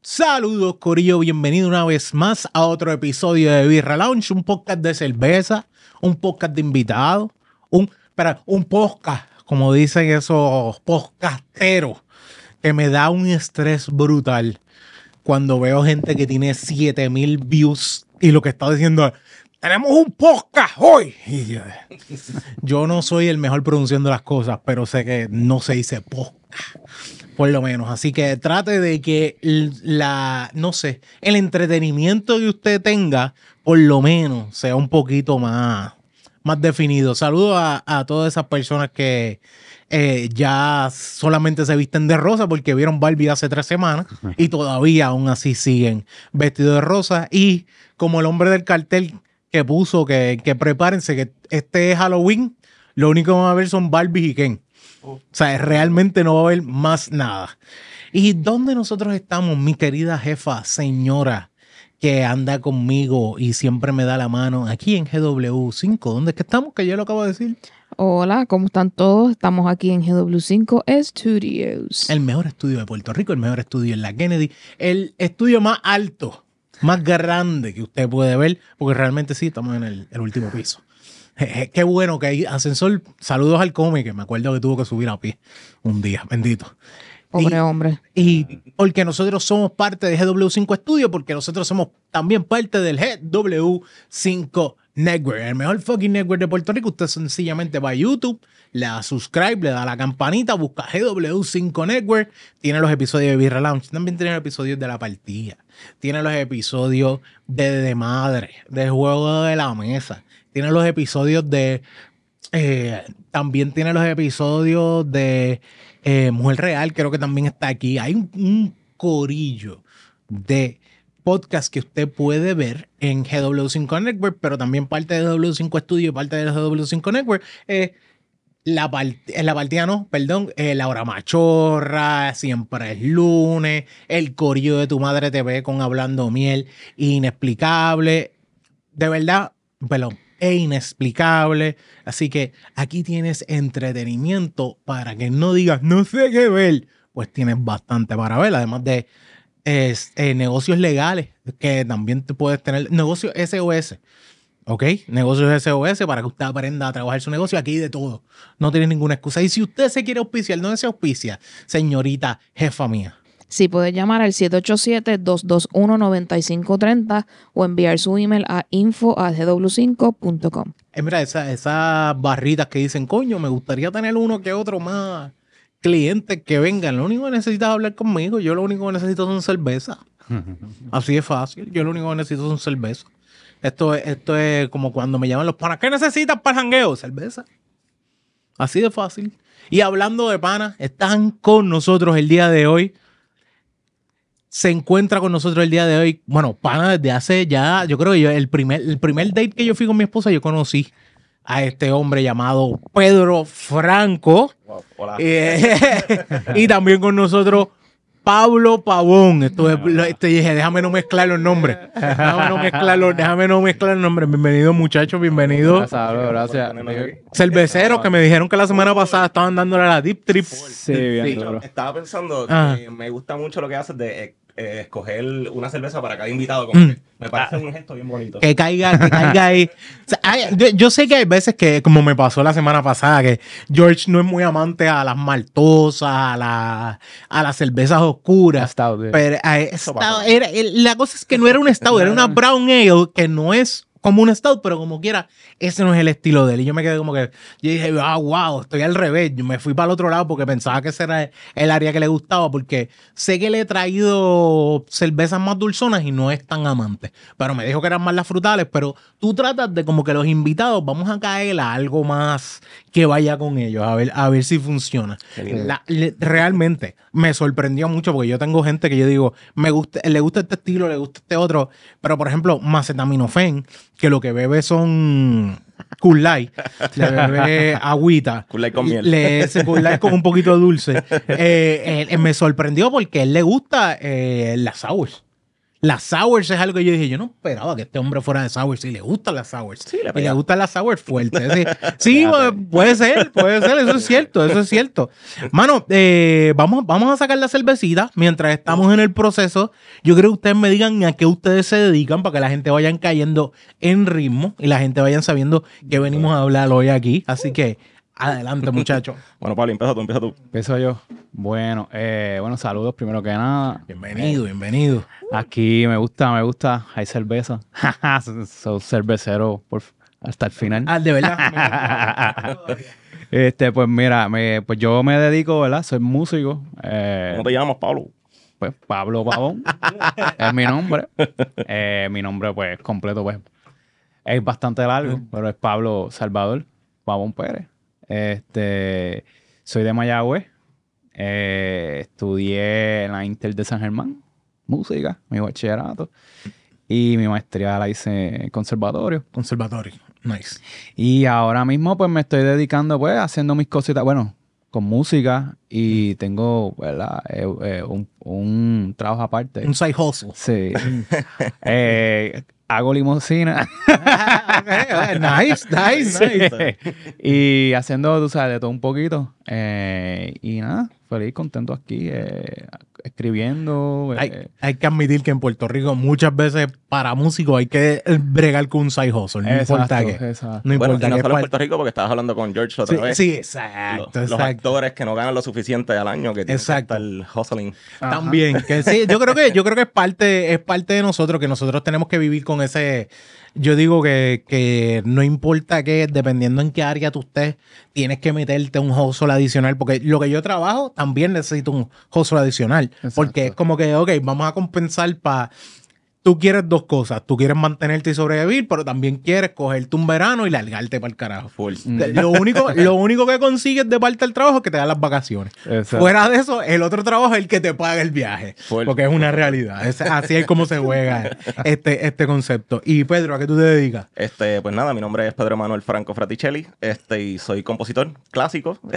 Saludos Corillo, bienvenido una vez más a otro episodio de Birra Lounge, un podcast de cerveza, un podcast de invitados, un, un podcast, como dicen esos podcasteros, que me da un estrés brutal cuando veo gente que tiene 7000 views y lo que está diciendo es, tenemos un podcast hoy. Yo, no soy el mejor pronunciando las cosas, pero sé que no se dice podcast por lo menos. Así que trate de que la, no sé, el entretenimiento que usted tenga, por lo menos, sea un poquito más, más definido. Saludos a, a todas esas personas que eh, ya solamente se visten de rosa porque vieron Barbie hace tres semanas y todavía aún así siguen vestidos de rosa. Y como el hombre del cartel que puso que, que prepárense que este es Halloween, lo único que van a ver son Barbie y Ken. O sea, realmente no va a haber más nada. ¿Y dónde nosotros estamos, mi querida jefa, señora, que anda conmigo y siempre me da la mano? Aquí en GW5. ¿Dónde es que estamos? Que yo lo acabo de decir. Hola, ¿cómo están todos? Estamos aquí en GW5 Studios. El mejor estudio de Puerto Rico, el mejor estudio en la Kennedy, el estudio más alto, más grande que usted puede ver, porque realmente sí, estamos en el, el último piso. Qué bueno que hay ascensor. Saludos al cómic, que me acuerdo que tuvo que subir a pie un día, bendito. Pobre Y- hombre. Y porque nosotros somos parte de GW5 Studio, porque nosotros somos también parte del GW5 Network, el mejor fucking network de Puerto Rico. Usted sencillamente va a YouTube, le da subscribe, le da la campanita, busca GW5 Network, tiene los episodios de Birra Lounge, también tiene los episodios de La Partida, tiene los episodios de De Madre, de Juego de la Mesa, tiene los episodios de eh, también tiene los episodios de eh, Mujer Real, creo que también está aquí. Hay un, un corillo de podcast que usted puede ver en GW5 Network, pero también parte de GW5 Studio y parte de GW5 Network. Eh, la, eh, la partida no, perdón, eh, La Hora Machorra, Siempre es Lunes, El Corillo de tu Madre TV con Hablando Miel, Inexplicable. De verdad, perdón, e inexplicable. Así que aquí tienes entretenimiento para que no digas no sé qué ver. Pues tienes bastante para ver, además de es, eh, negocios legales, que también te puedes tener negocios SOS. ¿Ok? Negocios SOS para que usted aprenda a trabajar su negocio. Aquí de todo. No tiene ninguna excusa. Y si usted se quiere auspiciar, ¿dónde se auspicia? Señorita jefa mía. Sí, puede llamar al 787-221-9530 o enviar su email a info.gw5.com. Eh, mira, esa- esas barritas que dicen, coño, me gustaría tener uno que otro más clientes que vengan. Lo único que necesitas es hablar conmigo. Yo lo único que necesito son cerveza. Así de fácil. Yo lo único que necesito son cerveza. Esto es, esto es como cuando me llaman los panas. ¿Qué necesitas para el jangueo? Cerveza. Así de fácil. Y hablando de panas, están con nosotros el día de hoy. Se encuentra con nosotros el día de hoy. Bueno, pana desde hace ya, yo creo que yo, el primer, el primer date que yo fui con mi esposa, yo conocí a este hombre llamado Pedro Franco. Hola. Eh, y también con nosotros Pablo Pavón. Esto es, lo- esto dije, déjame no mezclar los nombres. Déjame no mezclar los, déjame no mezclar los nombres. Bienvenido, muchachos, bienvenido. Gracias. Cerveceros que me dijeron que la semana pasada estaban dándole a la Deep Trip. Sí, bien Sí. Estaba pensando Ah. que me gusta mucho lo que haces de eh, eh, escoger una cerveza para cada invitado. Como Mm. que me parece un gesto bien bonito. Que caiga, que caiga ahí. O sea, hay- yo, yo sé que hay veces que, como me pasó la semana pasada, que George no es muy amante a las maltosas, a, la- a las cervezas oscuras. Stout. Pero eh, Eso stout- era, la cosa es que no era un stout, era una brown ale que no es como un stout, pero como quiera, ese no es el estilo de él. Y yo me quedé como que, yo dije, ah, wow, estoy al revés. Yo me fui para el otro lado porque pensaba que ese era el área que le gustaba, porque sé que le he traído cervezas más dulzonas y no es tan amante. Pero me dijo que eran más las frutales, pero tú tratas de como que los invitados, vamos a caer a algo más que vaya con ellos, a ver, a ver si funciona. Genial. La- le- realmente me sorprendió mucho porque yo tengo gente que yo digo, me gusta, le gusta este estilo, le gusta este otro, pero por ejemplo, macetaminofen, que lo que bebe son Light, le bebe agüita. Light con miel. Le, Light con un poquito de dulce. Eh, eh, me sorprendió porque a él le gusta eh, las sours. Las sours es algo que yo dije, yo no esperaba que este hombre fuera de sours y le gustan las sours. Sí, le y le gustan las sours fuertes. Sí, Sí, pu- puede ser, puede ser, eso es cierto, eso es cierto. Mano, eh, vamos, vamos a sacar la cervecita mientras estamos en el proceso. Yo creo que ustedes me digan a qué ustedes se dedican para que la gente vayan cayendo en ritmo y la gente vayan sabiendo que venimos a hablar hoy aquí. Así que adelante, muchachos. Bueno, Pablo, empieza tú, empieza tú. Empiezo yo. Bueno, eh, bueno, saludos primero que nada. Bienvenido, bienvenido. Aquí me gusta, me gusta. Hay cerveza. Soy cervecero por, hasta el final. Ah, de verdad. este, pues mira, me, pues yo me dedico, ¿verdad? Soy músico. eh, ¿Cómo te llamas, Pablo? pues Pablo Pavón es mi nombre. Eh, mi nombre, pues, completo, pues, es bastante largo, pero es Pablo Salvador Pavón Pérez. Este, soy de Mayagüez. Eh, estudié en la Inter de San Germán, música, mi bachillerato. Y mi maestría la hice en conservatorio. Conservatorio. Nice. Y ahora mismo, pues, me estoy dedicando, pues, haciendo mis cositas, bueno, con música. Y tengo, ¿verdad? Eh, eh, un, un trabajo aparte. Un side hustle. Sí. Eh, hago limosina. nice, nice, nice. y haciendo, tú sabes, de todo un poquito. Eh, y nada, feliz, contento aquí, eh, escribiendo. Hay, eh, hay que admitir que en Puerto Rico muchas veces para músicos hay que bregar con un side hustle. No importa qué. exacto. No Bueno, importa y no qué. solo en Puerto Rico, porque estabas hablando con George otra Sí, vez. sí, Los, exacto, los actores que no ganan lo suficiente al año, que tienen Exacto. que estar hustling. También, que sí, yo creo que, yo creo que es parte, es parte de nosotros, que nosotros tenemos que vivir con ese. Yo digo que, que no importa qué, dependiendo en qué área tú estés, tienes que meterte un hustle adicional, porque lo que yo trabajo también necesito un hustle adicional, porque es como que, ok, vamos a compensar para. Tú quieres dos cosas, tú quieres mantenerte y sobrevivir, pero también quieres cogerte un verano y largarte para el carajo. Full. Lo único, lo único que consigues de parte del trabajo es que te dan las vacaciones. Exacto. Fuera de eso, el otro trabajo es el que te paga el viaje. Full. Porque es una realidad. Es- así es como se juega este, este concepto. Y Pedro, ¿a qué tú te dedicas? Este, pues nada, mi nombre es Pedro Manuel Franco Fraticelli, este, y soy compositor clásico.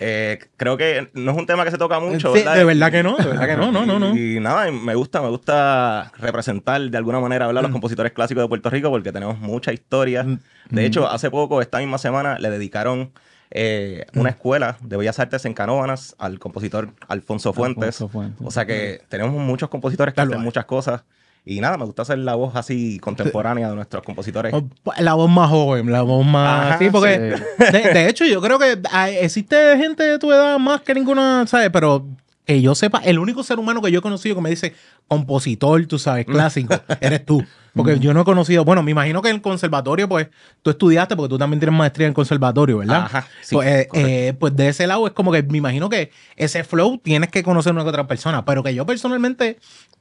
Eh, creo que no es un tema que se toca mucho, Sí, ¿verdad? de verdad que no, de verdad que no, no, no, no. Y nada, me gusta, me gusta representar de alguna manera hablar a Mm. los compositores clásicos de Puerto Rico porque tenemos mucha historia. De hecho, hace poco, esta misma semana, le dedicaron eh, Mm. una escuela de Bellas Artes en Canóvanas al compositor Alfonso Fuentes. Alfonso Fuentes. O sea que tenemos muchos compositores que Claro, hacen muchas cosas. Y nada, me gusta hacer la voz así contemporánea de nuestros compositores. Oh, La voz más joven, la voz más. Ajá, sí, porque. De, de hecho, yo creo que existe gente de tu edad más que ninguna, ¿sabes? Pero que yo sepa, el único ser humano que yo he conocido que me dice compositor, tú sabes, clásico, eres tú. Porque yo no he conocido, bueno, me imagino que en el conservatorio, pues, tú estudiaste, porque tú también tienes maestría en conservatorio, ¿verdad? Ajá, sí, pues, eh, eh, pues de ese lado es como que me imagino que ese flow tienes que conocer una que otra persona, pero que yo personalmente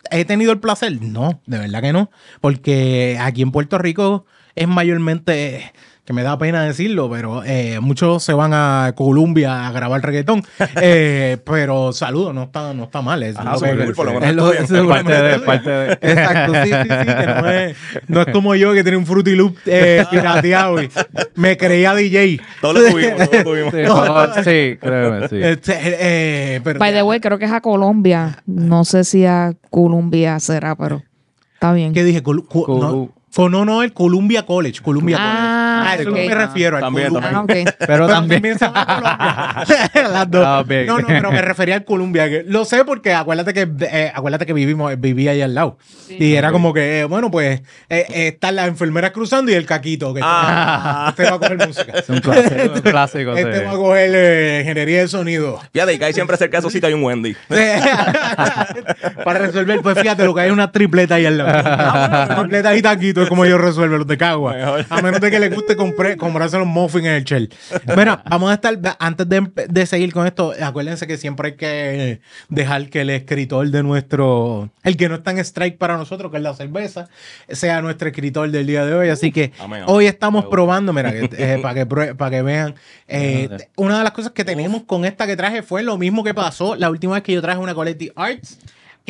he tenido el placer, no, de verdad que no, porque aquí en Puerto Rico es mayormente, que me da pena decirlo, pero eh, muchos se van a Colombia a grabar reggaetón, eh, pero saludo, no está, no está mal. Es Ajá, lo súper que- cool, por lo menos es lo- estudian. seguramente Parte de- estudian. parte de- Exacto, sí, sí, sí, que no es, no es como yo que tenía un Fruity Loop eh, pirateado y me creía DJ. Todos lo tuvimos, todos lo tuvimos. Sí, créeme, sí. Este, eh, pero By the way, creo que es a Colombia. No sé si a Colombia será, pero está bien. ¿Qué dije? Col- no, co- no, no, el Columbia College. Columbia Ah, College. A eso ok. me refiero. al También, Columbia. Ah, ok. Pero también. Colombia. Las dos. Ah, bien. No, no, pero me refería al Columbia. que- Lo sé porque acuérdate que eh, acuérdate que vivimos, vivía ahí al lado. Y era como que, eh, bueno, pues eh, eh, están las enfermeras cruzando y el caquito. Que Ah. este va a coger música. Es un clásico, un clásico, sí. Este va a coger eh, ingeniería de sonido. Fíjate, que hay siempre cerca de esos sitios hay un Wendy. Para resolver, pues fíjate, lo que hay es una tripleta ahí al lado. tripleta y taquito es como yo resuelvo los de Cagua. Mejor. A menos de que les guste compre- comprarse los muffins en el Shell. Mira, vamos a estar, antes de, de seguir con esto, acuérdense que siempre hay que dejar que el escritor de nuestro, el que no está en strike para nosotros, que es la cerveza, sea nuestro escritor del día de hoy. Así que Amén, amén. hoy estamos probando, mira, eh, para, que, para que vean. eh, una de las cosas que tenemos con esta que traje fue lo mismo que pasó la última vez que yo traje una Collective Arts,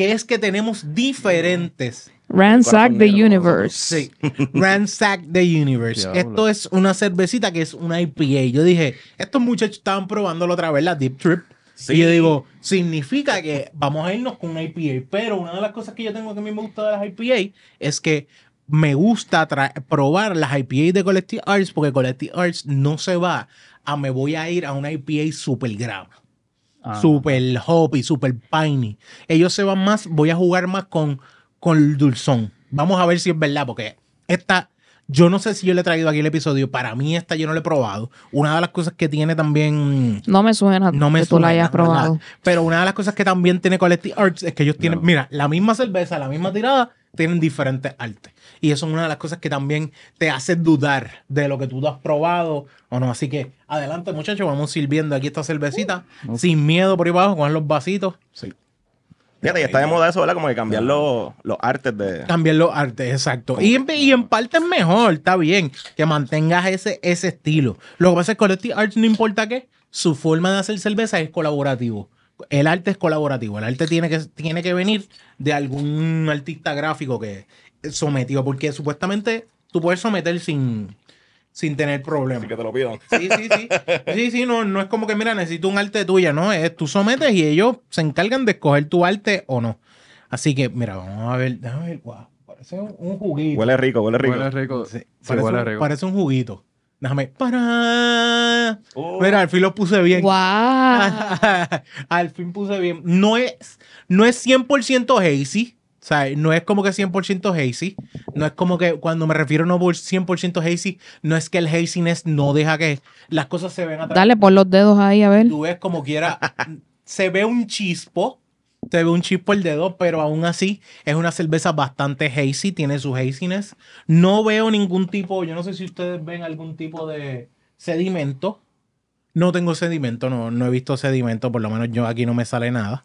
que es que tenemos diferentes. Ransack the Universe. Sí, Ransack the Universe. Esto es una cervecita que es una IPA. Yo dije, estos muchachos estaban probándolo otra vez, la Deep Trip. Sí. Y yo digo, significa que vamos a irnos con una IPA. Pero una de las cosas que yo tengo que a mí me gusta de las IPA es que me gusta probar las IPA de Collective Arts porque Collective Arts no se va a me voy a ir a una IPA super grave. Ah. Super hoppy, super piney. Ellos se van más, voy a jugar más con, con el dulzón. Vamos a ver si es verdad, porque esta, yo no sé si yo le he traído aquí el episodio. Para mí, esta yo no la he probado. Una de las cosas que tiene también. No me suena No me que tú la suena, hayas probado. Pero una de las cosas que también tiene Collective Arts es que ellos tienen, mira, la misma cerveza, la misma tirada, tienen diferentes artes. Y eso es una de las cosas que también te hace dudar de lo que tú has probado o no. Así que adelante, muchachos, vamos sirviendo aquí esta cervecita sin miedo por ahí abajo, con los vasitos. Sí. Fíjate, y está de moda eso, ¿verdad? Como que cambiar los, los artes de. Cambiar los artes, exacto. Y en, y en parte es mejor, está bien, que mantengas ese, ese estilo. Lo que pasa es que Collective Arts, no importa qué, su forma de hacer cerveza es colaborativo. El arte es colaborativo. El arte tiene que, tiene que venir de algún artista gráfico que sometió, porque supuestamente tú puedes someter sin, sin tener problemas. Así que te lo pido. Sí, sí, sí. Sí, sí, no, no es como que, mira, necesito un arte tuya, ¿no? Es tú sometes y ellos se encargan de escoger tu arte o no. Así que, mira, vamos a ver, déjame ver, wow, parece un, un juguito. Huele rico, huele rico. Huele rico. Sí, Sí, parece, huele un, rico. parece un juguito. Déjame. ¡Para! Mira, al fin lo puse bien. ¡Guau! al fin puse bien. No es, no es 100% hazy. O sea, no es como que 100% hazy. No es como que cuando me refiero a no por 100% hazy, no es que el haziness no deja que las cosas se ven a través Dale por los dedos ahí, a ver. tú ves como quiera, se ve un chispo, se ve un chispo el dedo, pero aún así es una cerveza bastante hazy, tiene su haziness. No veo ningún tipo, yo no sé si ustedes ven algún tipo de sedimento. No tengo sedimento, no, no he visto sedimento, por lo menos yo aquí no me sale nada.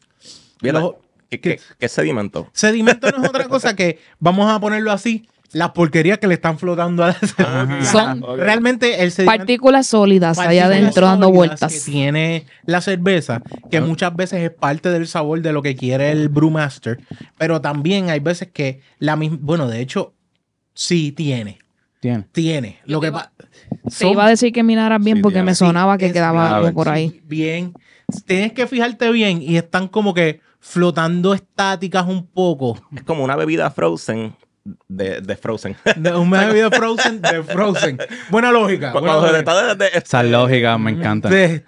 Mira, Lo- ¿qué, qué, qué sedimento? Sedimento no es otra cosa que, vamos a ponerlo así, las porquerías que le están flotando a la cerveza. Son. Realmente el sedimento Partículas sólidas allá adentro dando vueltas. Que tiene la cerveza, que muchas veces es parte del sabor de lo que quiere el brewmaster, pero también hay veces que la misma, bueno, de hecho, sí tiene, Tiene. tiene. Lo que Te son- iba a decir que miraras bien Sí, porque tiene. me sonaba que es- quedaba algo por ahí. bien. Tienes que fijarte bien y están como que flotando estáticas un poco. Es como una bebida frozen de, de Frozen. De un bebida Frozen de Frozen. Buena lógica. buena Cuando se le lógica. está de- de- Esa lógica me encanta. Se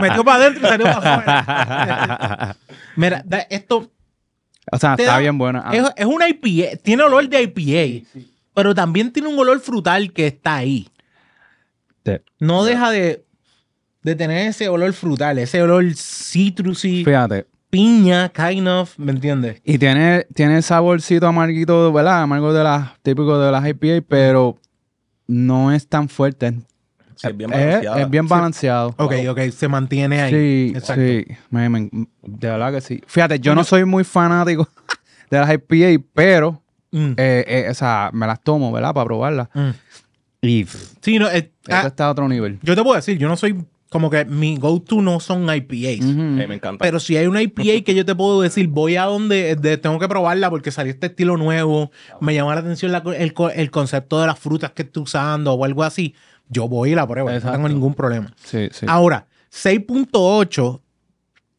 metió para adentro y salió para afuera. Mira, esto O sea, está da- bien buena. Ah, es, es una IPA, tiene olor de IPA, pero también tiene un olor frutal que está ahí. No deja de, de tener ese olor frutal, ese olor citrusy, Fíjate. piña, kind of, ¿me entiendes? Y tiene, tiene el saborcito amarguito, ¿verdad? Amargo de las, típico de las IPA, pero no es tan fuerte. Sí, es bien Es- balanceada. Es, bien balanceado. Ok, ok, se mantiene ahí. Sí, Exacto. sí. Me- me- de verdad que sí. Fíjate, yo no soy muy fanático de las IPA, pero, Mm, eh, eh, o sea, me las tomo, ¿verdad? Para probarlas. mm. Y Sí, no, eh, eso ah, está a otro nivel. yo te puedo decir, yo no soy como que mi go-to no son IPAs. Me encanta. Pero si hay una IPA que yo te puedo decir, voy a donde de- tengo que probarla porque salió este estilo nuevo, me llama la atención la el, co- el concepto de las frutas que estoy usando o algo así, yo voy y la pruebo, no tengo ningún problema. Sí, sí. Ahora, 6.8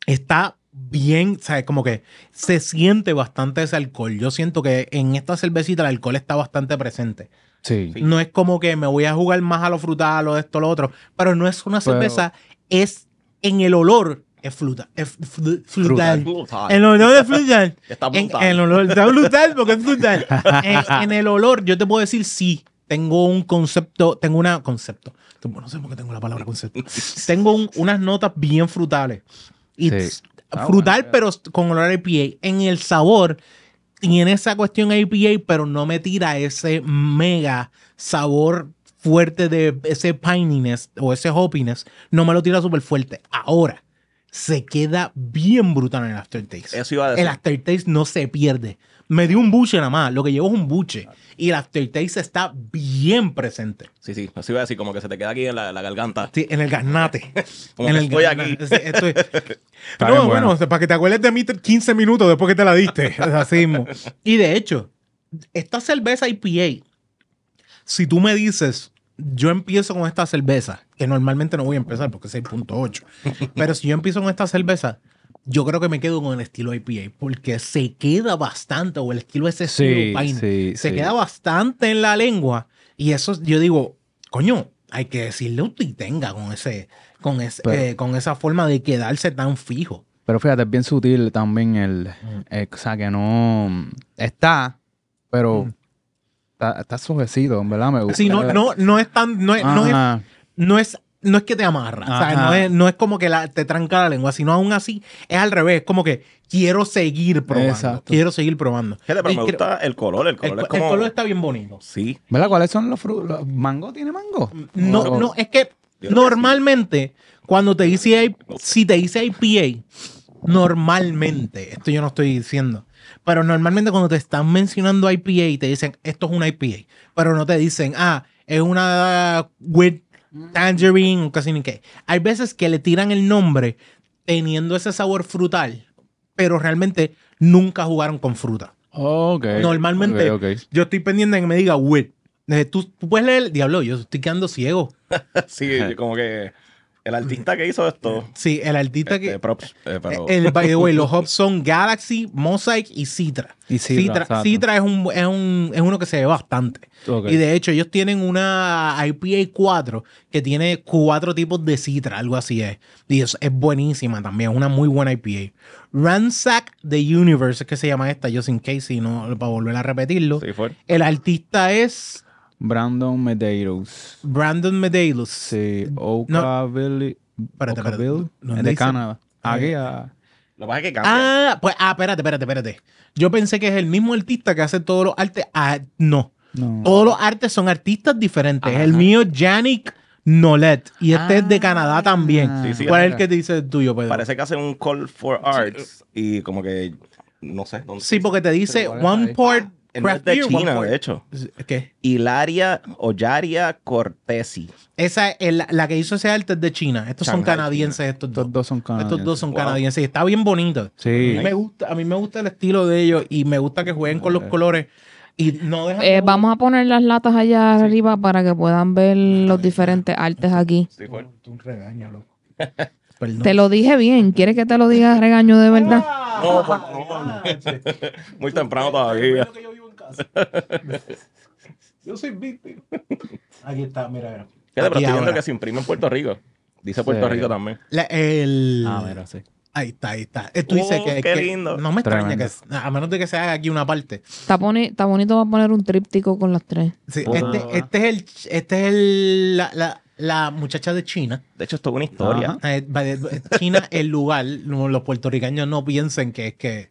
está bien, ¿sabes? Como que se siente bastante ese alcohol. Yo siento que en esta cervecita el alcohol está bastante presente. Sí. No es como que me voy a jugar más a lo frutal o esto o lo otro, pero no es una Pero- cerveza, es en el olor, es fruta, es fru- frutal. Frutal. El olor es frutal. Está En, brutal. el olor está brutal porque es frutal. en, en el olor, yo te puedo decir sí. Tengo un concepto, tengo una concepto. No sé por qué tengo la palabra concepto. tengo un- unas notas bien frutales. Y Sí. s- Ah, frutal, bueno, pero con olor a IPA. En el sabor, tiene esa cuestión IPA, pero no me tira ese mega sabor fuerte de ese pininess o ese hoppiness. No me lo tira súper fuerte. Ahora, se queda bien brutal en el aftertaste. Eso iba a decir. El aftertaste no se pierde. Me dio un buche nada más. Lo que llevo es un buche. Y el aftertaste está bien presente. Sí, sí. Eso iba a decir, como que se te queda aquí en la, la garganta. Sí, en el garnate. Como en que el estoy garnate. aquí. Sí, estoy- Está no, bueno, bueno. para que te acuerdes de mí 15 minutos después que te la diste. Así mismo. Y de hecho, esta cerveza IPA, si tú me dices, yo empiezo con esta cerveza, que normalmente no voy a empezar porque es 6.8, pero si yo empiezo con esta cerveza, yo creo que me quedo con el estilo IPA porque se queda bastante, o el estilo ese Sí, estilo sí, se sí. queda bastante en la lengua y eso yo digo, coño, hay que decirle un tenga con ese, con ese, Pero- eh, con esa forma de quedarse tan fijo. Pero fíjate, es bien sutil también el. eh, o sea, que no. Está, pero. Está, está suavecito, en verdad me gusta. Sí, no, no, no es tan, no es, no es no es, no es que te amarra, o sea, no es, no es como que la- te tranca la lengua, sino aún así es al revés, es como que quiero seguir probando, Exacto. quiero seguir probando. Pero Y me gusta el color. El el, color el es como. color está bien bonito. Sí. ¿Verdad? ¿Cuáles son los frutos? ¿Mango tiene mango? No, no, es que Yo creo que normalmente cuando te dice si te dice IPA, normalmente, esto yo no estoy diciendo, pero normalmente cuando te están mencionando IPA te dicen esto es una IPA, pero no te dicen, ah, es una with tangerine o casi ni qué. Hay veces que le tiran el nombre teniendo ese sabor frutal, pero realmente nunca jugaron con fruta. Ok. Normalmente Ok, ok. yo estoy pendiente de que me diga with. Eh, Tú, tú puedes leer, diablo, yo estoy quedando ciego. Sí, como que el artista que hizo esto. Sí, el artista este, que. props, eh, pero. El, by the way, los hops son Galaxy, Mosaic y Citra. Y Citra, Citra, es, un, es, un- es uno que se ve bastante. Y de hecho, ellos tienen una IPA 4 que tiene cuatro tipos de Citra, algo así es. Y es, es buenísima también, es una muy buena IPA. Ransack the Universe es que se llama esta, just in case, si no, para volver a repetirlo. Sí, fue. El artista es Brandon Medeiros. Brandon Medeiros. Sí, Oakville. Espérate, espérate. Oakville, ¿Dónde de? Canadá. Aquí a... Lo que pasa es que cambia. Ah, pues, ah, espérate, espérate, espérate. Yo pensé que es el mismo artista que hace todos los artes. Ah, no. No. Todos los artes son artistas diferentes. Ajá. El mío, Yannick Nolet. Y este es de Canadá también. Ah. Sí, sí, ¿Cuál es el que te dice el tuyo, Pedro? Parece que hace un call for arts y como que. No sé. dónde- Sí, porque te dice Pero ¿cuál es one ahí? No es craft de China, de hecho. ¿Qué? Hilaria Ollaria Cortesi. Esa es la, la que hizo ese arte es de China. Estos son canadienses, estos dos. Estos dos son canadienses. Estos dos son Wow. canadienses. y Está bien bonito. A Sí. mí, me gusta, a mí me gusta el estilo de ellos y me gusta que jueguen con los colores y no dejan Eh, vamos a poner las latas allá arriba para que puedan ver los diferentes artes aquí. Sí, fue. Un regaño, loco. Perdón. Te lo dije bien. ¿Quieres que te lo diga regaño de verdad? No, por favor. Muy temprano todavía. yo soy víctima. Aquí está, mira, mira. Fíjate, pero estoy viendo que se imprime en Puerto Rico. Dice Puerto Sí. Rico también. La- el... Ah, mira, sí. Ahí está, ahí está. Eh, Tú dices Oh, que, qué que- lindo. No me extraña Tremendo. que, a menos de que se haga aquí una parte. Está, boni- está bonito va a poner un tríptico con las tres. Sí, este, este es el, este es el, la, la, la muchacha de China. De hecho, esto es una historia. Ajá. Eh, by the- China, el lugar, no, los puertorriqueños no piensen que es que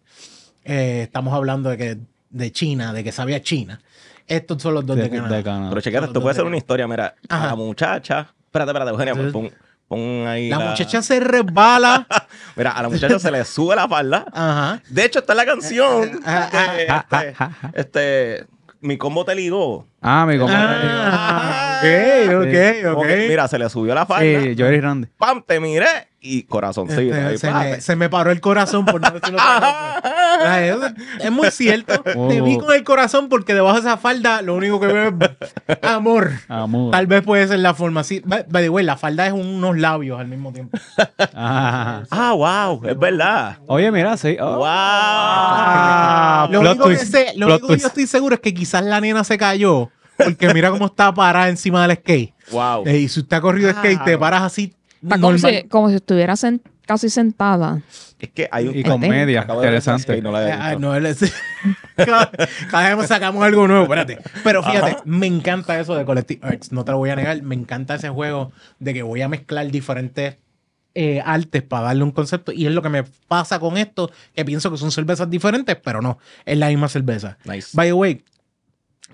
eh, estamos hablando de que de China, de que sabía China. Estos son los dos de, De, Canadá. de Canadá. Pero chequete, Son esto puede ser una historia. Mira, Ajá. a la muchacha. Espérate, espérate, Eugenia, Entonces- pon, pon ahí. La muchacha se resbala. Mira, a la muchacha se le sube la falda. Ajá. De hecho, está en la canción. Ah, Este, este, este, mi combo te ligó. Ah, mi compadre. Ah, ok, ok, ok. mira, se le subió la falda. Sí, yo eres grande. ¡Pam! Te miré y corazoncito. Este, ahí, se, me, se me paró el corazón por no decirlo es- Es muy cierto. Te vi Oh. con el corazón porque debajo de esa falda lo único que veo es amor. Amor. Tal vez puede ser la forma así. By by the way, la falda es unos labios al mismo tiempo. Ah. Ah, wow, es verdad. Oye, mira, sí. Oh. Wow. Ah, lo plot único, que, twist, sé, lo único que yo estoy seguro es que quizás la nena se cayó. Porque mira cómo está parada encima del skate. Wow. Eh, y si usted ha corrido skate, te paras así. Está como normal. si, como si estuviera sen- casi sentada. Es que hay un. Y comedia, de ver interesante. no la había Ah, no, es- cada, cada vez sacamos algo nuevo, espérate. Pero fíjate, me encanta eso de Collective Arts, no te lo voy a negar. Me encanta ese juego de que voy a mezclar diferentes eh, artes para darle un concepto. Y es lo que me pasa con esto, que pienso que son cervezas diferentes, pero no, es la misma cerveza. Nice. By the way,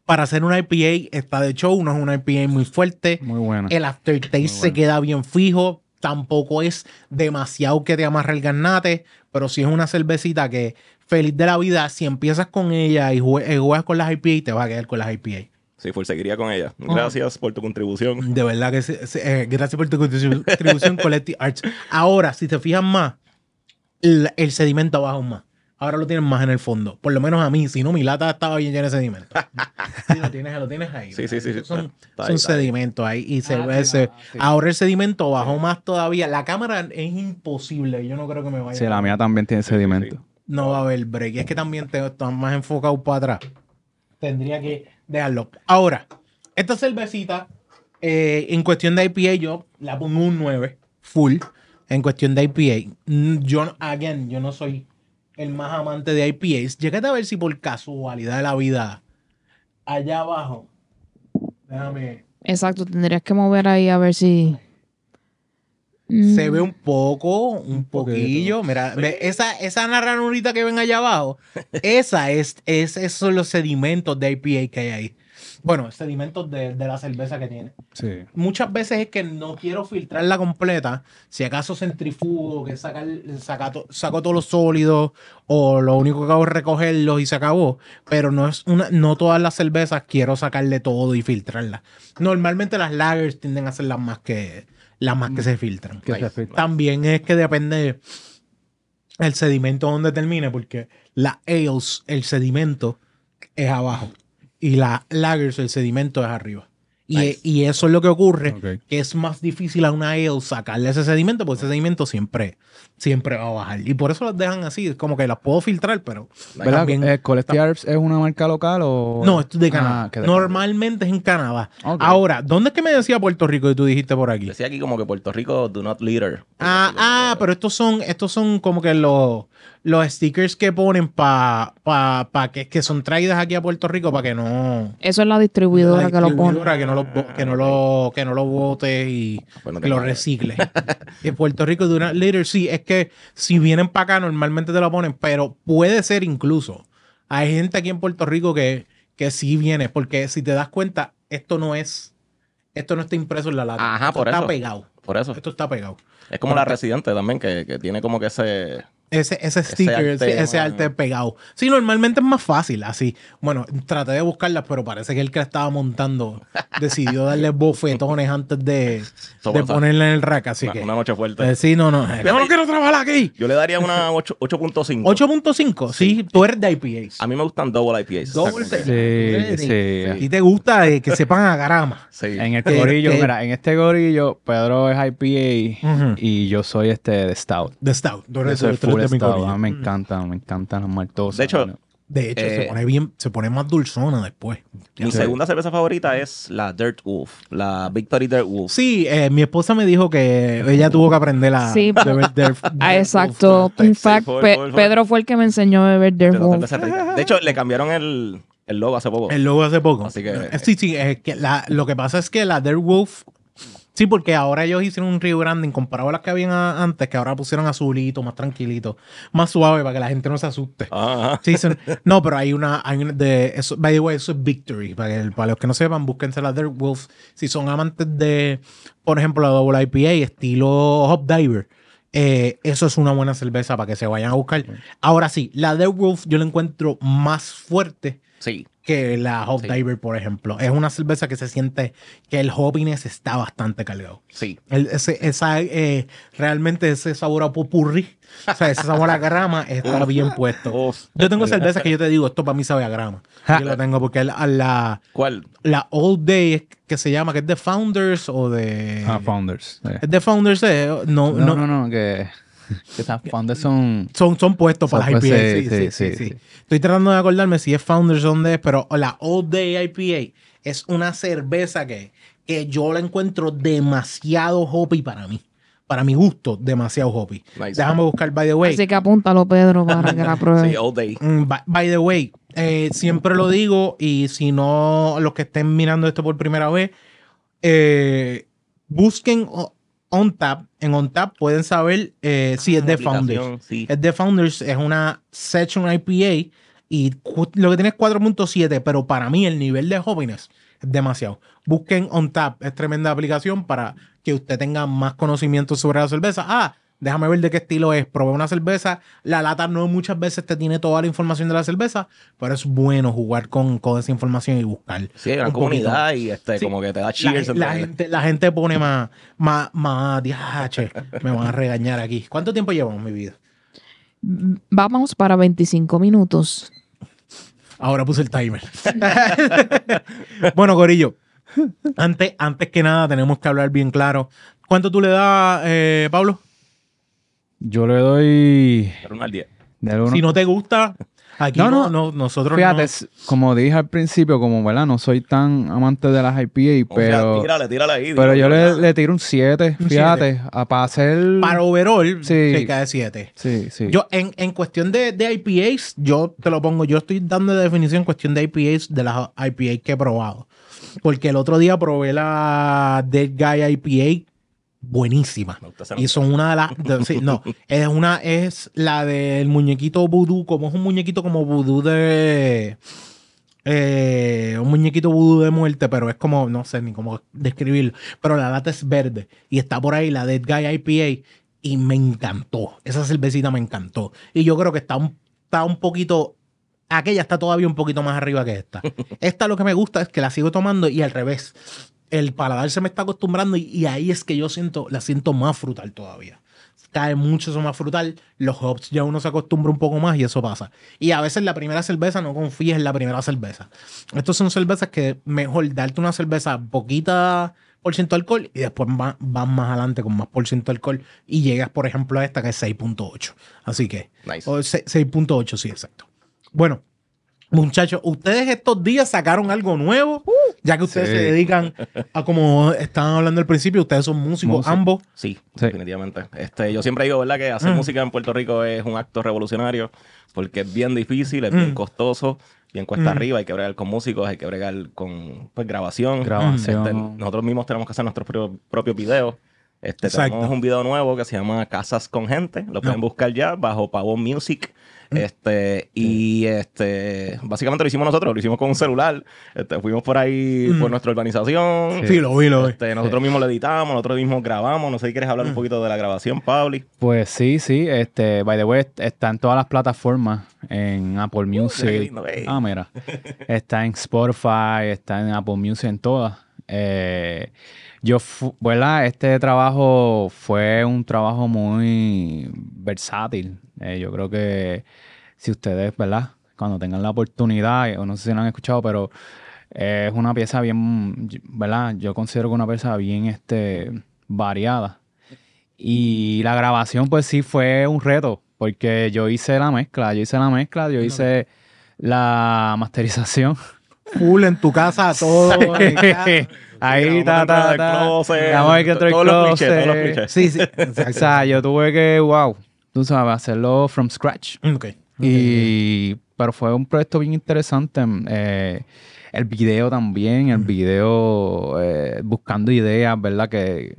para hacer una IPA está de show, no es una IPA muy fuerte. Muy bueno. El aftertaste Muy se queda bien fijo. Tampoco es demasiado que te amarre el garnate, pero sí es una cervecita que feliz de la vida. Si empiezas con ella y jue- eh, juegas con las IPA, te vas a quedar con las IPA. Sí, full seguiría con ella. Gracias por tu contribución. De verdad que sí, sí, eh, gracias por tu contribu- contribución Collective Arts. Ahora, si te fijas más, el, el sedimento baja aún más. Ahora lo tienen más en el fondo. Por lo menos a mí, si no, mi lata estaba bien llena de sedimento. Sí, lo tienes, lo tienes ahí. Sí, sí, sí, sí. Son, Está ahí, son sedimentos ahí. Y se Ah, sí, ah, ahora el sedimento bajó más todavía. La cámara es imposible. Yo no creo que me vaya. Sí, la mía también tiene sedimento. No va a haber break. Es que también te estás más enfocado para atrás. Tendría que dejarlo. Ahora, esta cervecita, eh, en cuestión de IPA, yo la pongo un 9, full. En cuestión de IPA. Mm, Yo, again, yo no soy el más amante de IPAs. Llegate a ver si por casualidad de la vida, allá abajo, déjame. Exacto, tendrías que mover ahí a ver si. Se Mm, ve un poco, un poquillo. Mira, esa, esa ranurita que ven allá abajo, esa es, es, esos son los sedimentos de IPA que hay ahí. Bueno, sedimentos de, de la cerveza que tiene. Sí. Muchas veces es que no quiero filtrarla completa. Si acaso centrifugo, que sacar, saca to- saco todos los sólidos, o lo único que hago es recogerlos y se acabó. Pero no es una, no todas las cervezas quiero sacarle todo y filtrarlas. Normalmente las lagers tienden a ser las más que, las más que se filtran. Que se filtra. También es que depende el sedimento donde termine, porque la ales, el sedimento es abajo. Y la lagers, el sedimento es arriba. Y, Nice. y eso es lo que ocurre, que es más difícil a una ale sacarle ese sedimento, porque ese sedimento siempre, siempre va a bajar. Y por eso las dejan así, es como que las puedo filtrar, pero ¿Verdad? también... Eh, es una marca local o...? no, esto es de Canadá. Ah, de- Normalmente es en Canadá. Ahora, ¿dónde es que me decía Puerto Rico y tú dijiste por aquí? Decía aquí como que Puerto Rico do not litter. Ah, ah, pero estos son, estos son como que los, los stickers que ponen para pa, pa que, que son traídas aquí a Puerto Rico para que no. Eso es la distribuidora, la que lo pone. distribuidora que no lo, que no lo, que no lo bote y Pues no te que lo recicle. en Puerto Rico, de una líder, sí, es que si vienen para acá, normalmente te lo ponen, pero puede ser incluso. Hay gente aquí en Puerto Rico que, que sí viene, porque si te das cuenta, esto no es, esto no está impreso en la lata. Ajá, Esto por está eso. pegado. Por eso. Esto está pegado. Es como la residente también, que, que tiene como que ese. Ese, ese sticker, ese arte, pegado. Sí, normalmente es más fácil así. Bueno, traté de buscarlas, pero parece que el que la estaba montando decidió darle bofetones antes de, de ponerla en el rack. Así Una, que. una noche fuerte. eh, sí, no, no. Yo no quiero trabajar aquí. Yo le daría una 8 8.5. 8.5. Sí, tú eres de IPAs. A mí me gustan double IPAs. Double que- Sí, sí. Y te gusta eh, que sepan a grama. Sí. En este gorillo, mira, en este gorillo, Pedro es IPA y yo soy este de Stout. De Stout. Tú Yo eres, soy tú de mi me encanta, me encantan las maltosas. De hecho, ¿no? De hecho, se Eh, pone bien, se pone más dulzona después. Mi Sí. segunda cerveza favorita es la Dirt Wolf. La Victory Dirt Wolf. Sí, eh, mi esposa me dijo que ella tuvo que aprender a Sí. beber Derf- Ah, Derf- exacto. Wolf. In fact, fue- Pe- fue- fue- Pedro fue el que me enseñó a beber Dirt Wolf. De hecho, le cambiaron el, el logo hace poco. El logo hace poco. Así que- Eh, Sí, sí, es que la- lo que pasa es que la Dirt Wolf. Sí, porque ahora ellos hicieron un rebranding comparado a las que habían antes, que ahora pusieron azulito, más tranquilito, más suave para que la gente no se asuste. Ajá. Sí, son- no, pero hay una, hay una de eso, by the way, eso es Victory. Para, que- para los que no sepan, búsquense la Dirt Wolf. Si son amantes de, por ejemplo, la Double IPA, estilo Hop Diver. eh, eso es una buena cerveza para que se vayan a buscar. Ahora sí, la Dirt Wolf yo la encuentro más fuerte Sí. Que la Hop Sí. Diver, por ejemplo. Es una cerveza que se siente que el hoppiness está bastante cargado. Sí. El- ese, esa, eh, realmente ese sabor a popurrí, o sea, ese sabor a grama está bien puesto. Yo tengo cervezas que yo te digo, esto para mí sabe a grama. Yo lo tengo porque la, la, ¿Cuál? la Old Day que se llama, que es de Founders o de... Ah, Founders. sí. es de Founders, eh, no, No, no, no, no, que, que esas Founders son... Son, son puestos Son para las IPA. sí, Sí, sí, sí, sí, sí, sí. sí. Estoy tratando de acordarme si es Founders o dónde es, pero la All Day IPA es una cerveza que, que yo la encuentro demasiado hoppy para mí. Para mi gusto, demasiado hoppy. Nice. Déjame buscar, by the way. Así que apúntalo, Pedro, para que la pruebe. Sí, All Day. Mm, by, by the way, eh, siempre lo digo y si no, los que estén mirando esto por primera vez, eh, busquen OnTap. En OnTap pueden saber eh, si es Ah, de la aplicación, Founders. Sí. Es de Founders, es una Section IPA y lo que tiene es 4.7, pero para mí el nivel de jóvenes es demasiado. Busquen OnTap, es tremenda aplicación para que usted tenga más conocimiento sobre la cerveza. Ah, déjame ver de qué estilo es. Probé una cerveza, la lata no muchas veces te tiene toda la información de la cerveza, pero es bueno jugar con, con esa información y buscar. Sí, hay gran un poquito. comunidad y este, Sí. como que te da La, cheers. la gente, la gente pone más, más, más, diache, me van a regañar aquí. ¿Cuánto tiempo llevamos mi vida? Vamos para 25 minutos. Ahora puse el timer. bueno, Corillo, antes, antes que nada tenemos que hablar bien claro. ¿Cuánto tú le das, eh, Pablo? Yo le doy Pero uno al 10. del uno. Si no te gusta, aquí No, no, no. no, nosotros Fíjate, no. como dije al principio, como ¿verdad? no soy tan amante de las IPA, O sea, pero, tírale, tírale ahí. pero yo le, le tiro un 7, Un fíjate, a- para hacer... Para overall, Sí. se cae 7. Sí, sí. Yo, en, en cuestión de, de IPAs, yo te lo pongo, yo estoy dando de definición en cuestión de IPAs de las IPAs que he probado. Porque el otro día probé la Dead Guy IPA, buenísima. Y son una de las. de- sí, no, es una, es la del muñequito vudú, como es un muñequito como vudú de. eh, un muñequito vudú de muerte, pero es como, no sé ni cómo describirlo. Pero la lata es verde y está por ahí la Dead Guy IPA y me encantó. Esa cervecita me encantó. Y yo creo que está un, está un poquito. Aquella está todavía un poquito más arriba que esta. Esta lo que me gusta es que la sigo tomando y al revés. El paladar se me está acostumbrando y, y ahí es que yo siento, la siento más frutal todavía. Cae mucho eso más frutal. Los hops ya uno se acostumbra un poco más y eso pasa. Y a veces la primera cerveza no confíes en la primera cerveza. Estos son cervezas que mejor darte una cerveza poquita por ciento alcohol y después va- vas más adelante con más por ciento alcohol y llegas, por ejemplo, a esta que es 6.8. Así que, Nice. o se- 6.8, sí, exacto. Bueno, muchachos, ustedes estos días sacaron algo nuevo, ya que ustedes Sí. se dedican a, como estaban hablando al principio, ustedes son músicos, Músico. ambos. Sí, Sí. definitivamente. Este, yo siempre digo, ¿verdad? Que hacer Mm. música en Puerto Rico es un acto revolucionario porque es bien difícil, es bien Mm. costoso, bien cuesta Mm. arriba, hay que bregar con músicos, hay que bregar con pues, grabación. Grabación. Este, nosotros mismos tenemos que hacer nuestros propios, propios videos. Este, Exacto. tenemos un video nuevo que se llama Casas con Gente. Lo pueden No. buscar ya bajo Pavón Music. Mm. Este, y este, básicamente lo hicimos nosotros, lo hicimos con un celular. Este, fuimos por ahí Mm. por nuestra urbanización. Sí, lo vi, lo vi. Este, nosotros mismos lo editamos, nosotros mismos grabamos. No sé si quieres hablar un Mm. poquito de la grabación, Pabli. Pues sí, sí, este, by the way, est- está en todas las plataformas, en Apple qué Music. lindo, ah, mira. Está en Spotify, está en Apple Music, en todas. Eh, yo, ¿verdad? Este trabajo fue un trabajo muy versátil. Eh, yo creo que si ustedes, ¿verdad? Cuando tengan la oportunidad, eh, o no sé si lo han escuchado, pero eh, es una pieza bien, ¿verdad? Yo considero que una pieza bien este, variada. Y la grabación, pues sí fue un reto, porque yo hice la mezcla, yo hice la mezcla, yo hice la masterización. Full en tu casa, todo. Ahí, ta, ta, ta. Grabamos ahí dentro del todos los clichés, todos los clichés. Sí, sí. O sea, yo tuve que, wow, tú sabes, hacerlo from scratch. Ok. Y, pero fue un proyecto bien interesante. eh, el video también, el video eh, buscando ideas, ¿verdad? Que,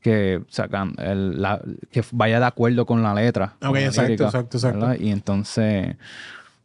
que sacan, el- la- que vaya de acuerdo con la letra. Ok, exacto, lírica, exacto, exacto. Y entonces,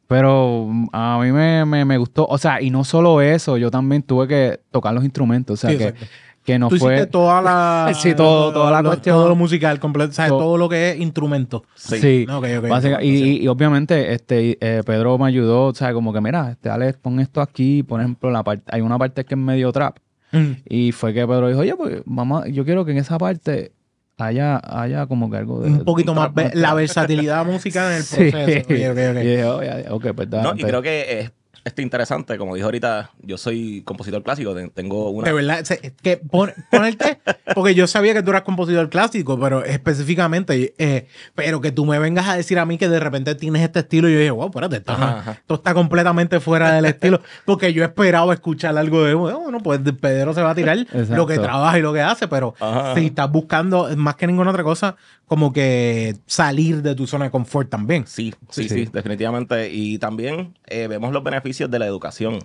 pero mm, a mí me, me, me gustó, o sea, y no solo eso, yo también tuve que tocar los instrumentos, o sea, Sí, que, exacto. Que no Tú fue... hiciste toda la. Sí, todo- toda la lo- cuestión. Todo lo musical completo. Sea, Todo. todo lo que es instrumento. Sí, Ok, ok. Básica- y, y obviamente este eh, Pedro me ayudó, o sea, como que mira, este, Alex, pon esto aquí, por ejemplo, la parte, hay una parte que es medio trap. Mm. Y fue que Pedro dijo, oye, pues vamos, a- yo quiero que en esa parte haya, haya como que algo de... Un poquito más. La versatilidad musical en el Sí. proceso. Ok, ok, ok. Y dije, oye, ok, pues No, y pues, creo que es este, interesante, como dijo ahorita, yo soy compositor clásico, te- tengo una... De verdad, es que pon- ponerte, porque yo sabía que tú eras compositor clásico, pero específicamente, eh, pero que tú me vengas a decir a mí que de repente tienes este estilo, y yo dije, wow, espérate, esto, Ajá, no- ajá. esto está completamente fuera del estilo, porque yo esperaba escuchar algo de, bueno, pues Pedro se va a tirar lo que trabaja y lo que hace, pero Ajá. si estás buscando, más que ninguna otra cosa, como que salir de tu zona de confort también. Sí, sí, Sí, definitivamente. Y también eh, vemos los beneficios de la educación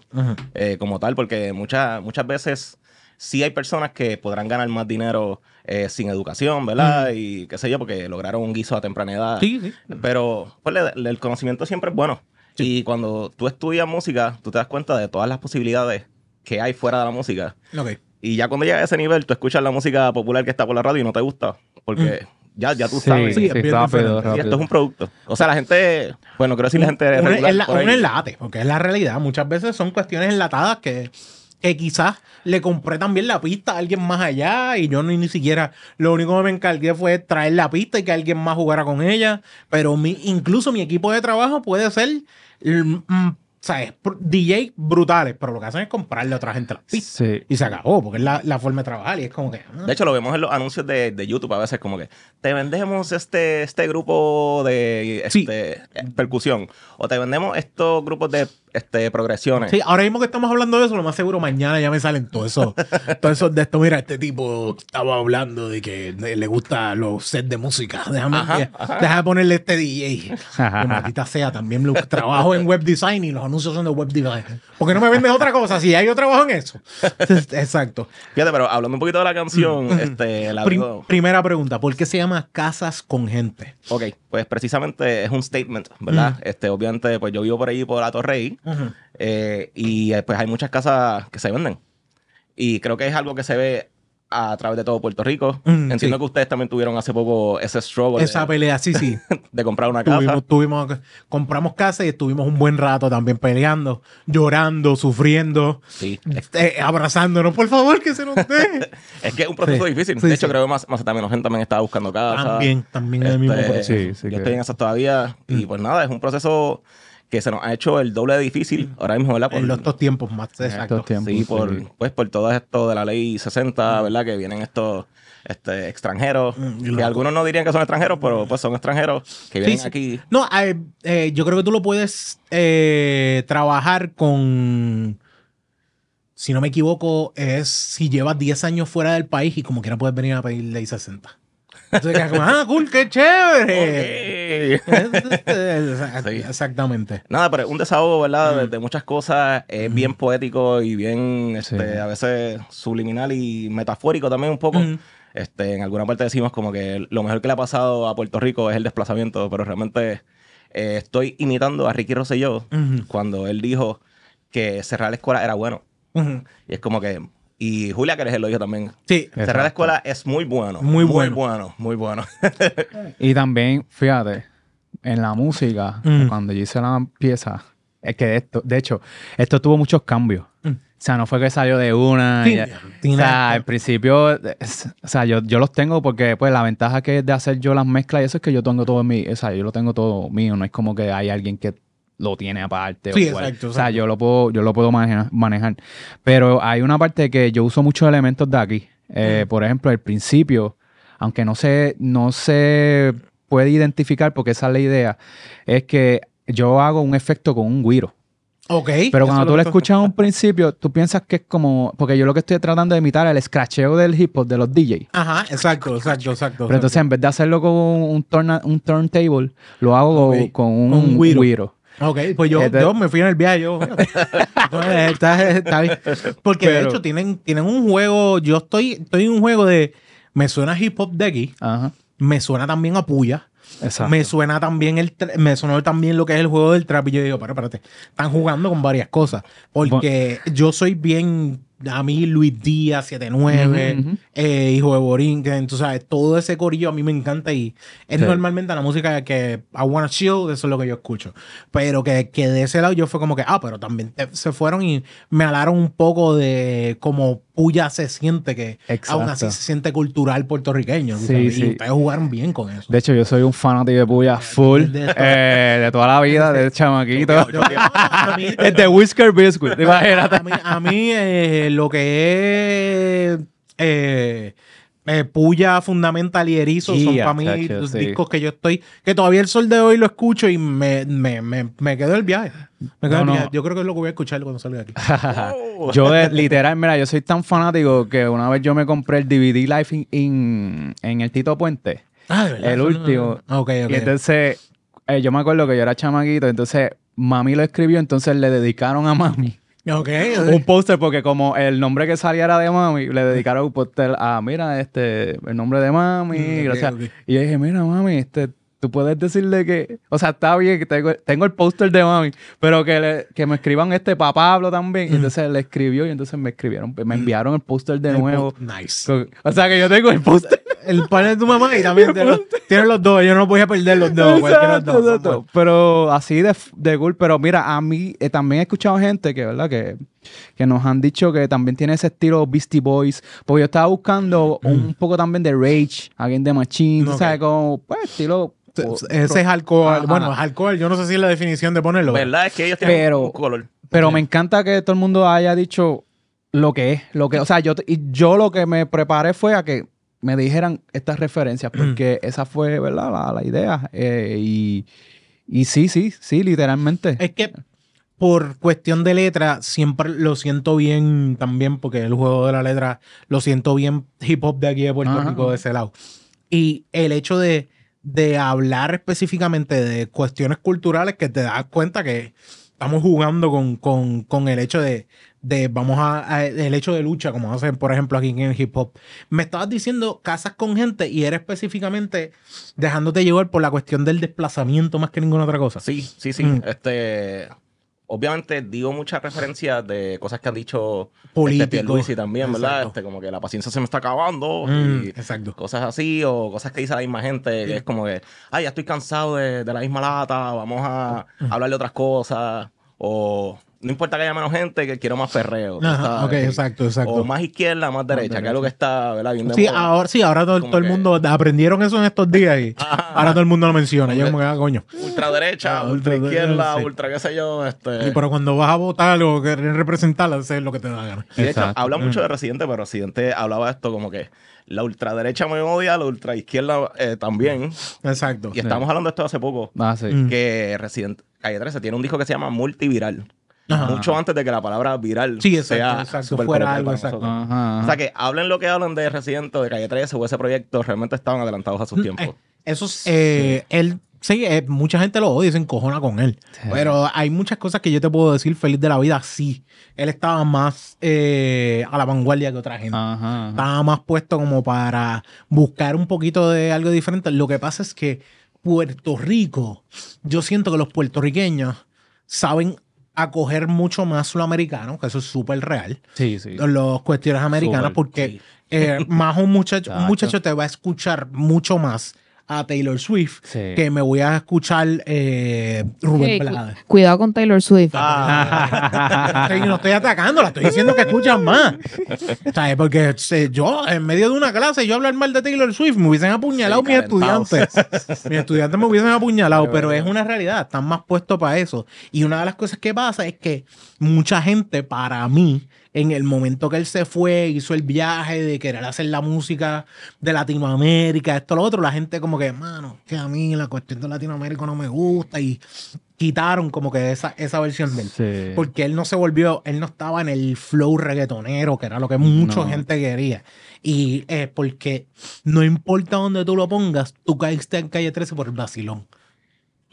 eh, como tal, porque muchas muchas veces sí hay personas que podrán ganar más dinero eh, sin educación, ¿verdad? Y qué sé yo, porque lograron un guiso a temprana edad. Sí, sí. Pero pues, le- le- el conocimiento siempre es bueno. Y cuando tú estudias música, tú te das cuenta de todas las posibilidades que hay fuera de la música. Ok. Y ya cuando llegas a ese nivel, tú escuchas la música popular que está por la radio y no te gusta. Porque ya, ya tú sí, sabes. Sí, sí, es bien rápido, rápido. esto es un producto. O sea, la gente, bueno, creo decir la gente regular por ahí. un enlate, porque es la realidad. Muchas veces son cuestiones enlatadas que que quizás le compré también la pista a alguien más allá y yo ni, ni siquiera, lo único que me encargué fue traer la pista y que alguien más jugara con ella, pero mi, incluso mi equipo de trabajo puede ser, mm, ¿sabes? DJ brutales, pero lo que hacen es comprarle a otra gente las pistas. Sí. Y se acabó, porque es la, la forma de trabajar y es como que... ah, De hecho, lo vemos en los anuncios de, de YouTube a veces como que te vendemos este, este grupo de este, eh, percusión o te vendemos estos grupos de este, progresiones. Sí, ahora mismo que estamos hablando de eso, lo más seguro mañana ya me salen todo eso, todo eso de esto. Mira, este tipo estaba hablando de que le gusta los sets de música. Déjame, Ajá, ajá. déjame ponerle este DJ. Que maldita sea, también lo, trabajo en web design y los anuncios son de web design. ¿Por qué no me vendes otra cosa? Si ya yo trabajo en eso. Exacto. Fíjate, pero hablando un poquito de la canción, este, la Prim- digo- primera pregunta, ¿por qué se llama Casas con Gente? Ok, pues precisamente es un statement, ¿verdad? Este, obviamente, pues yo vivo por ahí por la Torrey eh, y eh, pues hay muchas casas que se venden. Y creo que es algo que se ve a través de todo Puerto Rico. Mm, Entiendo sí. que ustedes también tuvieron hace poco ese struggle Esa de, pelea, sí, sí. de comprar una casa. Tuvimos, tuvimos, compramos casa y estuvimos un buen rato también peleando, llorando, sufriendo. Sí. Eh, abrazándonos, por favor, que se nos dé. Es que es un proceso Sí, difícil. sí, de hecho, sí. creo que más, más también también estaba buscando casa. también, también es el mismo Este, proceso. Sí, sí yo que- estoy en esas todavía. Y Mm. pues nada, es un proceso que se nos ha hecho el doble de difícil ahora mismo, ¿verdad? Por- En los estos tiempos más, En exacto. estos tiempos, sí, por, sí. pues por todo esto de la ley 60, ¿verdad? Que vienen estos este, extranjeros, Mm, que loco. algunos no dirían que son extranjeros, pero pues son extranjeros que vienen sí. aquí. No, eh, eh, yo creo que tú lo puedes eh, trabajar con, si no me equivoco, es si llevas 10 años fuera del país y como quiera puedes venir a pedir ley 60. Entonces, como, ah, cool, qué chévere. Ok. Sí. Exactamente. Nada, pero es un desahogo, ¿verdad? Mm. De, de muchas cosas. Es bien poético y bien, este, Sí. a veces subliminal y metafórico también un poco. Mm. Este, en alguna parte decimos como que lo mejor que le ha pasado a Puerto Rico es el desplazamiento, pero realmente eh, estoy imitando a Ricky Rosselló Ujú. cuando él dijo que cerrar la escuela era bueno. Ujú. Y es como que... Y Julia Querejel lo dijo también. Sí. Cerrar la escuela es muy bueno. Muy Muy bueno. bueno, muy bueno. Y también, fíjate, en la música, Mm. cuando yo hice la pieza, es que esto, de hecho, esto tuvo muchos cambios. Mm. O sea, no fue que salió de una. Sí, y ya- o sea, al principio, es- o sea, yo, yo los tengo porque, pues, la ventaja que es de hacer yo las mezclas y eso es que yo tengo todo en mí. O sea, yo lo tengo todo mío. No es como que hay alguien que lo tiene aparte. Sí, o igual. exacto, O sea, yo lo puedo, yo lo puedo manejar, manejar. Pero hay una parte que yo uso muchos elementos de aquí. Eh, Por ejemplo, el principio, aunque no se, no se puede identificar porque esa es la idea, es que yo hago un efecto con un guiro. Ok. Pero cuando tú lo escuchas a un principio, tú piensas que es como. Porque yo lo que estoy tratando de imitar es el scratcheo del hip hop de los DJs. Ajá, exacto, exacto, exacto. Pero entonces, en vez de hacerlo con un, turna- un turntable, lo hago con un, un güiro. Ok, pues yo, Este- yo me fui en el viaje. Yo, Entonces, está, está bien. Porque de hecho tienen, tienen un juego. Yo estoy, estoy en un juego de. Me suena hip hop de aquí. Ajá. Me suena también a Puya. Exacto. Me suena también el me sonó también lo que es el juego del trap y yo digo, pero espérate, están jugando con varias cosas. Porque yo soy bien, a mí Luis Díaz, 79, Ujú, ujú. eh, Hijo de Borinquen, tú sabes, todo ese corillo a mí me encanta y es Sí. normalmente la música que I wanna chill, eso es lo que yo escucho. Pero que, que de ese lado yo fue como que, ah, pero también te- se fueron y me hablaron un poco de cómo Puya se siente, que aún así Exacto. se siente cultural puertorriqueño. Sí, sabes, sí. Y ustedes jugaron bien con eso. De hecho, yo soy un fanático de Puya full De- de- eh, de toda la vida, de chamaquito. Yo- mí- de Whisker Biscuit, imagínate. a mí, a mí, eh, lo que es eh, eh, Puya, Fundamental y Erizo son para mí chacho, los sí. discos que yo estoy, que todavía el sol de hoy lo escucho y me, me, me, me quedó el viaje. Me quedó No, el no. viaje. Yo creo que es lo que voy a escuchar cuando salga de aquí. Oh. yo de, literal, mira, yo soy tan fanático que una vez yo me compré el DVD Live in, in- en el Tito Puente. Ah, de verdad, El último. Ok, ok. Y entonces, eh, yo me acuerdo que yo era chamaquito, entonces mami lo escribió, entonces le dedicaron a mami Ok, un póster porque como el nombre que salía era de mami, le dedicaron un póster a, mira, este, el nombre de mami, Mm, gracias. Y yo dije, mira, mami, este, tú puedes decirle que, o sea, está bien que tengo, tengo el póster de mami, pero que, le- que me escriban este para Pablo también. Y entonces le escribió y entonces me escribieron, me enviaron el póster de Mm. Nuevo. Nice. Con- O sea, que yo tengo el póster. el panel de tu mamá y también tiene los, tiene los dos. Yo no voy a perder los dos. los. Exacto, exacto. Pero así de, de cool. Pero mira, a mí eh, también he escuchado gente que, ¿verdad? Que, que nos han dicho que también tiene ese estilo Beastie Boys. Porque yo estaba buscando un poco también de Rage, alguien de Machine. ¿sabes? Como, pues, estilo... Ese es alcohol. Ajá. Bueno, es alcohol. Yo no sé si es la definición de ponerlo. ¿Verdad? Es que ellos tienen Pero- un color. Pero me encanta que todo el mundo haya dicho lo que es, lo que, o sea, yo, y yo lo que me preparé fue a que me dijeran estas referencias, porque esa fue, ¿verdad? La, la idea. Eh, y, y sí, sí, sí, literalmente. Es que por cuestión de letra, siempre lo siento bien también, porque el juego de la letra lo siento bien hip hop de aquí de Puerto Ajá. Rico, de ese lado. Y el hecho de, de hablar específicamente de cuestiones culturales que te das cuenta que estamos jugando con, con- con el hecho de, de vamos a, a- el hecho de lucha, como hacen, por ejemplo, aquí en el hip hop. Me estabas diciendo casas con gente y era específicamente dejándote llevar por la cuestión del desplazamiento más que ninguna otra cosa. Sí, sí, sí. Mm. Este, obviamente digo muchas referencias de cosas que han dicho Políticos. este Pierluisi también, ¿verdad? Este, como que la paciencia se me está acabando Mm, y exacto. cosas así o cosas que dice la misma gente que es como que, ay, ya estoy cansado de, de la misma lata, vamos a Mm. hablar de otras cosas o no importa que haya menos gente, que quiero más perreo. tú Ajá, ok, exacto, exacto. O más izquierda, más derecha, que es lo que está, ¿verdad? Bien Sí, moda. ahora, sí, ahora todo, el que- mundo aprendieron eso en estos días y Ajá. ahora todo el mundo lo menciona. Yo como que, ah, coño. Ultraderecha, Ah, ultra izquierda, sí. ultra qué sé yo, este... Y pero cuando vas a votar o querer representar, hacer lo que te da la gana. Y de hecho, habla mucho de Residente, pero Residente hablaba de esto como que la ultraderecha me odia, la ultraizquierda eh, también. Exacto. Y estábamos hablando de esto hace poco, Ah, sí. Mm. que Residente, Calle 13 tiene un disco que se llama Multiviral. Ajá. Mucho antes de que la palabra viral Sí, exacto, sea exacto, fuera algo, exacto. Ajá, O sea que hablen lo que hablan de Residente o de Calle 13 o ese proyecto, realmente estaban adelantados a sus tiempos. Eh, Eso es, eh, él, sí, eh, mucha gente lo odia y se encojona con él. Pero hay muchas cosas que yo te puedo decir feliz de la vida, sí. Él estaba más eh, a la vanguardia que otra gente. Ajá. Estaba más puesto como para buscar un poquito de algo diferente. Lo que pasa es que Puerto Rico, yo siento que los puertorriqueños saben acoger mucho más lo americano, que eso es súper real, Sí, sí. los cuestiones americanas, porque sí. eh, más un muchacho, un Chacho. muchacho te va a escuchar mucho más a Taylor Swift Sí. que me voy a escuchar eh, Rubén Hey, cu- Blades. cuidado con Taylor Swift. Ah, estoy- no estoy atacando, la estoy diciendo que escuchan más. ¿Sabes? Porque eh, yo, en medio de una clase, yo hablar mal de Taylor Swift, me hubiesen apuñalado Sí, mis calentados. estudiantes. mis estudiantes me hubiesen apuñalado, pero es una realidad, están más puestos para eso. Y una de las cosas que pasa es que mucha gente, para mí, en el momento que él se fue, hizo el viaje de querer hacer la música de Latinoamérica, esto, lo otro, la gente como que, mano, que a mí la cuestión de Latinoamérica no me gusta y quitaron como que esa, esa versión de él. Sí. Porque él no se volvió, él no estaba en el flow reggaetonero, que era lo que mucha No. gente quería. Y es porque no importa dónde tú lo pongas, tú caíste en calle 13 por el vacilón.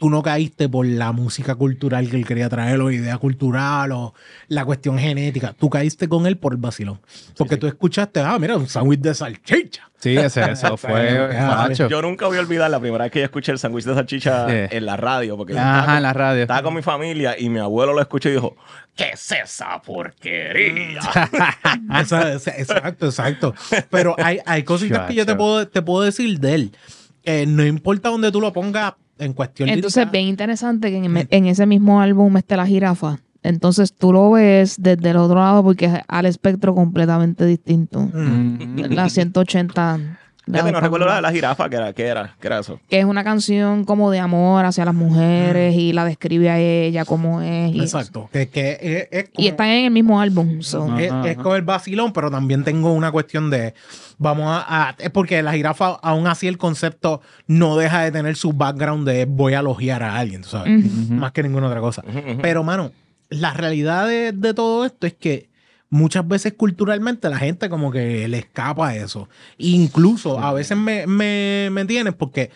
Tú no caíste por la música cultural que él quería traer, o idea cultural, o la cuestión genética. Tú caíste con él por el vacilón. Porque tú escuchaste, ah, mira, un sándwich de salchicha. Sí, ese, eso fue. Macho. Yo nunca voy a olvidar la primera vez que yo escuché el sándwich de salchicha Sí. en la radio. Porque Ajá, estaba en la radio. Estaba con mi familia y mi abuelo lo escuchó y dijo, ¿qué es esa porquería? Esa- esa- exacto, exacto. Pero hay, hay cositas que yo te Chacho. puedo, te puedo decir de él. Eh, no importa dónde tú lo pongas en cuestión Entonces, lírica. bien interesante que en, en ese mismo álbum esté la jirafa. Entonces, tú lo ves desde el otro lado porque es al espectro completamente distinto. Mm. La 180. Fíjate, no grados recuerdo la de la jirafa, que era, que era, que era eso. Que es una canción como de amor hacia las mujeres y la describe a ella como es. Y, Exacto. Que, que es, es como- y están en el mismo álbum. so. es, Ajá, es ajá. con el vacilón, pero también tengo una cuestión de. Vamos a, a- Es porque la jirafa, aún así, el concepto no deja de tener su background de voy a elogiar a alguien, tú ¿sabes? Más que ninguna otra cosa. Pero, mano, la realidad de, de todo esto es que muchas veces culturalmente la gente como que le escapa a eso. Incluso a veces me, me, me tienes porque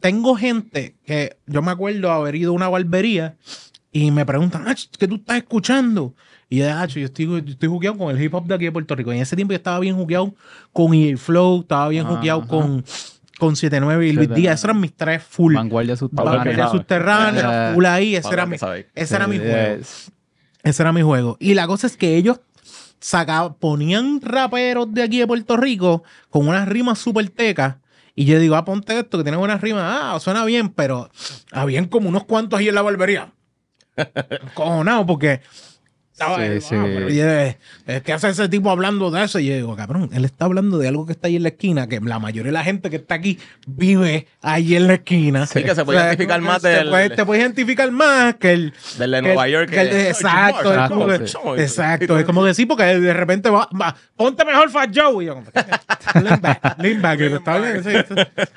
tengo gente que yo me acuerdo haber ido a una barbería y me preguntan, "Ach, ¿qué tú estás escuchando? Y yo, "Ach, yo estoy, yo estoy jugueado con el hip hop de aquí de Puerto Rico. Y en ese tiempo yo estaba bien jugueado con EA Flow, estaba bien jugueado con, con 79 y Luis 79. Díaz. Esos eran mis tres full. Vanguardia Pablo Vanguardia subterránea, full ahí. Ese era mi, ese era mi juego. Es- Ese era mi juego. Y la cosa es que ellos sacaban, ponían raperos de aquí de Puerto Rico con unas rimas súper tecas Y yo digo, ah, ponte esto, que tiene buena rima. Ah, suena bien, pero habían como unos cuantos ahí en la barbería. Cojonado, porque estaba, Sí, ah, sí. pero y es, es que hace ese tipo hablando de eso. Y yo digo, cabrón, él está hablando de algo que está ahí en la esquina, que la mayoría de la gente que está aquí vive ahí en la esquina. Sí, que se puede O sea, identificar más se del- puede- te puedes identificar más que el. Del de Nueva York. que el- que- exacto, es como que- Exacto. exacto, es como que sí, porque de repente va, va, ponte mejor Fat Joe. Y yo, lean back, lean back, y está bien, sí, sí.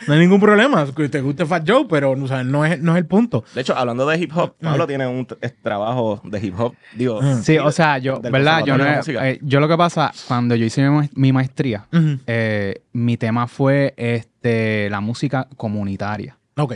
no hay ningún problema que te guste Fat Joe, pero o sea, no, es, no es el punto. De hecho, hablando de hip hop. Pablo tiene un trabajo de hip hop. Digo, Sí, o sea, yo, ¿verdad? Yo, no eh, yo lo que pasa, cuando yo hice mi, ma- mi maestría, eh, mi tema fue este, la música comunitaria. Ok.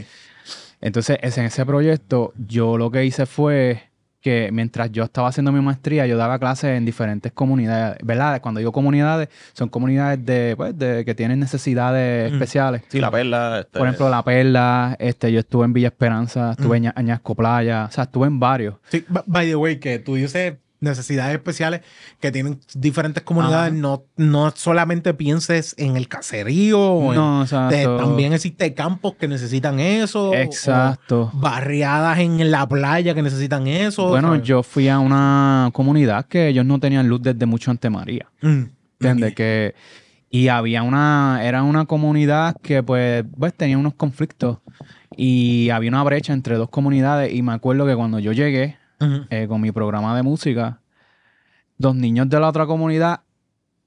Entonces, es- en ese proyecto, yo lo que hice fue que mientras yo estaba haciendo mi maestría, yo daba clases en diferentes comunidades, ¿verdad? Cuando digo comunidades, son comunidades de, pues, de que tienen necesidades Mm. especiales. sí, la perla. este, Por ejemplo, La Perla, este, yo estuve en Villa Esperanza, estuve en Ña- Añasco Playa, o sea, estuve en varios. Sí, by the way, que tú dices necesidades especiales que tienen diferentes comunidades, Ajá. no, no solamente pienses en el caserío, o en- No, exacto. te- también existen campos que necesitan eso. Exacto. barriadas en la playa que necesitan eso. Bueno, ¿sabes? yo fui a una comunidad que ellos no tenían luz desde mucho antes María. Mm. ¿Entiendes? Que, y había una, era una comunidad que pues, pues tenía unos conflictos y había una brecha entre dos comunidades y me acuerdo que cuando yo llegué Ujú. eh, con mi programa de música, los niños de la otra comunidad,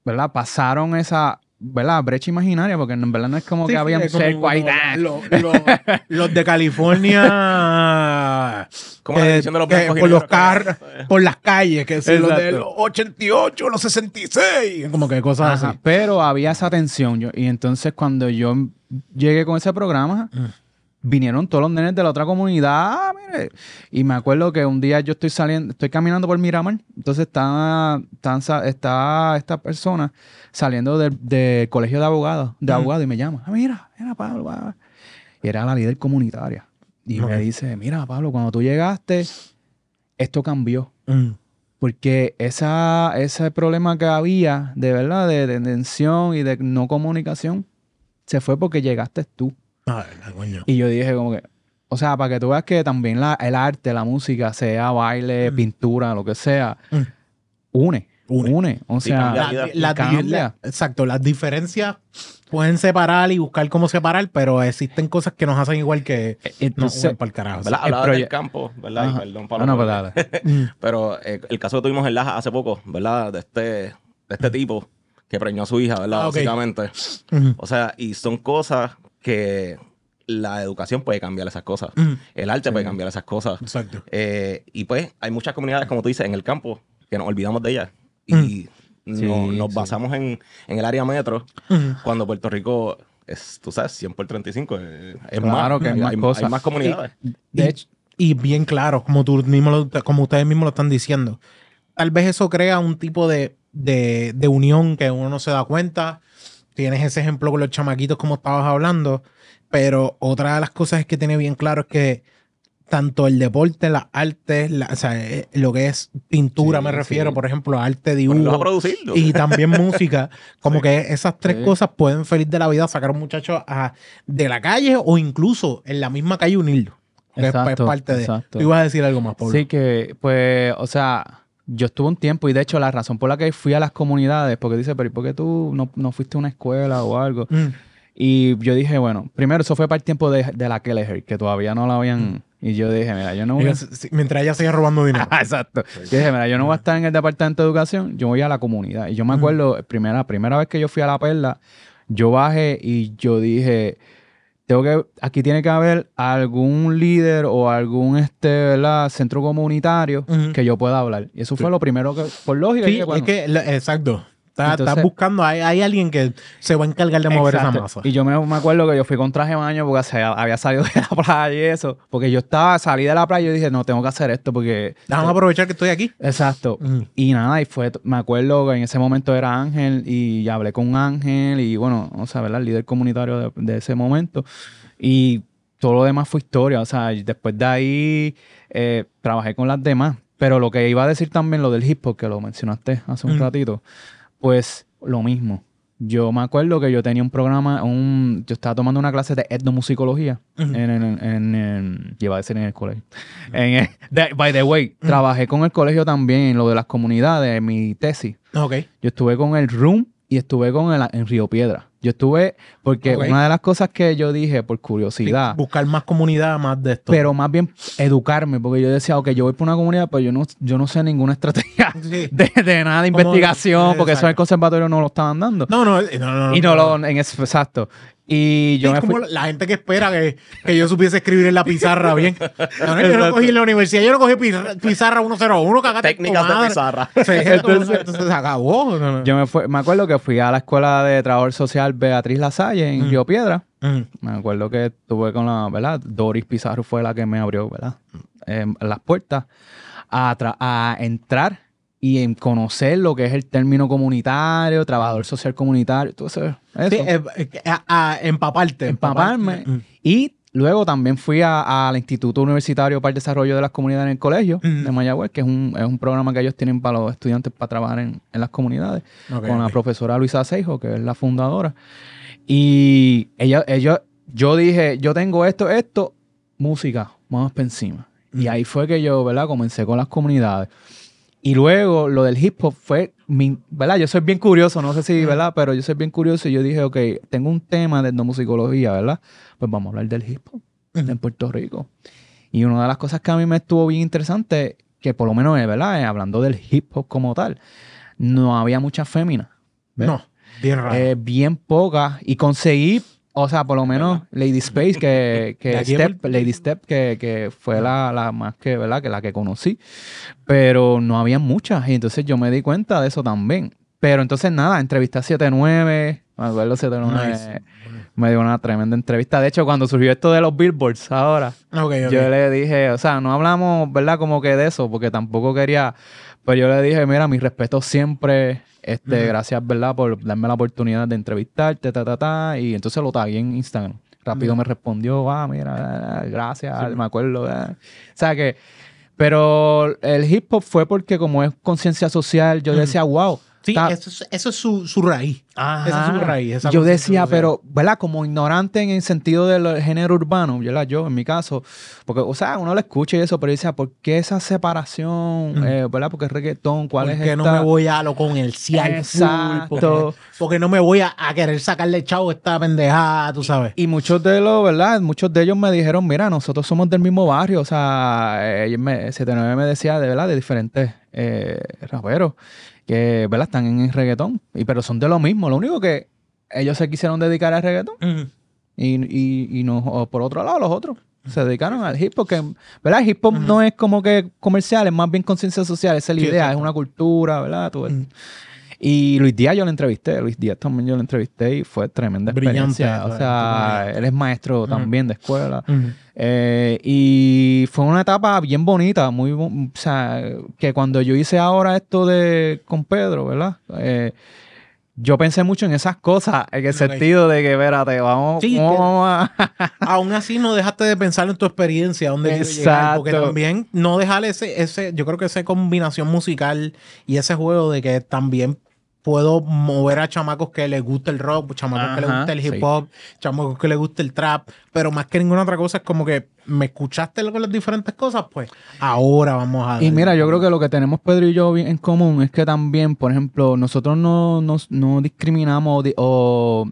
¿verdad? Pasaron esa, ¿verdad? Brecha imaginaria porque en verdad no es como Sí, que había un es como- cerco ahí. ¡ah! lo- lo- los de California. Como eh, de los y por los carros, por las calles, que si los de los 88, los 66, como que cosas Ajá, así. Pero había esa tensión. Yo, y entonces cuando yo llegué con ese programa, Mm. Vinieron todos los nenes de la otra comunidad. ah, mire. Y me acuerdo que un día yo estoy saliendo, estoy caminando por Miramar. Entonces está, está esta persona saliendo del, colegio de abogados, de Mm. abogados, y me llama. "Ah, mira, mira, Pablo. va". Y era la líder comunitaria. Y me dice, mira, Pablo, cuando tú llegaste, esto cambió. Mm. Porque esa, ese problema que había, de verdad, de, de tensión y de no comunicación, se fue porque llegaste tú. Coño. Y yo dije como que, o sea, para que tú veas que también la, el arte, la música, sea baile, Mm. pintura, lo que sea, Mm. une, Une. une. O sea, La- la- cambia. la- exacto, las diferencias pueden separar y buscar cómo separar, pero existen cosas que nos hacen igual que no, entonces, para el carajo. ¿verdad? Hablaba del campo, ¿verdad? Ajá. perdón, Ah, Pablo. no, por- pues. Mm. Pero eh, el caso que tuvimos en Laja hace poco, ¿verdad? De este, de este tipo que preñó a su hija, ¿verdad? Ah. Básicamente. O sea, y son cosas que la educación puede cambiar esas cosas. Ujú. El arte puede cambiar esas cosas. Exacto. Eh, y pues hay muchas comunidades, como tú dices, en el campo que nos olvidamos de ellas. Y Mm. no- Sí, nos sí. basamos en, en el área metro Ujú. cuando Puerto Rico es, tú sabes, 100 por 35. eh, Es Claro más, que es hay, más hay- cosas. hay más comunidades. de y, hecho, y bien claro, como tú mismo lo- como ustedes mismos lo están diciendo. Tal vez eso crea un tipo de, de, de unión que uno no se da cuenta. Tienes ese ejemplo con los chamaquitos como estabas hablando. Pero otra de las cosas es que tiene bien claro es que tanto el deporte, las artes, la- o sea, eh, lo que es pintura, Sí, me refiero, sí. por ejemplo, arte, a dibujo producirlo. y también música, como Sí. que esas tres cosas pueden feliz de la vida sacar a un muchacho a- de la calle o incluso en la misma calle unirlo. Que es- es Exacto, parte de. exacto. Tú ibas a decir algo más, Pablo. Sí, que, pues, o sea, yo estuve un tiempo y de hecho la razón por la que fui a las comunidades, porque dice, pero ¿y por qué tú no, no fuiste a una escuela o algo? Mm. Y yo dije, bueno, primero eso fue para el tiempo de, de la Kelleher, que todavía no la habían... Y yo dije, mira, yo no voy a... Mientras ella sigue robando dinero. Exacto. Yo dije, mira, yo no voy a estar en el departamento de educación, yo voy a la comunidad. Y yo me acuerdo, primera, primera vez que yo fui a La Perla, yo bajé y yo dije, tengo que, aquí tiene que haber algún líder o algún este, ¿verdad? centro comunitario que yo pueda hablar. Y eso fue lo primero que, por lógica, Sí, bueno, es que, exacto. Estás Entonces- estás buscando, hay, hay alguien que se va a encargar de mover Exacto. esa masa. Y yo me, me acuerdo que yo fui con traje de baño porque se había salido de la playa y eso. Porque yo estaba, salí de la playa y dije, no, tengo que hacer esto porque... Déjame aprovechar que estoy aquí. Exacto. Mm. Y nada, y fue, me acuerdo que en ese momento era Ángel y hablé con Ángel y bueno, o sea, ¿verdad? El líder comunitario de, de ese momento. Y todo lo demás fue historia. O sea, después de ahí eh, trabajé con las demás. Pero lo que iba a decir también, lo del hip hop, que lo mencionaste hace un Mm. ratito, pues lo mismo. yo me acuerdo que yo tenía un programa, un, yo estaba tomando una clase de etnomusicología en, en, en, en- a decir en el colegio. En de- by the way, trabajé con el colegio también en lo de las comunidades, en mi tesis. Ok. Yo estuve con el Room y estuve con el en Río Piedra. Yo estuve, porque una de las cosas que yo dije por curiosidad, Buscar más comunidad, más de esto. pero más bien educarme, porque yo decía, ok, yo voy por una comunidad, pero yo no, yo no sé ninguna estrategia Sí. de, de nada de investigación, porque eso en el conservatorio no lo estaban dando. No, no, eh, no, no, no. y no lo, en exacto. Y yo Sí, me como fui, la- gente que espera que, que yo supiese escribir en la pizarra bien. No, no, yo no cogí en la universidad, yo no cogí pi- pizarra 101, cagate Técnicas de pizarra. Sí, entonces, entonces se acabó. No, no. yo me, fui- me acuerdo que fui a la escuela de trabajo social Beatriz Lasalle en Río Piedra. Mm. Me acuerdo que estuve con la, ¿verdad? Doris Pizarro fue la que me abrió, ¿verdad? Em, las puertas a, tra- a entrar y en conocer lo que es el término comunitario, trabajador social comunitario, todo eso. eso. Sí, eh, eh, a, a empaparte. empaparme. Mm. Y luego también fui a- al Instituto Universitario para el Desarrollo de las Comunidades en el Colegio Mm. de Mayagüez, que es un, es un programa que ellos tienen para los estudiantes para trabajar en, en las comunidades, Ok, con la ok. profesora Luisa Seijo, que es la fundadora. Y ella, ella, yo dije, yo tengo esto, esto, música, vamos para encima. Y Mm. ahí fue que yo, ¿verdad? Comencé con las comunidades. Y luego lo del hip hop fue, mi, ¿verdad? Yo soy bien curioso, no sé si, ¿verdad? Pero yo soy bien curioso y yo dije, ok, tengo un tema de etnomusicología, ¿verdad? Pues vamos a hablar del hip hop en Puerto Rico. Y una de las cosas que a mí me estuvo bien interesante, que por lo menos, ¿verdad? Eh, Hablando del hip hop como tal, no había muchas féminas. ¿ves? No, bien raro. Eh, bien pocas. Y conseguí, o sea, por lo menos Lady Space, que, que Step, Lady Step, que, que fue la, la más que, ¿verdad? Que la que conocí. Pero no había muchas. Y entonces yo me di cuenta de eso también. Pero entonces nada, entrevisté a 79, me acuerdo 79. Nice. Me dio una tremenda entrevista. De hecho, cuando surgió esto de los billboards ahora, yo le dije, o sea, no hablamos, ¿verdad? Como que de eso, porque tampoco quería. Pero yo le dije, mira, mi respeto siempre, este, gracias, ¿verdad? Por darme la oportunidad de entrevistarte, ta, ta, ta. Y entonces lo tagué en Instagram. Rápido me respondió, ah, mira, ah, gracias, me acuerdo. ah". O sea que, pero el hip hop fue porque como es conciencia social, yo decía, wow. Sí, eso es, eso es su, su raíz. Esa es su raíz. esa yo decía, pero, ¿verdad? Como ignorante en el sentido del género urbano, ¿verdad? Yo, en mi caso, porque, o sea, uno lo escucha y eso, pero decía, ¿por qué esa separación? Mm. Eh, ¿Verdad? Porque es reggaetón, ¿cuál ¿Por es qué esta? no me voy a lo comercial? full? Exacto. Porque, porque no me voy a, a querer sacarle chavo esta pendejada, tú sabes. Y muchos de los, ¿verdad? Muchos de ellos me dijeron, mira, nosotros somos del mismo barrio. O sea, eh, me, 79 me decía, de verdad, de diferentes eh, raperos que, ¿verdad? Están en el reggaetón. Y, pero son de lo mismo. Lo único que ellos se quisieron dedicar al reggaetón. Y, y, y no, por otro lado, los otros se dedicaron al hip hop. Que, ¿verdad? El hip hop no es como que comercial, es más bien conciencia social. Esa es la Sí, idea, exacto. es una cultura, ¿verdad? Ves. Ujú. Y Luis Díaz yo lo entrevisté, Luis Díaz también yo lo entrevisté y fue tremenda Brillante, experiencia. O o sea, brillante. él es maestro también de escuela. Ujú. Eh, y fue una etapa bien bonita, muy, o sea, que cuando yo hice ahora esto de con Pedro, ¿verdad? Eh, yo pensé mucho en esas cosas, en el sentido de que, espérate, vamos, Sí, ¿cómo que- vamos a... Aún así no dejaste de pensar en tu experiencia, dónde llegar, porque también no dejar ese, ese, yo creo que esa combinación musical y ese juego de que también puedo mover a chamacos que les gusta el rock, chamacos que les gusta el hip sí. hop, chamacos que les gusta el trap, pero más que ninguna otra cosa es como que me escuchaste con las diferentes cosas, pues ahora vamos a... Y mira, yo creo que lo que tenemos Pedro y yo bien en común es que también, por ejemplo, nosotros no, nos- no discriminamos o, o,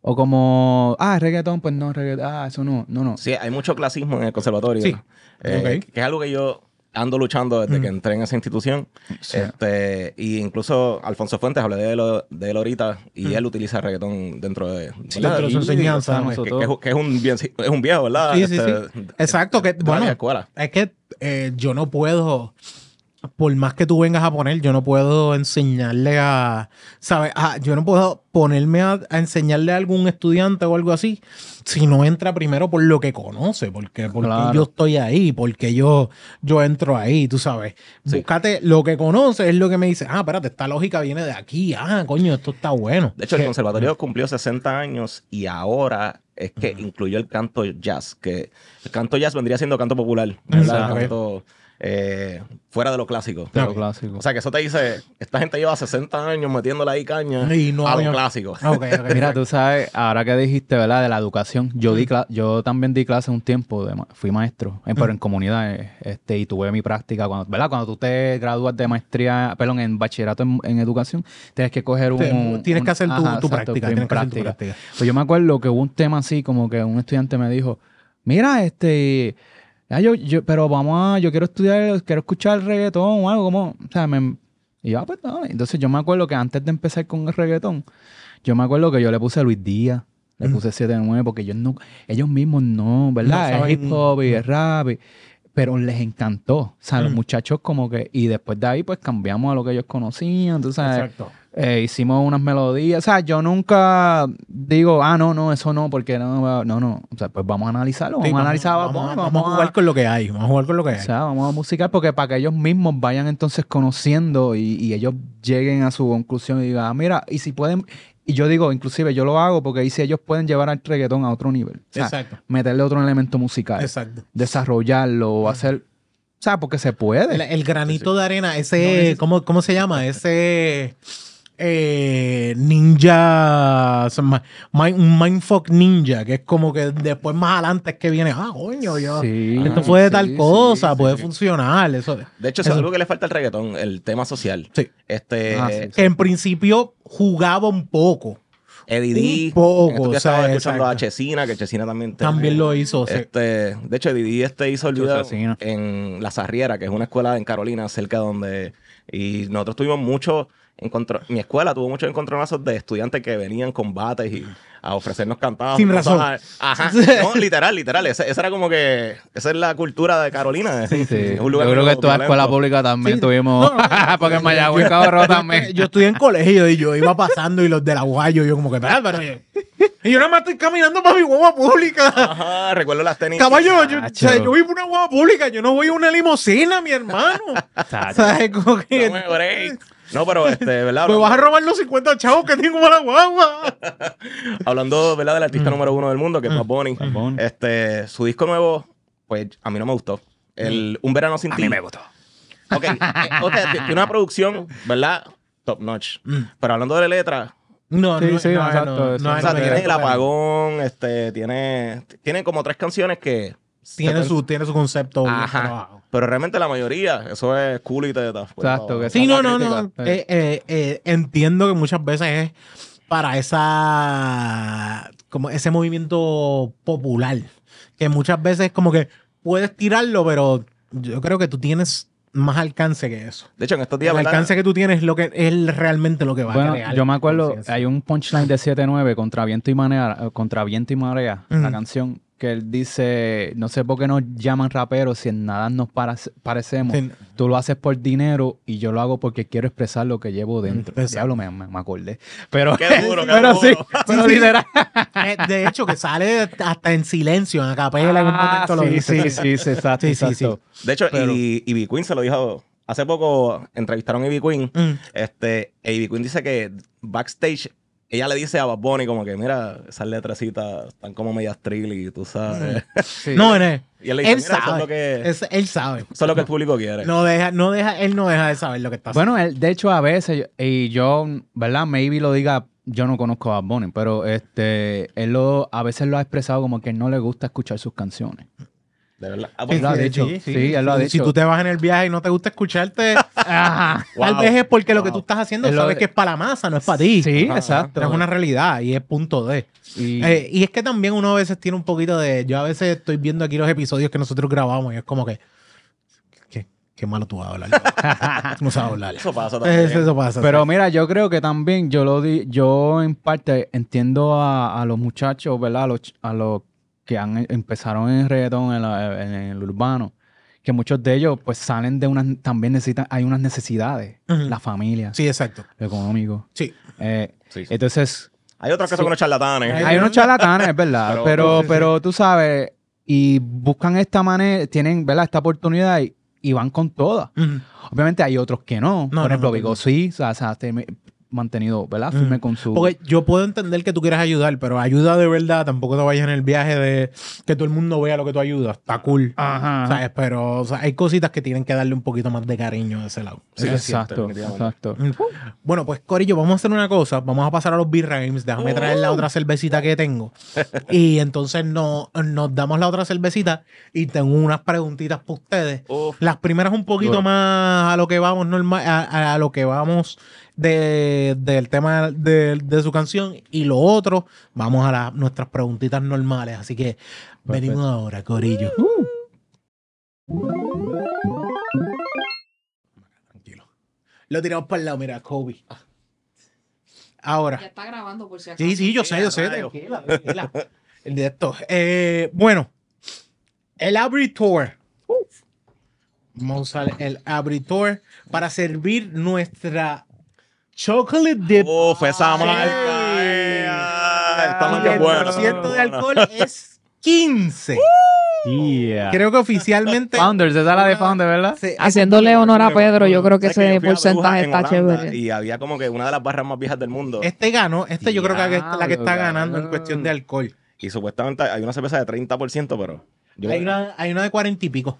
o como, ah, reggaetón, pues no, reggaetón, ah, eso no, no, no. Sí, hay mucho clasismo en el conservatorio. Sí. Eh. Que es algo que yo ando luchando desde Mm. que entré en esa institución. Sí. Este, y incluso Alfonso Fuentes, hablé de, lo- de él ahorita, y Mm. él utiliza reggaetón dentro de, dentro de su enseñanza, que, que es, que es un es un viejo, ¿verdad? Sí, sí, Este, sí. Exacto, que bueno, escuela. es que eh, yo no puedo, por más que tú vengas a poner, yo no puedo enseñarle a, ¿sabes? Ah, yo no puedo ponerme a, a enseñarle a algún estudiante o algo así si no entra primero por lo que conoce, porque, porque Claro. yo estoy ahí, porque yo, yo entro ahí, tú sabes. Sí. Búscate lo que conoce, es lo que me dice, ah, espérate, esta lógica viene de aquí, ah, coño, esto está bueno. De hecho, el conservatorio cumplió 60 años y ahora es que incluyó el canto jazz, que el canto jazz vendría siendo canto popular, ¿verdad? Canto, eh, fuera de lo clásico. De lo clásico. O sea, que eso te dice, esta gente lleva 60 años metiéndole ahí caña Y no a había- lo clásico. Ok, ok. Mira, tú sabes, ahora que dijiste, ¿verdad? De la educación, yo Mm. di cla- yo también di clase un tiempo, de ma- fui maestro, eh, Mm. pero en comunidades, este, y tuve mi práctica, cuando, ¿verdad? Cuando tú te gradúas de maestría, perdón, en bachillerato en, en educación, tienes que coger un... Te- tienes que hacer tu- ajá, tu exacto, práctica, tienes que hacer tu práctica. Pues yo me acuerdo que hubo un tema así, como que un estudiante me dijo, mira, este... ya yo, yo, pero vamos a, yo quiero estudiar, quiero escuchar reggaetón o algo como, o sea, me, y yo, ah, pues dale. Entonces yo me acuerdo que antes de empezar con el reggaetón, yo me acuerdo que yo le puse Luis Díaz, le puse 7-9, porque ellos no, ellos mismos no, ¿verdad? No es hip hop y es rap, y- pero les encantó. O sea, los muchachos como que, y después de ahí pues cambiamos a lo que ellos conocían, entonces Exacto. Eh, hicimos unas melodías. O sea, yo nunca digo, ah, no, no, eso no, porque no, no, no. O sea, pues vamos a analizarlo, vamos, Sí, a analizar, vamos, vamos, vamos a jugar con lo que hay. Vamos a jugar con lo que hay. o sea, vamos a musicar porque para que ellos mismos vayan entonces conociendo y, y ellos lleguen a su conclusión y digan, ah, mira, y si pueden, y yo digo, inclusive yo lo hago porque ahí sí ellos pueden llevar al reggaetón a otro nivel. O sea, Exacto. meterle otro elemento musical, Exacto. desarrollarlo o hacer, o sea, porque se puede. El, el granito de arena, ese, ¿cómo, ¿cómo se llama? Ese eh, ninja, un mindfuck ninja, que es como que después más adelante es que viene, ah, coño, yo, Sí, esto fue de sí, tal sí, cosa, sí, puede sí. funcionar, eso. De hecho, eso es algo que le falta al reggaetón, el tema social. Sí. Este, Ah, Que en principio jugaba un poco. Eddie D. Un poco, estos días o sea, estaba escuchando a. Chesina, que Chesina también... También lo hizo, sí. Este, de hecho, Eddie D este hizo el video en La Sarriera, que es una escuela en Carolina, cerca de donde... Y nosotros tuvimos mucho... encontro- mi escuela tuvo muchos encontronazos de estudiantes que venían con bates y a ofrecernos cantadas. Sin razón. Ajá. No, literal, literal. Esa era como que... Esa es la cultura de Carolina. Sí, sí. Es Yo un lugar creo que toda escuela pública también Sí. tuvimos, No, no, no. porque en Mayagüez cabrón también. Yo estudié en colegio y yo iba pasando y los de la guayo, yo como que, "Espera, pero yo-". Y yo nada más estoy caminando para mi guagua pública. Ajá, recuerdo las tenis. Caballo, yo, o sea, yo voy por una guagua pública, yo no voy a una limusina, mi hermano. Chacho. ¿Sabes? Como que, break. No, pero este, ¿verdad? me vas a robar los 50 chavos que tengo para la guagua. Hablando, ¿verdad? Del artista número uno del mundo, que es Bad Bunny. Bad Bunny. Este, su disco nuevo, pues a mí no me gustó. El Un Verano Sin Ti. gustó. Ok, eh, o sea, tiene una producción, ¿verdad? Top notch. Pero hablando de la letra, No, Sí, no, sí, no, exacto, no, no, o sea, no, tiene no, el no, apagón, este, tiene, tiene como tres canciones que... Tiene su, tiene su concepto Ajá. trabajado. Pero realmente la mayoría, eso es cool y teta. pues, Exacto, que Sí, no, no, no. Eh, eh, eh, entiendo que muchas veces es para esa como ese movimiento popular. Que muchas veces es como que puedes tirarlo, pero yo creo que tú tienes más alcance que eso. De hecho, en estos días, El ¿verdad? alcance que tú tienes es lo que es realmente lo que va a crear. yo me acuerdo, hay un punchline de 7-9 contra viento y marea, contra viento y marea, la canción, que él dice, no sé por qué nos llaman raperos si en nada nos parece- parecemos. Sí. Tú lo haces por dinero y yo lo hago porque quiero expresar lo que llevo dentro. Exacto. Diablo, me, me, me acordé. Pero, Qué duro, qué pero duro. sí, pero sí. literal. Eh, de hecho, que sale hasta en silencio, en un Ah, lo sí, dice. sí, sí, sí, exacto, Sí, sí, sí. exacto. De hecho, Pero- y, y B. Queen se lo dijo. Hace poco entrevistaron a Ivy Queen. Mm. Este, Ivy Queen dice que backstage ella le dice a Bad Bunny como que, mira, esas letrecitas están como medias trill y tú sabes. Sí. No, no, y él le dice, él eso es sabe. lo que, Es- él sabe. eso es lo que el público quiere. No deja, no deja, él no deja de saber lo que está haciendo. Bueno, él, de hecho, a veces, y yo, ¿verdad? Maybe lo diga, yo no conozco a Bad Bunny, pero este, él lo, a veces lo ha expresado como que no le gusta escuchar sus canciones. De verdad. Ah, Él pues, lo ha dicho. Sí, él lo ha Si- dicho. Si tú te vas en el viaje y no te gusta escucharte, Ajá. tal vez es porque lo que Wow. tú estás haciendo Es sabes de- que es para la masa, no es para ti. Sí, Ajá, exacto. Es una realidad y es punto de. Y- Eh, y es que también uno a veces tiene un poquito de. Yo a veces estoy viendo aquí los episodios que nosotros grabamos y es como que. Qué, qué malo tú vas a hablar. no sabes hablar. Eso pasa también. Eso, eso pasa. Pero mira, yo creo que también yo lo di, yo en parte entiendo a, a los muchachos, ¿verdad? A los, ch- a los que han, empezaron en el reggaetón, en, la- en el urbano, que muchos de ellos pues salen de unas, también necesitan, hay unas necesidades, la familia, Sí, exacto. lo económico. Sí. Eh, Sí, sí. Entonces, Hay otros que son Sí. unos charlatanes. Hay- unos charlatanes, es verdad, Pero- pero, sí, sí. pero tú sabes, y buscan esta manera, tienen, ¿verdad? Esta oportunidad y, y van con todas. Obviamente hay otros que no. No, Por ejemplo, no, no, Vigo no. sí, o sea, o sea, te- mantenido, ¿verdad? Firme con su... Porque yo puedo entender que tú quieras ayudar, pero ayuda de verdad. Tampoco te vayas en el viaje de que todo el mundo vea lo que tú ayudas. Está cool. Ajá. ¿Sabes? Pero o sea, hay cositas que tienen que darle un poquito más de cariño de ese lado. Sí, exacto, exacto. Bueno, pues Corillo, vamos a hacer una cosa. Vamos a pasar a los Beer Games. Déjame traer la otra cervecita que tengo. y entonces no, nos damos la otra cervecita y tengo unas preguntitas para ustedes. Las primeras un poquito más a lo que vamos normal, a, a lo que vamos de- del tema de, de su canción y lo otro, vamos a la- nuestras preguntitas normales. Así que venimos ahora, Corillo. Tranquilo. Lo tiramos para el lado, mira, Kobe. Ahora. está grabando por si acaso. Sí, sí, yo sé, yo sé. Tranquila, tranquila. El de esto. Eh, bueno, el abritor. Vamos a usar el abritor para servir nuestra chocolate dip. Uf, esa Ay. marca. Está más Y que el buena. porciento de alcohol es 15. Yeah. Creo que oficialmente. Founders, esa es la de Founder, ¿verdad? se- Haciéndole honor a Pedro, yo creo que ¿Sabes que ese a porcentaje está chévere. Y había como que una de las barras más viejas del mundo. Este ganó. Este yo creo que es la que está ganando en cuestión de alcohol. Y supuestamente hay una cerveza de 30%, pero. Yo Hay una, hay una de 40 y pico.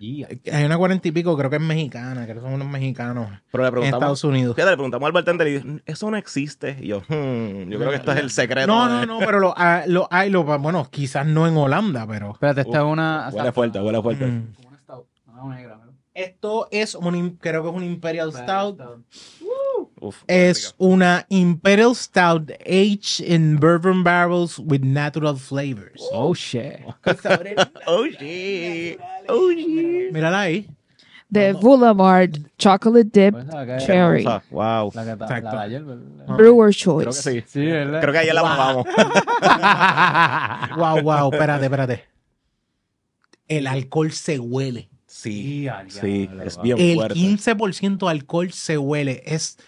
Hay una 40 y pico, creo que es mexicana, creo que son unos mexicanos pero le en preguntamos. Estados Unidos. Fíjate, le preguntamos al bartender y dijo, eso no existe. Y yo, hmm, yo creo que esto es el secreto. No, no, no, pero lo, ah, lo hay, lo, bueno, quizás no en Holanda, pero. Espérate, esta es una... Huele fuerte, huele fuerte. Mm. Esto es un, creo que es un Imperial Stout. Uf, Es una Imperial Stout aged in bourbon barrels with natural flavors. Oh, shit. Oh, shit. Oh, shit. Mírala ahí. The Boulevard Chocolate Dip Pues, Cherry. Wow. De ¿verdad? Brewer's Creo que Choice. sí. Sí, ¿verdad? Creo que ayer la probamos. Wow, wow, espérate, espérate. El alcohol se huele. Sí, sí, es bien El fuerte. 15% de alcohol se huele. Es,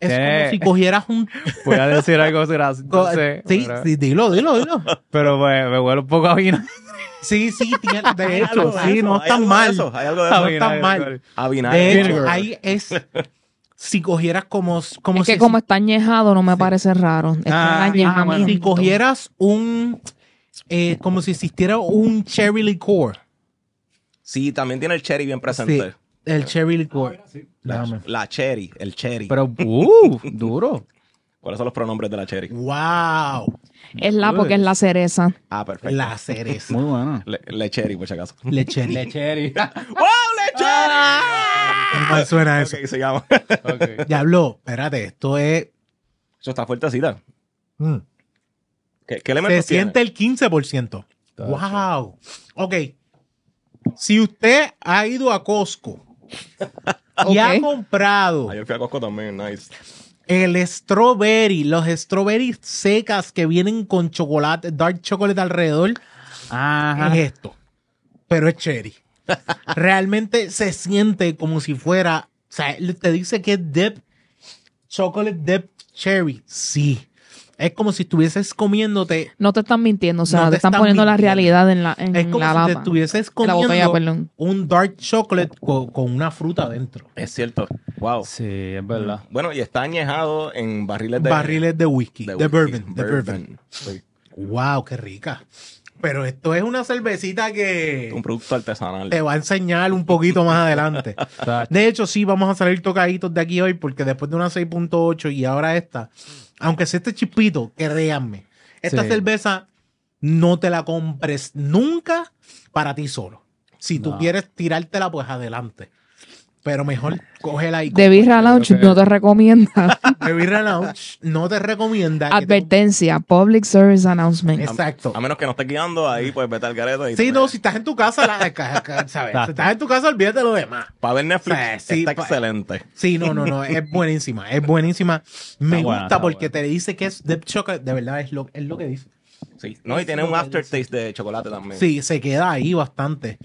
es ¿Qué? como si cogieras un. Voy a decir algo gracioso. no sé, sí, pero- sí, dilo, dilo, dilo. Pero pues, me huele un poco a vino. Sí, sí, tiene- de hecho, sí, no está mal. eso, Hay algo de eso. no vinagre, está mal. A vinagre. De hecho, Vinegar. ahí es. Si cogieras como. como Es que como está añejado, no me parece raro. Es que Ah, el añejamiento. si cogieras un. eh, como si existiera un cherry liqueur. Sí, también tiene el cherry bien Sí, presente. El cherry liqueur. La, Déjame. la cherry, el cherry. Pero, uh, duro. ¿Cuáles son los pronombres de la cherry? Wow. Es la porque es la cereza. Ah, perfecto. La cereza. Muy bueno. Le, le cherry, por si acaso. Le cherry. Cherry. ¡Wow, le cherry! Qué mal suena eso. Ok, sigamos. ok. Diablo, espérate, esto es. Eso está fuertecita. mm, ¿Qué, qué se elementos tiene? siente el 15%. Wow. Ok. Si usted ha ido a Costco y ha comprado Ayer fui a Costco también, nice. el strawberry, los strawberries secas que vienen con chocolate, dark chocolate alrededor, Ajá. es esto. Pero es cherry. Realmente se siente como si fuera. O sea, te dice que es dip, chocolate dip cherry. Sí. Es como si estuvieses comiéndote. No te están mintiendo, o sea, No te, te están están poniendo la mintiendo. realidad en la, en Es como la si te estuvieses la comiendo botella, un dark chocolate co- con, una fruta adentro. Es cierto. Wow. Sí, es verdad. Bueno, y está añejado en barriles de... Barriles de whisky, de, whisky, bourbon, de bourbon. Sí. Wow, qué rica. Pero esto es una cervecita que Un producto artesanal. te va a enseñar un poquito más adelante. De hecho, sí, vamos a salir tocaditos de aquí hoy porque después de una 6.8 y ahora esta, aunque sea este chispito, créanme, esta Sí. cerveza no te la compres nunca para ti solo. Si tú quieres tirártela, pues adelante. Pero mejor cógela y De Birra Lounge que- no te recomienda. The Birra Lounge no te recomienda. te- Advertencia, Public Service Announcement. Exacto. A menos que no estés guiando ahí, pues vete al gareto. y Sí, te- no, si estás en tu casa, la, ca- ¿sabes? Si estás en tu casa, olvídate lo demás. Para ver Netflix sí, está pa- excelente. Sí, no, no, no, es buenísima, es buenísima. Me Está gusta porque buena. te dice que es de chocolate, de verdad es lo, es lo que dice. Sí. No, y tiene un aftertaste de chocolate también. Sí, se queda ahí bastante.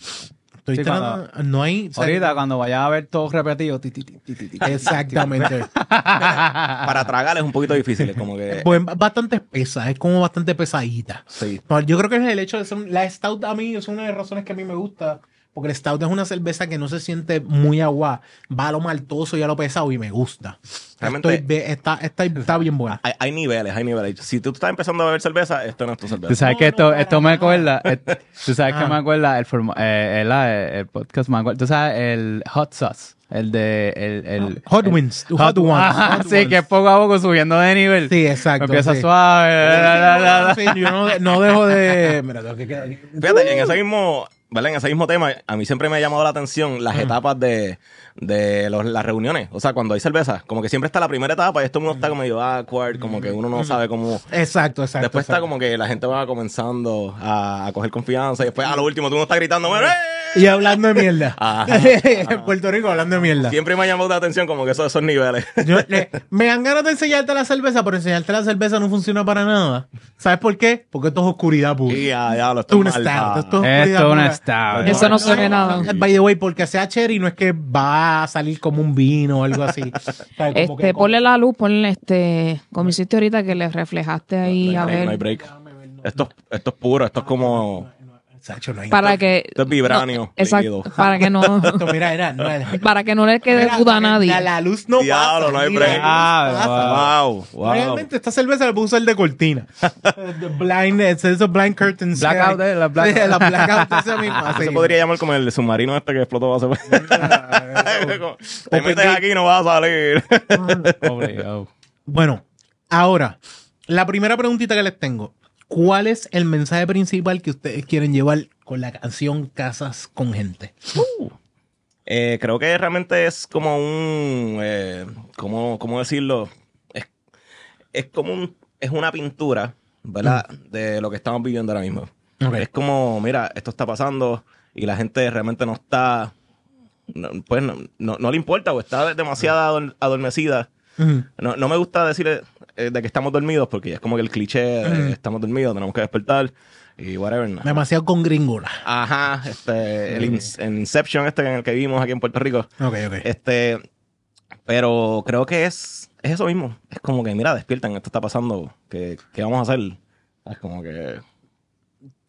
Estoy Sí, tratando- no hay... o sea, Ahorita, cuando vayas a ver todo repetido, ti, ti, ti, ti, ti, ti. Exactamente. Para tragar es un poquito difícil. Es como que... Pues bastante espesa, es como bastante pesadita. Sí. Yo creo que es el hecho de ser... La stout a mí es una de las razones que a mí me gusta. Porque el Stout es una cerveza que no se siente muy agua, va a lo maltoso y a lo pesado y me gusta. Realmente- Estoy está, está, está bien buena. Hay, hay niveles, hay niveles. Si tú estás empezando a beber cerveza, esto no es tu cerveza. Tú sabes No, que no, esto, para esto me acuerda, eh, tú sabes que Ah. me acuerda el, forma- eh, el, el, el podcast, me acuerda, tú sabes el hot sauce, el de, el, el Hot el- Wings, Hot Ones, Ajá, Hot sí, Ones. que es poco a poco subiendo de nivel. Sí, exacto. Empieza sí. suave, la, la, la, la. Sí, yo no, no dejo de. Mira, tengo que quedar aquí. Fíjate, en ese mismo, ¿verdad? En ese mismo tema, a mí siempre me ha llamado la atención las etapas de, de los- las reuniones. O sea, cuando hay cerveza, como que siempre está la primera etapa y esto uno está como medio awkward, como que uno no sabe cómo. Exacto, exacto. Después está como que la gente va comenzando a, a coger confianza y después a lo último tú no estás gritando, "¡Eh!". Y hablando de mierda. Ajá. en Puerto Rico hablando de mierda. Siempre me ha llamado la atención como que esos, esos niveles. Yo, le- me dan ganas de enseñarte la cerveza, pero enseñarte la cerveza no funciona para nada. ¿Sabes por qué? Porque esto es oscuridad pura. y ya, ya lo Esto estoy es mal. Esto oscuridad pura. Stout. Eso no ve nada. By the way, porque sea cherry no es que va a salir como un vino o algo así. Este, que- ponle la luz, ponle este, como hiciste ahorita que le reflejaste ahí No a hay, no hay ver. break. Esto, esto es puro, esto es como. Sacho, no hay- Para que. Esto es vibranio no, exacto, para que no. Mira, era, para que no le quede Mira, duda a nadie. La, la luz no Diablo, pasa. no hay luz Ah, pasa. Wow, wow. Realmente esta cerveza la puedo usar de cortina. The blind, esos blind curtains. Blackout, eh, la blackout. Sí, la blackout, esa misma. Sí. se podría llamar como el submarino este que explotó hace Te metes aquí y no vas a salir. Obligado. Bueno, ahora, la primera preguntita que les tengo. ¿Cuál es el mensaje principal que ustedes quieren llevar con la canción Casas con Gente? Eh, creo que realmente es como un. Eh, ¿cómo, cómo decirlo? Es, es como un. Es una pintura, ¿verdad? De lo que estamos viviendo ahora mismo. Es como, mira, esto está pasando y la gente realmente no está. no, pues no, no- no le importa o está demasiado ador- No, no me gusta decir eh, de que estamos dormidos porque es como que el cliché de estamos dormidos, tenemos que despertar y whatever. no. Demasiado con gringola. Ajá, este, el Ins- Inception este en el que vivimos aquí en Puerto Rico. Ok, ok. Este, pero creo que es, es eso mismo. Es como que, mira, despiertan, esto está pasando. ¿Qué, qué vamos a hacer? Es como que...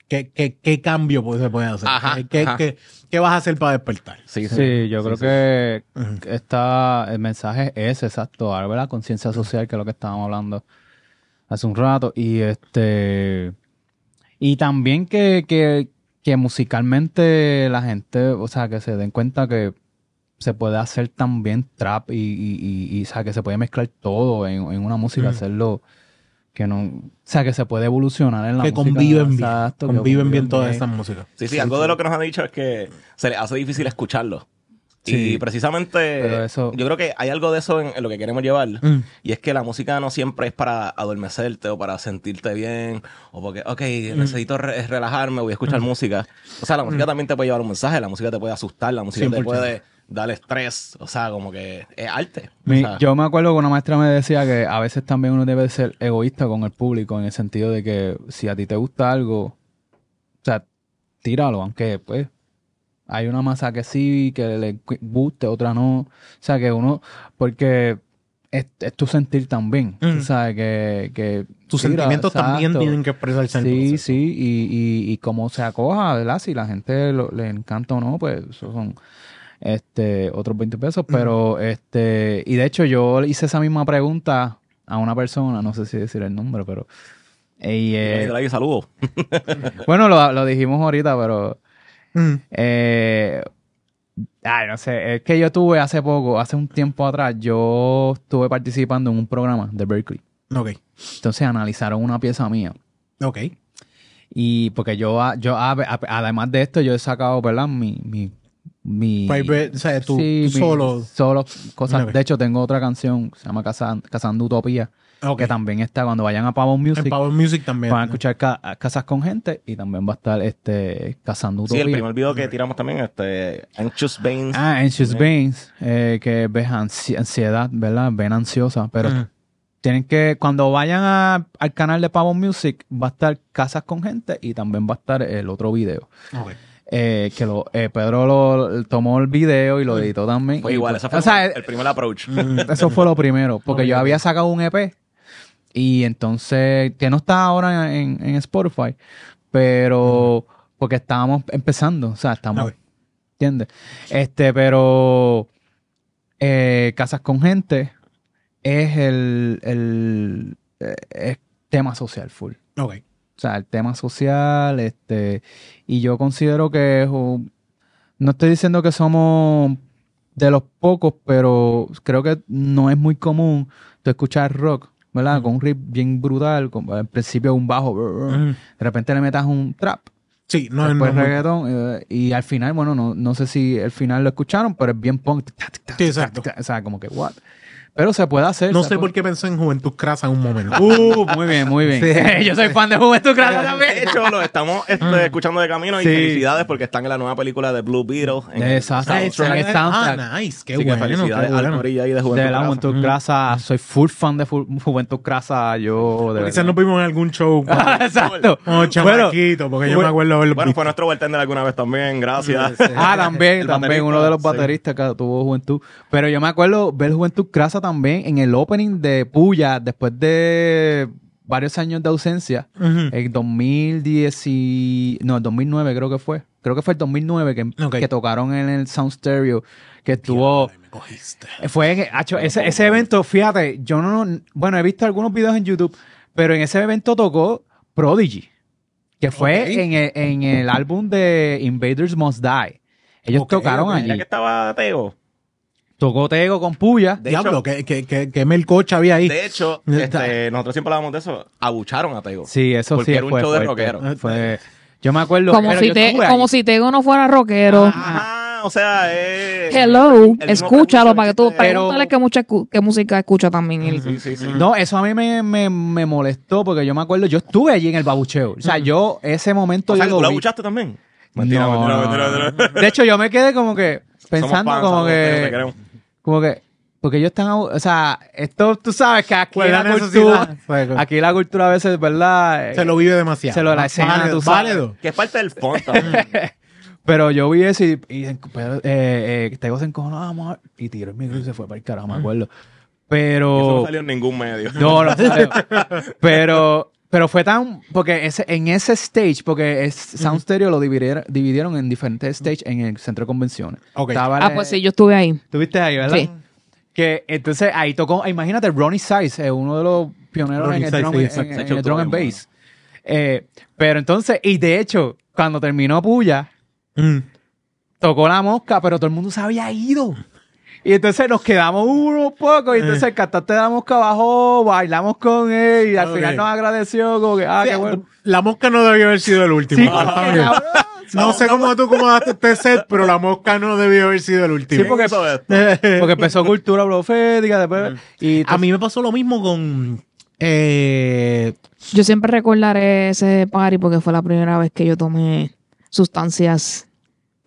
¿Qué, qué, qué cambio pues, se puede hacer? Ajá, ¿Qué, ajá. qué- qué vas a hacer para despertar? Sí, Sí, yo creo sí. que está, el mensaje es exacto, ahora la conciencia social, que es lo que estábamos hablando hace un rato, y este y también que, que, que musicalmente la gente, o sea, que se den cuenta que se puede hacer también trap y, y, y- y, o sea, que se puede mezclar todo en, en una música, Ujú. hacerlo que no, o sea, que se puede evolucionar en la Que música. conviven bien. exacto, que conviven bien todas estas músicas. Sí, sí, algo de lo que nos han dicho es que se les hace difícil escucharlo. Sí. Y precisamente, eso- yo creo que hay algo de eso en, en lo que queremos llevar. Mm. Y es que la música no siempre es para adormecerte o para sentirte bien o porque, ok, Mm. necesito re- relajarme, voy a escuchar música. O sea, la música también te puede llevar un mensaje, la música te puede asustar, la música 100%. te puede dar estrés. O sea, como que es arte. O Mi- sea, yo me acuerdo que una maestra me decía que a veces también uno debe ser egoísta con el público en el sentido de que si a ti te gusta algo, o sea, tíralo, aunque pues hay una masa que sí, que le guste, otra no. O sea, que uno, porque es, es tu sentir también. Mm. Tú sabes que... que Tus tira, sentimientos también tienen que expresarse Sí, sí, y, y, y como se acoja, ¿verdad? Si la gente lo- le encanta o no, pues esos son este otros 20 pesos. Pero, este, y de hecho yo le hice esa misma pregunta a una persona, no sé si decir el nombre, pero. y, eh, ahí, saludo. bueno, lo, lo dijimos ahorita, pero. Mm. Eh, ay, no sé, es que yo tuve hace poco, hace un tiempo atrás, yo estuve participando en un programa de Berkeley. Ok. Entonces analizaron una pieza mía. Ok. Y porque yo, yo a- además de esto, yo he sacado, ¿verdad? Mi, mi, mi Private, o sea, tú, Sí, tú solo. solo cosas. De hecho, tengo otra canción, se llama Cazan- Cazando Utopía, Ok. que también está cuando vayan a Pavon Music, En Power Music también. van a escuchar ca- Casas con Gente y también va a estar este Cazando Sí, Utopía. el primer video que tiramos también, este, Anxious Veins. Ah, Anxious Veins, eh, que ves ansi- ansiedad, ¿verdad? Ven ansiosa, pero Ujú. tienen que, cuando vayan a- al canal de Pavon Music, va a estar Casas con Gente y también va a estar el otro video. Ok. Eh, que lo, eh, Pedro lo, tomó el video y lo editó también. Fue Y, igual, pues, fue o sea, el, el primer approach. eso fue lo primero, porque yo había sacado un EP y entonces, que no está ahora en, en Spotify, pero porque estábamos empezando, o sea, estamos Ok. ¿Entiendes? Este, pero eh, Casas con Gente es el, el eh, es tema social full. Ok. O sea, el tema social, este, y yo considero que no estoy diciendo que somos de los pocos, pero creo que no es muy común tú escuchar rock, ¿verdad? Con un riff bien brutal, con al principio un bajo, de repente le metas un trap, Sí, no, después no, no. reggaetón, eh, y al final, bueno, no, no sé si el final lo escucharon, pero es bien punk. Sí, exacto. O sea, como que, what? Pero se puede hacer. No sé puede- por qué pensé en Juventud Crasa en un momento. Uh, muy bien, muy bien. Sí. Yo soy fan de Juventud Grasa también. De hecho, lo estamos este, escuchando de camino y Sí. felicidades porque están en la nueva película de Blue Beetle. En el Exacto. Ah. Ah, nice. Qué Así que bueno. felicidades qué bueno. ahí de Juventud De la. Juventud Grasa, soy full fan de Juventud Grasa. Yo, de Quizás nos vimos en algún show Exacto. como Bueno, chamaquito, porque yo me acuerdo haberlo Bueno, fue nuestro bartender alguna vez también, gracias. Ah, también, también, uno de los sí. bateristas que tuvo Juventud. Pero yo me acuerdo ver Juventud Grasa también en el opening de Puya, después de varios años de ausencia, Ujú. en 2010 y... No, el 2009 creo que fue. Creo que fue el 2009 que, que tocaron en el Sound Stereo, que estuvo... Ay, me cogiste. Fue, hacho, ese, ese evento, fíjate, yo no, bueno, he visto algunos videos en YouTube, pero en ese evento tocó Prodigy, que fue en, el, en el álbum de Invaders Must Die. Ellos Ok, tocaron allí. Que estaba Teo. Tocó Tego con Puya. De Diablo, hecho- que, que, que, que melcocha había ahí. De hecho, este, nosotros siempre hablábamos de eso. Abucharon a Teo. Sí, eso Porque sí era un fue show de rockero. Fue- yo me acuerdo. Como, pero si, te, como Tego no fuera rockero. Ajá, o sea, eh, Hello, escúchalo para que tú pregúntale qué, mucha, qué música escucha también. él. Sí, sí, sí. No, eso a mí me, me, me molestó porque yo me acuerdo, yo estuve allí en el babucheo. O sea, yo ese momento O sea, lo tú la vi. abuchaste también. Mentira, no, mentira, mentira, mentira. De hecho, yo me quedé como que pensando fans, como que, queremos. Como que, porque ellos están, o sea, esto tú sabes que aquí Pues la, la cultura, necesidad. Pues, aquí la cultura a veces, ¿verdad? Se lo vive demasiado. Se lo la escena, válido, tú sabes. válido. Que es parte del también. Pero yo vi eso y, y pero, eh, eh, Tego se encojonó, vamos a- y tiró el micro y se fue para el carajo, me acuerdo. Eso Pero... no salió en ningún medio. No, no salió. pero, pero fue tan. Porque ese, en ese stage, porque es, Sound Stereo lo dividieron, dividieron en diferentes stages en el centro de convenciones. Estaba Ah, el- pues sí, yo estuve ahí. Tuviste ahí, ¿verdad? Sí. Que entonces ahí tocó, imagínate, Ronnie Size, eh, uno de los pioneros Ronnie en el Size, drum, sí, en- exacto. en Se el todo drum and bien, bass. Eh, pero entonces, y de hecho, cuando terminó Puya, Mm. tocó la mosca, pero todo el mundo se había ido. Y entonces nos quedamos unos pocos, y entonces el cantante de la mosca bajó, bailamos con él, y al final nos agradeció, como que, ah, Sí, qué bueno. La mosca no debió haber sido el último. Sí, Ah, está porque, bien. cabrón, No sé cómo tú acomodaste este set, pero la mosca no debió haber sido el último. Sí, porque empezó cultura profética, después, y A mí me pasó lo mismo con. Eh, Yo siempre recordaré ese party porque fue la primera vez que yo tomé sustancias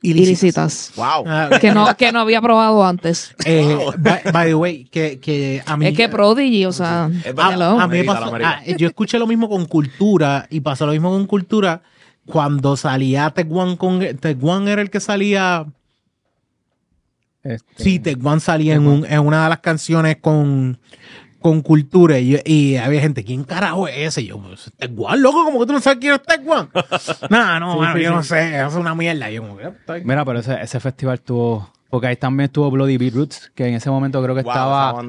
ilícitas. Wow. Ah, Que no, que no había probado antes. eh, by, by the way, que, que a mí. Es que Prodigy, o sea, Es hello. a mí pasó- la Amerita. ah, yo escuché lo mismo con cultura y pasó lo mismo con cultura cuando salía Teguan con Teguan era el que salía Este, sí Teguan salía en, un- en una de las canciones con con cultura y, yo- y había gente ¿quién carajo es ese? Y yo pues, Teguan loco como que tú no sabes quién es Teguan no no Sí, mano, sí, yo sí. no sé es una mierda yo como "Está bien". Mira, pero ese, ese festival tuvo, porque ahí también estuvo Bloody Beetroots, que en ese momento creo que Wow, estaba...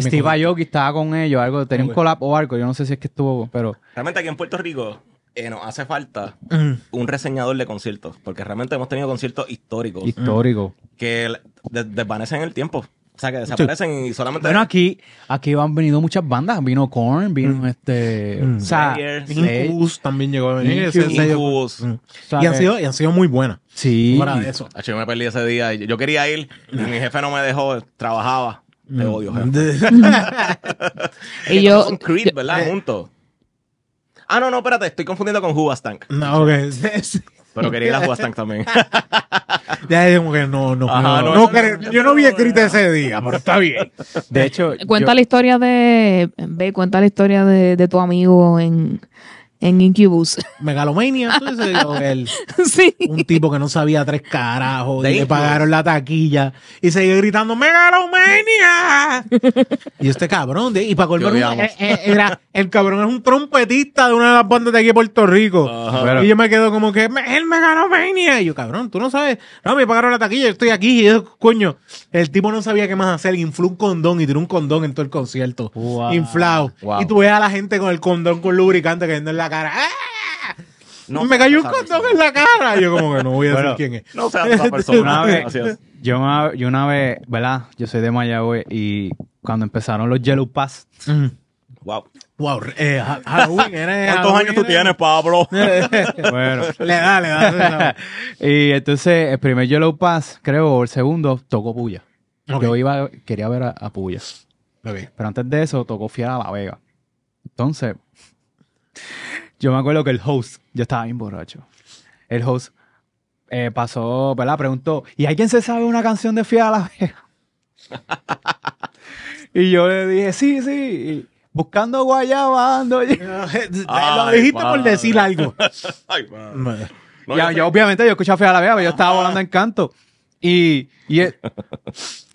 Steve. Aoki estaba con ellos, algo, tenía un collab o algo, yo no sé si es que estuvo, pero Realmente aquí en Puerto Rico eh, nos hace falta Mm. un reseñador de conciertos, porque realmente hemos tenido conciertos históricos histórico. que de- desvanecen en el tiempo. O sea, que desaparecen y solamente... Bueno, aquí, aquí han venido muchas bandas, vino Korn, vino este, Mm. o sea, eh, Incubus también llegó a venir Incubus. Mm. y han que- sido y han sido muy buenas sí, de eso yo me perdí ese día. Yo quería ir y mi jefe no me dejó, trabajaba. Te Mm. odio, jefe. Y yo, Con Creed, ¿verdad? Juntos. Ah, no, no, espérate, estoy confundiendo con Hubastank. no, ok. Pero quería ir a Hubastank también. Ya digo que no, no, Ajá, no, no, no, no, que- no, yo no, vi no. ese día, pero está bien. de hecho, cuenta yo- la historia de, ve, cuenta la historia de, de tu amigo en, en Incubus. Megalomania, tú dices, o el- sí. un tipo que no sabía tres carajos De y le pagaron la taquilla y seguía gritando ¡Megalomania! y este cabrón, de- y para odiamos. eh, eh, era, el cabrón es un trompetista de una de las bandas de aquí de Puerto Rico. Ajá. Pero- y yo me quedo como que "Me- el Megalomania. Y yo, cabrón, tú no sabes. No, me pagaron la taquilla, yo estoy aquí. Y yo, coño, el tipo no sabía qué más hacer. Infló un condón y tiró un condón en todo el concierto. Wow. Inflado. Wow. Y tú ves a la gente con el condón con lubricante cayendo en la cara. ¡Ah! No me cayó un condón persona. en la cara. Y yo como que no voy a decir quién es. No seas esa persona. Una vez, yo, una, yo una vez, ¿verdad? Yo soy de Mayagüez y cuando empezaron los Yellow Pass, Wow. Wow, eh, Ha- Halloween era ¿Cuántos Halloween años tú tienes, Pablo? bueno, Le da, le da. y entonces el primer Yellow Pass, creo, o el segundo, tocó Puya. Ok. Yo iba, quería ver a, a Puya. Pero antes de eso tocó Fiera a La Vega. Entonces, yo me acuerdo que el host, yo estaba bien borracho. El host eh, pasó, ¿verdad? Preguntó, ¿y alguien se sabe una canción de Fiera a La Vega? y yo le dije, sí, sí. y buscando guayaba ando. Y- Lo dijiste por decir algo. Ay. No, ya, yo yo, obviamente yo escuché a Fiera a La Vega, pero yo estaba volando en canto. Y,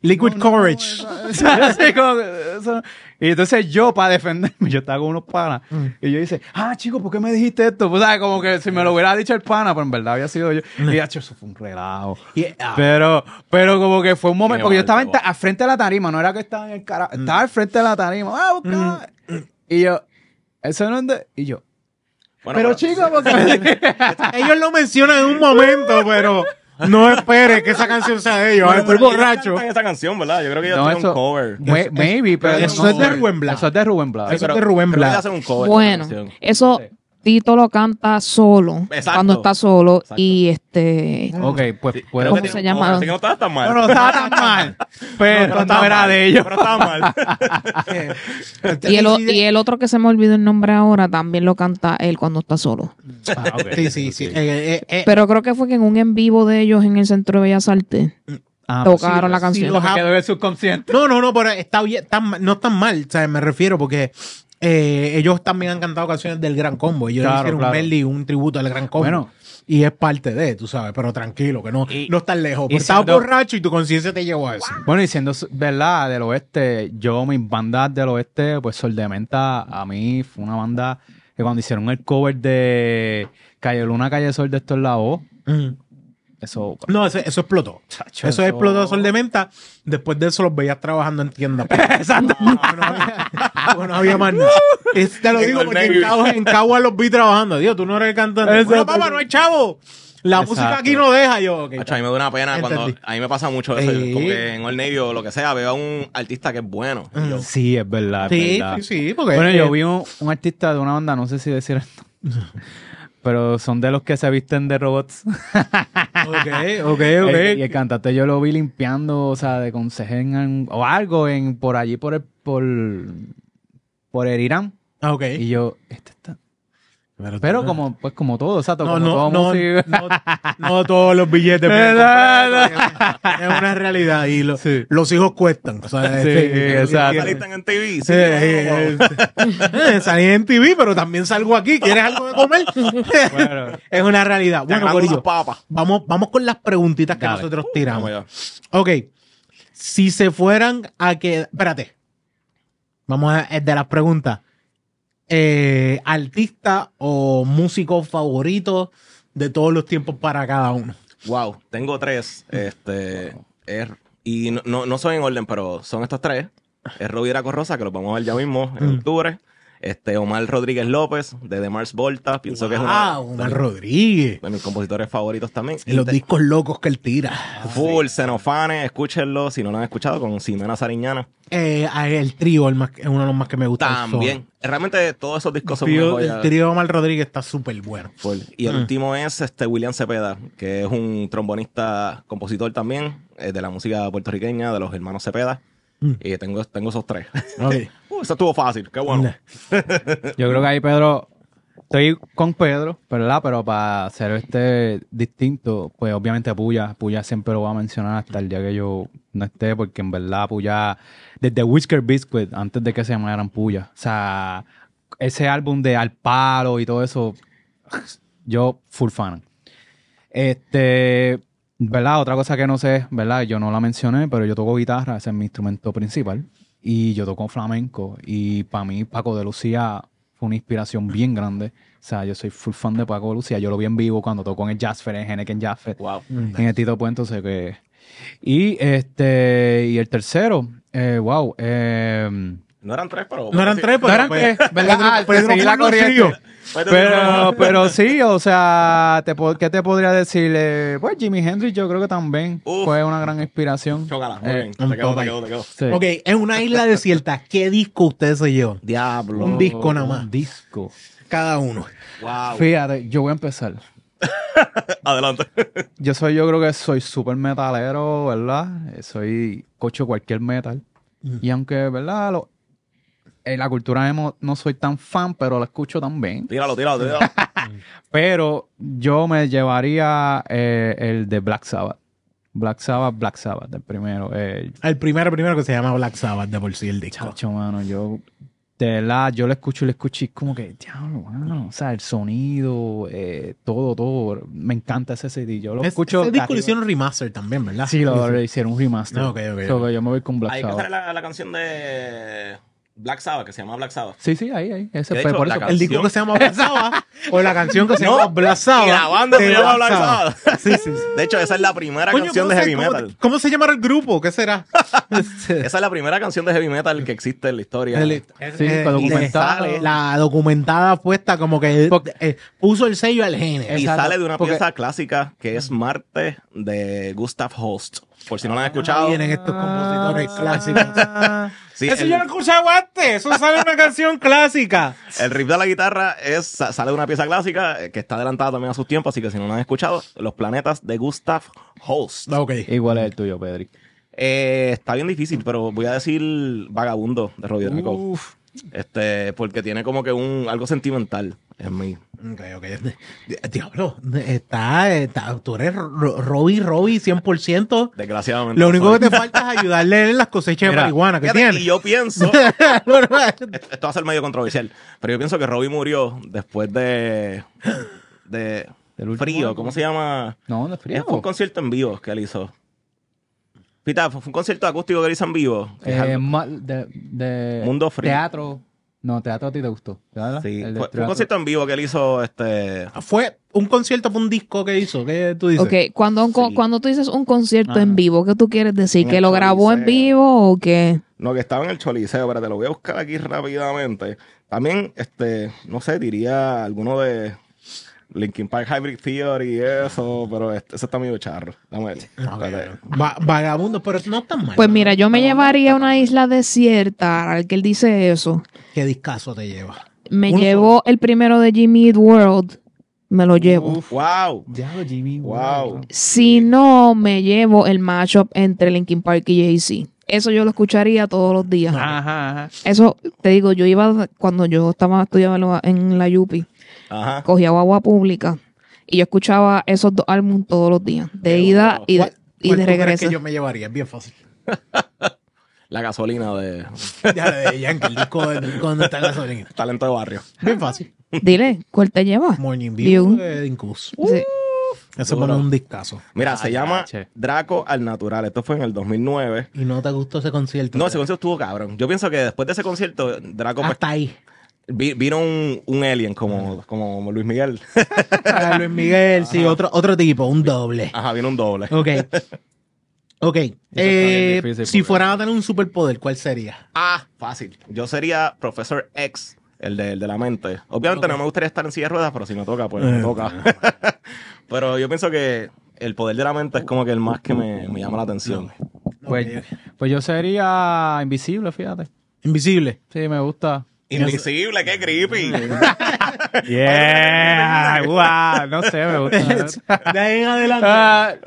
Liquid Courage. Como que eso- Y entonces yo, para defenderme, yo estaba con unos panas. Mm. Y yo dice, ah, chico, ¿por qué me dijiste esto? Pues, ¿sabes? Como que si me lo hubiera dicho el pana, pero en verdad había sido yo. Mm. Y, "Acho, eso fue un relajo. Ah, Pero, pero como que fue un momento, Qué porque yo estaba en al frente de la tarima, no era que estaba en el cara, Mm. estaba al frente de la tarima. Ah, busca. Y yo, eso no es de... Y yo, Bueno, pero chico, porque... Ellos lo mencionan en un momento, pero no esperes que esa canción sea de ellos. Bueno, Estoy borracho. esa canción, ¿verdad? Yo creo que ellos No, tienen eso- un cover. May- maybe, pero... eso no es de. Rubén Blades. Eso es de Rubén Blades. Eso es de Rubén de Bueno, eso Sí. Tito lo canta solo, Exacto. cuando está solo, Exacto. y este... Ok, pues Sí, puede ¿Cómo se llama? cover, Así que no estaba tan mal. No, no estaba tan mal. Pero no, estaba era mal, de ellos. Pero estaba mal. Y el, o- y el otro que se me olvidó el nombre ahora también lo canta él cuando está solo. Ah. Sí, sí, sí. Eh, eh, eh, Pero creo que fue que en un en vivo de ellos en el Centro de Bellas Artes Ah, pues sí, tocaron la sí, canción. lo que quedó en el subconsciente. No, no, no, pero está bien, está no están mal, o sea, me refiero porque eh, ellos también han cantado canciones del Gran Combo. Ellos Claro, hicieron claro. un medley, un tributo al Gran Combo. Bueno. y es parte de, tú sabes, pero tranquilo, que no, Y- no estás lejos. y Porque estabas siendo- borracho y tu conciencia te llevó a eso. Bueno, y siendo verdad del oeste, yo, mis bandas del oeste, pues Sol de Menta, a mí fue una banda que cuando hicieron el cover de Calle Luna, Calle Sol de Esto es la voz, eso. No, eso, eso explotó. Chacho, eso, eso- explotó Sol de Menta. Después de eso los veías trabajando en tiendas. Exacto. No, había, porque no había más nada. Es- te lo digo porque en. Cagua, en Cagua los vi trabajando. Dios, tú no eres el cantante. Bueno, papá, no hay chavo. La Exacto. música aquí no deja. Yo. Acho, a mí me da una pena cuando. A mí me pasa mucho eso. Sí. Como que en Old Navy o lo que sea, veo a un artista que es bueno. y yo, Sí, es verdad. es Sí, verdad. sí, sí. Porque, Bueno, yo vi un, un artista de una banda, no sé si decir esto, pero son de los que se visten de robots. Ok, ok, ok. El- y el cantante yo lo vi limpiando, o sea, de consejen en- o algo en por allí por el por, por el Irán. Ah, ok. Y yo, este está. Pero, Pero como, pues como todo, o sea, No, como no, todo no, no, no todos los billetes. Es una realidad. Y lo- Sí. los hijos cuestan. O sea, Sí, este, exacto. ¿Saliste en TV? Sí. Sí, eh, eh, salí en TV, pero también salgo aquí. ¿Quieres algo de comer? Bueno. es una realidad. Bueno, Corillo, vamos, vamos con las preguntitas que Dale. nosotros tiramos. Vamos Ok. Si se fueran a que. Espérate. Vamos a el de las preguntas. Eh, artista o músico favorito de todos los tiempos para cada uno. Wow, tengo tres. Este, es- y no, no, no son en orden, pero son estos tres. Es Rovira Corrosa, que los vamos a ver ya mismo en Mm. octubre. Este, Omar Rodríguez López, de The Mars Volta. Pienso que es una Omar Rodríguez. de mis compositores favoritos también. Y los te- discos locos que él tira. Full, Xenofanes, escúchenlo si no lo han escuchado, con Ximena Sariñana. Eh, el trío el más- es uno de los más que me gusta. También. Realmente todos esos discos son trío, joya. el trío de Omar Rodríguez está súper bueno. Full. Y el Mm. último es este William Cepeda, que es un trombonista, compositor también, eh, de la música puertorriqueña, de los hermanos Cepeda. Mm. Y tengo, tengo esos tres. Ok. Eso estuvo fácil, qué bueno. Yo creo que ahí Pedro, estoy con Pedro, ¿verdad? Pero para hacer este distinto, pues obviamente Puya, Puya siempre lo voy a mencionar hasta el día que yo no esté, porque en verdad Puya, desde Whisker Biscuit, antes de que se llamaran Puya, o sea, ese álbum de Al Palo y todo eso, yo full fan. Este, ¿verdad? Otra cosa que no sé, ¿verdad? Yo no la mencioné, pero yo toco guitarra, ese es mi instrumento principal. Y yo toco flamenco. Y para mí, Paco de Lucía fue una inspiración bien grande. O sea, yo soy full fan de Paco de Lucía. Yo lo vi en vivo cuando tocó en el Jazz Fair, en Henneken Jazz Fair, Wow. en el Tito Puente, o sea que... Y este, y el tercero, eh, wow, eh, No eran tres, pero. No eran tres, no pero eran pues, tres, ¿verdad? Ah, Pedro seguí la corriente. Pero, pero sí, o sea, te, po- ¿qué te podría decir? Eh, pues Jimi Hendrix yo creo que también Uf. fue una gran inspiración. Chócala, muy Eh, bien. Te quedó, te quedó, te quedó. sí. Ok, en una isla desierta, ¿qué disco ustedes se llevan? Diablo. Un disco nada más. Un disco. Cada uno. Wow. Fíjate, yo voy a empezar. Adelante. Yo soy, yo creo que soy súper metalero, ¿verdad? Eh, Soy cocho cualquier metal. Y aunque, ¿verdad? En la cultura emo no soy tan fan, pero la escucho también. Tíralo, tíralo, tíralo. Pero yo me llevaría eh, el de Black Sabbath. Black Sabbath, Black Sabbath, el primero. Eh, El primero, primero que se llama Black Sabbath de por sí el disco. chacho, mano, yo... De verdad, yo lo escucho y lo escucho y es como que, diablo, mano, o sea, el sonido, eh, todo, todo. Me encanta ese CD. Yo lo Es- escucho... Ese disco lo hicieron remaster también, ¿verdad? Sí, lo hicieron un remaster. Ah, ok, ok, So que yo me voy con Black Ahí que Sabbath. sale la, la canción de Black Sabbath, que se llama Black Sabbath. Sí, sí, ahí, ahí. Ese fue hecho, por la eso. El disco que se llama Black Sabbath o la canción que se llama Black Sabbath. y la banda se de llama Black Sabbath. Sí, sí, sí. De hecho, esa es la primera Coño, canción ¿cómo de heavy cómo- metal. ¿Cómo se llamará el grupo? ¿Qué será? Esa es la primera canción de heavy metal que existe en la historia. El- Sí, eh, documentada. La documentada puesta como que Porque- eh, puso el sello al género. Y sale de una porque- pieza clásica que es Marte de Gustav Holst. Por si no la han escuchado. vienen estos compositores clásicos. Sí, Eso el, yo lo he escuchado antes. Eso sale una canción clásica. el riff de la guitarra es, sa- sale de una pieza clásica eh, que está adelantada también a sus tiempos, así que si no la han escuchado, Los planetas de Gustav Holst. Ok. Igual es el tuyo, Pedri. Eh, está bien difícil, pero voy a decir Vagabundo de Robbie Draco. Uf. Este, porque tiene como que un algo sentimental en mí. Ok, ok. Diablo, está, está, tú eres Ro- Robbie, Robbie 100%. Desgraciadamente. Lo único soy. que te falta es ayudarle en las cosechas de marihuana que tiene. Y yo pienso, esto va a ser medio controversial, pero yo pienso que Robbie murió después de, de Del Frío. ¿cómo se llama? No, no es Eh, frío. Fue un concierto en vivo que él hizo. Pita, fue un concierto acústico que él hizo en vivo. es Eh, de, de Mundo Frío. Teatro. No, teatro a ti te gustó. ¿verdad? sí, El fue, fue un concierto en vivo que él hizo este Fue un concierto para un disco que hizo. ¿Qué tú dices? Ok, cuando, un co- Sí. cuando tú dices un concierto Ajá. en vivo, ¿qué tú quieres decir? En ¿Que lo grabó en vivo o qué? No, que estaba en el Choliseo, pero te lo voy a buscar aquí rápidamente. También, este, no sé, diría alguno de Linkin Park Hybrid Theory y eso, pero este, ese está medio charro. Dame ver. Espérate. Va- vagabundo, pero no tan mal. Pues mira, yo me llevaría a una isla desierta, al que él dice eso. ¿Qué discazo te lleva? Me Uno llevo el primero de Jimmy Eat World, me lo llevo. Wow. Diablo, Jimmy. Wow. Si no, me llevo el matchup entre Linkin Park y Jay-Z. Eso yo lo escucharía todos los días. Ajá, ajá. Eso, te digo, yo iba, cuando yo estaba estudiando en la Yupi, Ajá. cogía guagua pública y yo escuchaba esos dos álbumes todos los días, de ida y ¿Cuál- de, y cuál de regreso. que yo me llevaría? Es bien fácil. La gasolina de Ya de Yankee, el disco de donde está la gasolina. talento de barrio. Bien fácil. Dile, ¿cuál te lleva? Morning View View. de Incus. Sí. Ese Duro. pone un discazo. Mira, se llama. Draco al Natural. Esto fue en el 2009. ¿Y no te gustó ese concierto? No, ese concierto estuvo cabrón. Yo pienso que después de ese concierto, Draco pues, Hasta ahí. Vi- vino un, un alien como, como Luis Miguel. Ah, Luis Miguel, sí, otro, otro tipo, un doble. Ajá, vino un doble. Ok. Ok. Eh, difícil si fueran a tener un superpoder, ¿cuál sería? Ah, fácil. Yo sería Profesor X, el de, el de la mente. Obviamente no me gustaría estar en silla de ruedas, pero si me toca, pues me Eh, toca. pero yo pienso que el poder de la mente es como que el más que me, me llama la atención. Pues, pues yo sería invisible, fíjate. Invisible. Sí, me gusta. Invisible, qué creepy. Yeah, wow, no sé, me gusta. De ahí en adelante.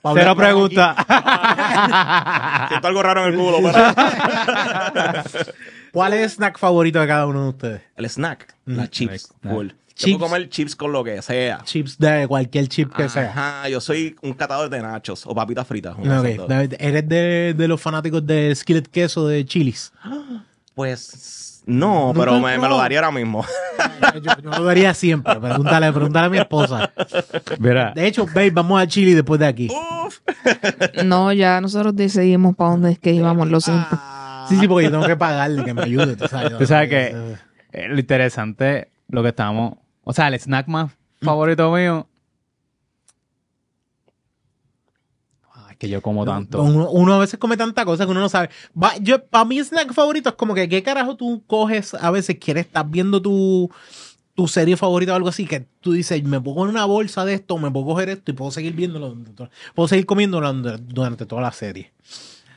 Pablo, Cero pregunta. Siento algo raro en el culo, pero... ¿Cuál es el snack favorito de cada uno de ustedes? El snack, las chips, snack. Yo Chips. puedo comer chips con lo que sea. Chips de cualquier chip que sea. Ajá, yo soy un catador de nachos o papitas fritas. una de Ok, esas dos. David, Eres de, de los fanáticos de skillet queso de chilis. Pues no, pero me, me lo daría ahora mismo. Yo, yo lo daría siempre. Pregúntale, pregúntale a mi esposa. Mira, De hecho, babe, vamos a Chile después de aquí. Uf. No, ya nosotros decidimos para dónde es que íbamos, lo siento. Sí, sí, porque yo tengo que pagarle que me ayude. Tú sabes, tú sabes que eh, lo interesante, lo que estamos, o sea, el snack más favorito mío. Que yo como tanto. Uno, uno a veces come tanta cosa que uno no sabe. Va, yo, para mí, snack favorito es como que, ¿qué carajo tú coges a veces? Quieres, estás viendo tu, tu serie favorita o algo así, que tú dices, me pongo en una bolsa de esto, me puedo coger esto y puedo seguir viéndolo, durante todo- puedo seguir comiéndolo durante, toda la serie.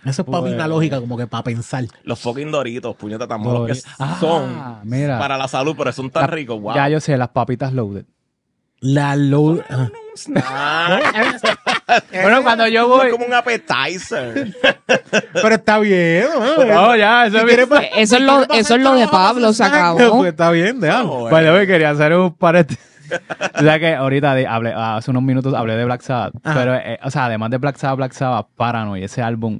Eso es para mí una lógica, como que para pensar. Los fucking doritos, puñeta, tan malos que Ah, son mira. para la salud, pero son tan La- ricos. Wow. Ya yo sé, las papitas loaded. La low. ah. Bueno, cuando yo voy. Es como un appetizer. Pero está bien. ¿no? No, ya, eso Si es quieres pa- Eso es lo- eso es lo de Pablo, hacer se acabó. Pues está bien, déjalo. Vale, hoy quería hacer un paréntesis. o sea que ahorita hablé, hace unos minutos hablé de Black Sabbath. Ajá. Pero, eh, o sea, además de Black Sabbath, Black Sabbath, Paranoid, ese álbum.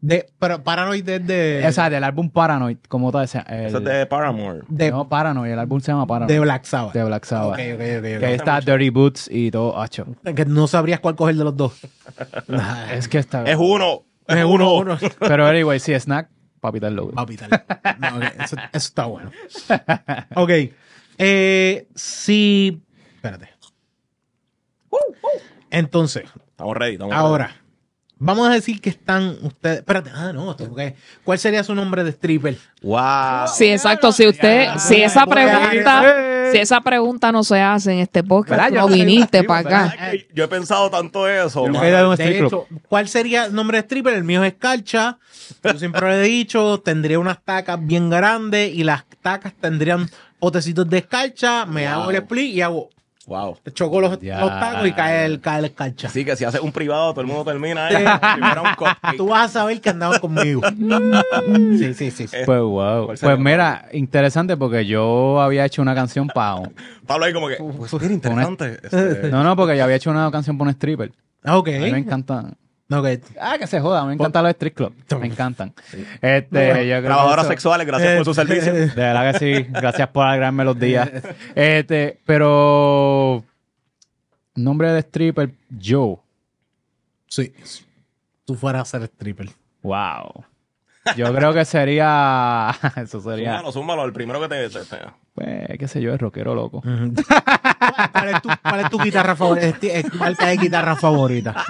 De, pero Paranoid es de, o sea, del álbum Paranoid, como tal. el- Eso es de Paramore. de, no, Paranoid, el álbum se llama Paranoid. de Black Sabbath. de Black Sabbath. Ok, ok, ok, ok. Que está Dirty Boots y todo, hacho. Que no sabrías cuál coger de los dos. Es que está. Es uno. Es uno, uno. Pero anyway, sí, snack, papita loaded. Papi, tal. No, eso, eso está bueno. Ok. Eh, sí. Espérate. Entonces, Estamos ready. Estamos ahora. Vamos a decir que están ustedes. Espérate. Ah, no. tengo que- ¿Cuál sería su nombre de stripper? Wow. Sí, exacto. Si usted, Ya, si esa pregunta, si esa pregunta no se hace en este podcast, no no viniste para acá. Yo he pensado tanto eso. Un De strip hecho, ¿cuál sería el nombre de stripper? El mío es Escarcha. Yo siempre lo he dicho. Tendría unas tacas bien grandes y las tacas tendrían potecitos de escarcha. Me Wow. hago el split y hago. Wow. Choco los, Ya. los tacos y cae el, cae el escarcha. Así que si haces un privado, todo el mundo termina. Eh, un. Tú vas a saber que andabas conmigo. sí, sí, sí. sí. Eh, Pues wow. Pues mira, interesante porque yo había hecho una canción para. Pablo ahí como que, pues mira, interesante. Este, No, no, porque yo había hecho una canción para un stripper. Ah, ok. A mí me encantan. Ok. Ah, que se joda, me encantan los strip club. Me encantan. Este, yo que Trabajadoras eso- sexuales, gracias por su servicio. De verdad que sí. Gracias por alegrarme los días. Este, pero. Nombre de stripper, Joe. Sí. Tú fueras a ser stripper. Wow. Yo creo que sería. Eso sería. Zúmbalo, zúmbalo, el primero que te... te- te- Pues, qué sé yo, el rockero loco. ¿Cuál es tu, cuál es tu guitarra favorita? Marca de guitarra favorita.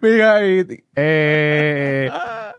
Mira, y- eh,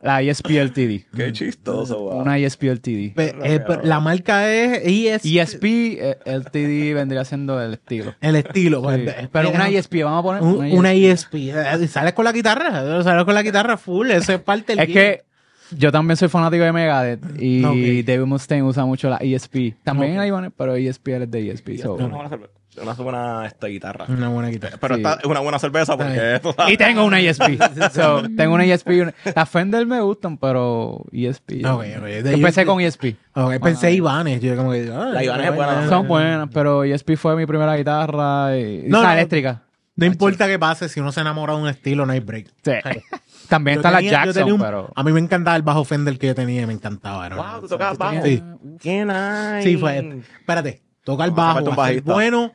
la ESP-LTD. Qué chistoso, wow. Una ESP-LTD. Pe- eh, pero la marca es ES, ESP-LTD vendría siendo el estilo. el estilo. pues, Sí. eh, Pero eh, una ESP, vamos a poner un- una ESP. Eh, Sales con la guitarra. Sales con la guitarra full. Eso es parte del Es que yo también soy fanático de Megadeth y Ok. David Mustaine usa mucho la ESP. También Ok. hay pero ESP es de ESP. so- cerve- una buena esta guitarra. Una buena guitarra. Pero Sí. esta es una buena cerveza porque esto Y tengo una ESP. So, tengo una ESP. y una- Las Fender me gustan, pero ESP. Ok, ok. Yo empecé con ESP. Ok, pensé Ivanes. Yo como que, ah, La Ibanez es buena. Son buenas, pero ESP fue mi primera guitarra y, No, esa no. eléctrica. No importa qué pase, si uno se enamora de un estilo, no hay break. Sí. También Yo está la tenía- yo Jackson, un- pero. A mí me encantaba el bajo Fender que yo tenía me encantaba. era Wow, tú tocabas bajo. Sí. Qué nice. Sí, fue. Espérate, tocar Hace bajo, hacer bueno,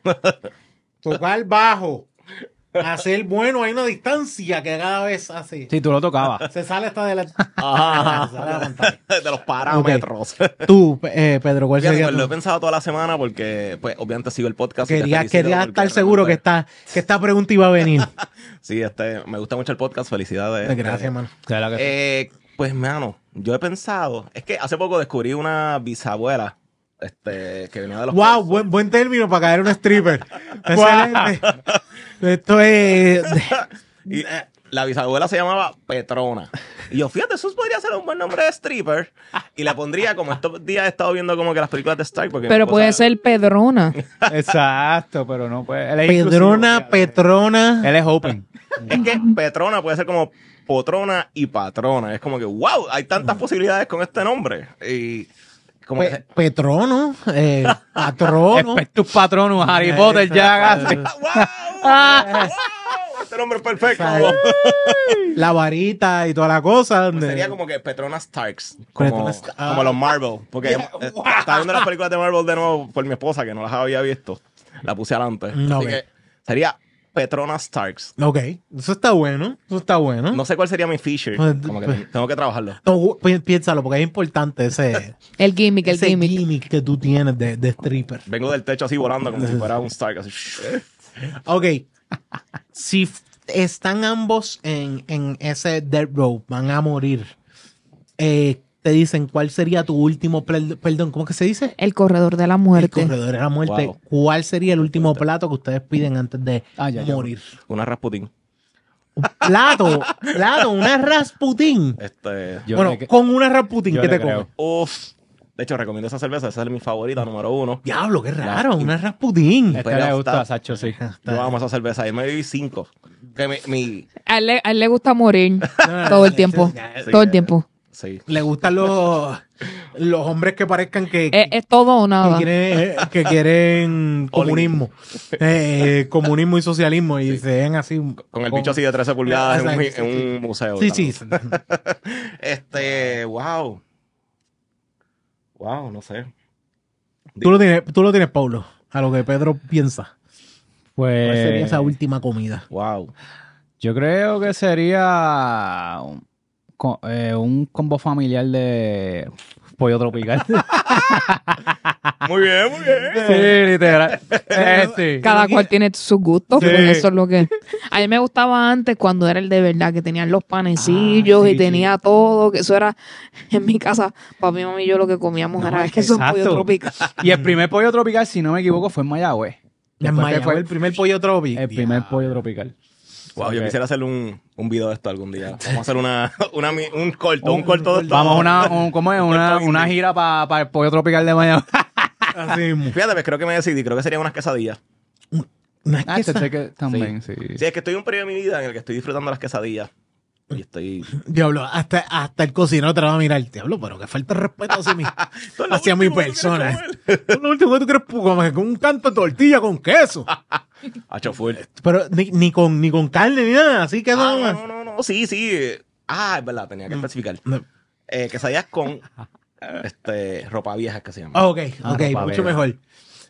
tocar bajo, hacer bueno, hay una distancia que cada vez así. Sí, tú lo tocabas. Se sale hasta de la, se sale de la pantalla. de los parámetros. Tú, eh, Pedro, ¿cuál Fíjate, sería pues, lo he pensado toda la semana porque, pues, obviamente sigo el podcast. Quería, quería estar seguro que esta, que esta pregunta iba a venir. Sí, este, me gusta mucho el podcast. Felicidades. Gracias, mano. De verdad que sí. Eh, pues, mano, yo he pensado. Es que hace poco descubrí una bisabuela este, que venía de los. Wow, buen, buen término para caer un stripper. Excelente. Esto es. Y la bisabuela se llamaba Petrona. Y yo, fíjate, eso podría ser un buen nombre de stripper. Y le pondría, como estos días he estado viendo como que las películas de Stark. Porque Pero puede ser Pedrona. Exacto, pero no puede. Él es Pedrona. Petrona. Él es open. Es que Petrona puede ser como Potrona y Patrona. Es como que, wow, hay tantas posibilidades con este nombre. Y como Pe- Petrono. Eh, patrono. Espectus Patronus, Harry Potter ya casi. ¡Wow! ¡Wow! Este nombre perfecto. La varita y toda la cosa. donde- Sería como que Petronas Starks. Como, Stark. como los Marvel. Porque eh, estaba viendo las películas de Marvel de nuevo por mi esposa, que no las había visto. La puse adelante. No, Así que sería Petronas Starks. Ok, eso está bueno. Eso está bueno. No sé cuál sería mi feature. Pues, Como que pues. tengo que trabajarlo. No, pi- piénsalo, porque es importante ese, El gimmick, el ese gimmick. gimmick que tú tienes de, de stripper. Vengo del techo así volando como si fuera un Stark. Así. Ok. si están ambos en, en ese death row, van a morir. Eh, te dicen cuál sería tu último, pel- perdón, ¿cómo que se dice? El corredor de la El muerte. corredor de la muerte. Wow. ¿Cuál sería el último plato que ustedes piden antes de Ah, ya, ya. morir? Una Rasputin. Plato, plato, una Rasputin. Este. Yo bueno, le- con una Rasputin, ¿qué te comes? Uf. De hecho, recomiendo esa cerveza. Esa es mi favorita, número uno. Diablo, qué raro, una Rasputin. Este Pero le gusta, está- Sacho, sí. Yo amo esa cerveza. Yo me bebí cinco. Que mi, mi- A él, le, a él le gusta morir todo el tiempo. Sí. Todo el tiempo. Sí. Le gustan los, los hombres que parezcan que, Es, es todo o que nada. quieren, que quieren comunismo. Eh, comunismo y socialismo. Y se ven así. Con el bicho así de 13 pulgadas en un, en museo. Sí, sí. Este, wow. Wow, no sé. Tú lo tienes, tú lo tienes, Paulo, a lo que Pedro piensa. ¿Cuál sería Pues esa última comida? Wow. yo creo que sería un, eh, un combo familiar de pollo tropical. Muy bien, muy bien. sí, literal. Eh, sí. Cada cual tiene sus gustos, Sí. pues eso es lo que... A mí me gustaba antes cuando era el de verdad, que tenían los panecillos Ah, sí, y tenía todo, que eso era... En mi casa, papi, mami y yo lo que comíamos No, era es que eso, exacto. pollo tropical. Y el primer pollo tropical, si no me equivoco, fue en Mayagüez. En Mayagüez, fue el primer pollo tropi. el primer pollo tropical. Wow, yo quisiera hacer un, un video de esto algún día. Vamos a hacer una, una un corto, un, Un- corto de esto. Vamos a una, un- ¿cómo es? Una, una gira para el pollo tropical de Mayagüez. Así mismo. Fíjate, pues creo que me decidí. Creo que serían unas quesadillas. Una Ah, este sé que también, sí. Sí, es que estoy en un periodo de mi vida en el que estoy disfrutando las quesadillas. Y estoy... Diablo, hasta, hasta el cocinero te va a mirar. Diablo, pero que falta de respeto hacia mi, hacia mi persona. lo último que tú quieres es comer con un canto de tortilla con queso. Hacho full. Pero ni, ni con, ni con carne ni nada. Así que Ah, no, no, no, no, sí, sí. Ah, es verdad, tenía que especificar. no. Eh, quesadillas con este, ropa vieja que se llama. Ah, ok, ok, mucho vieja. mejor.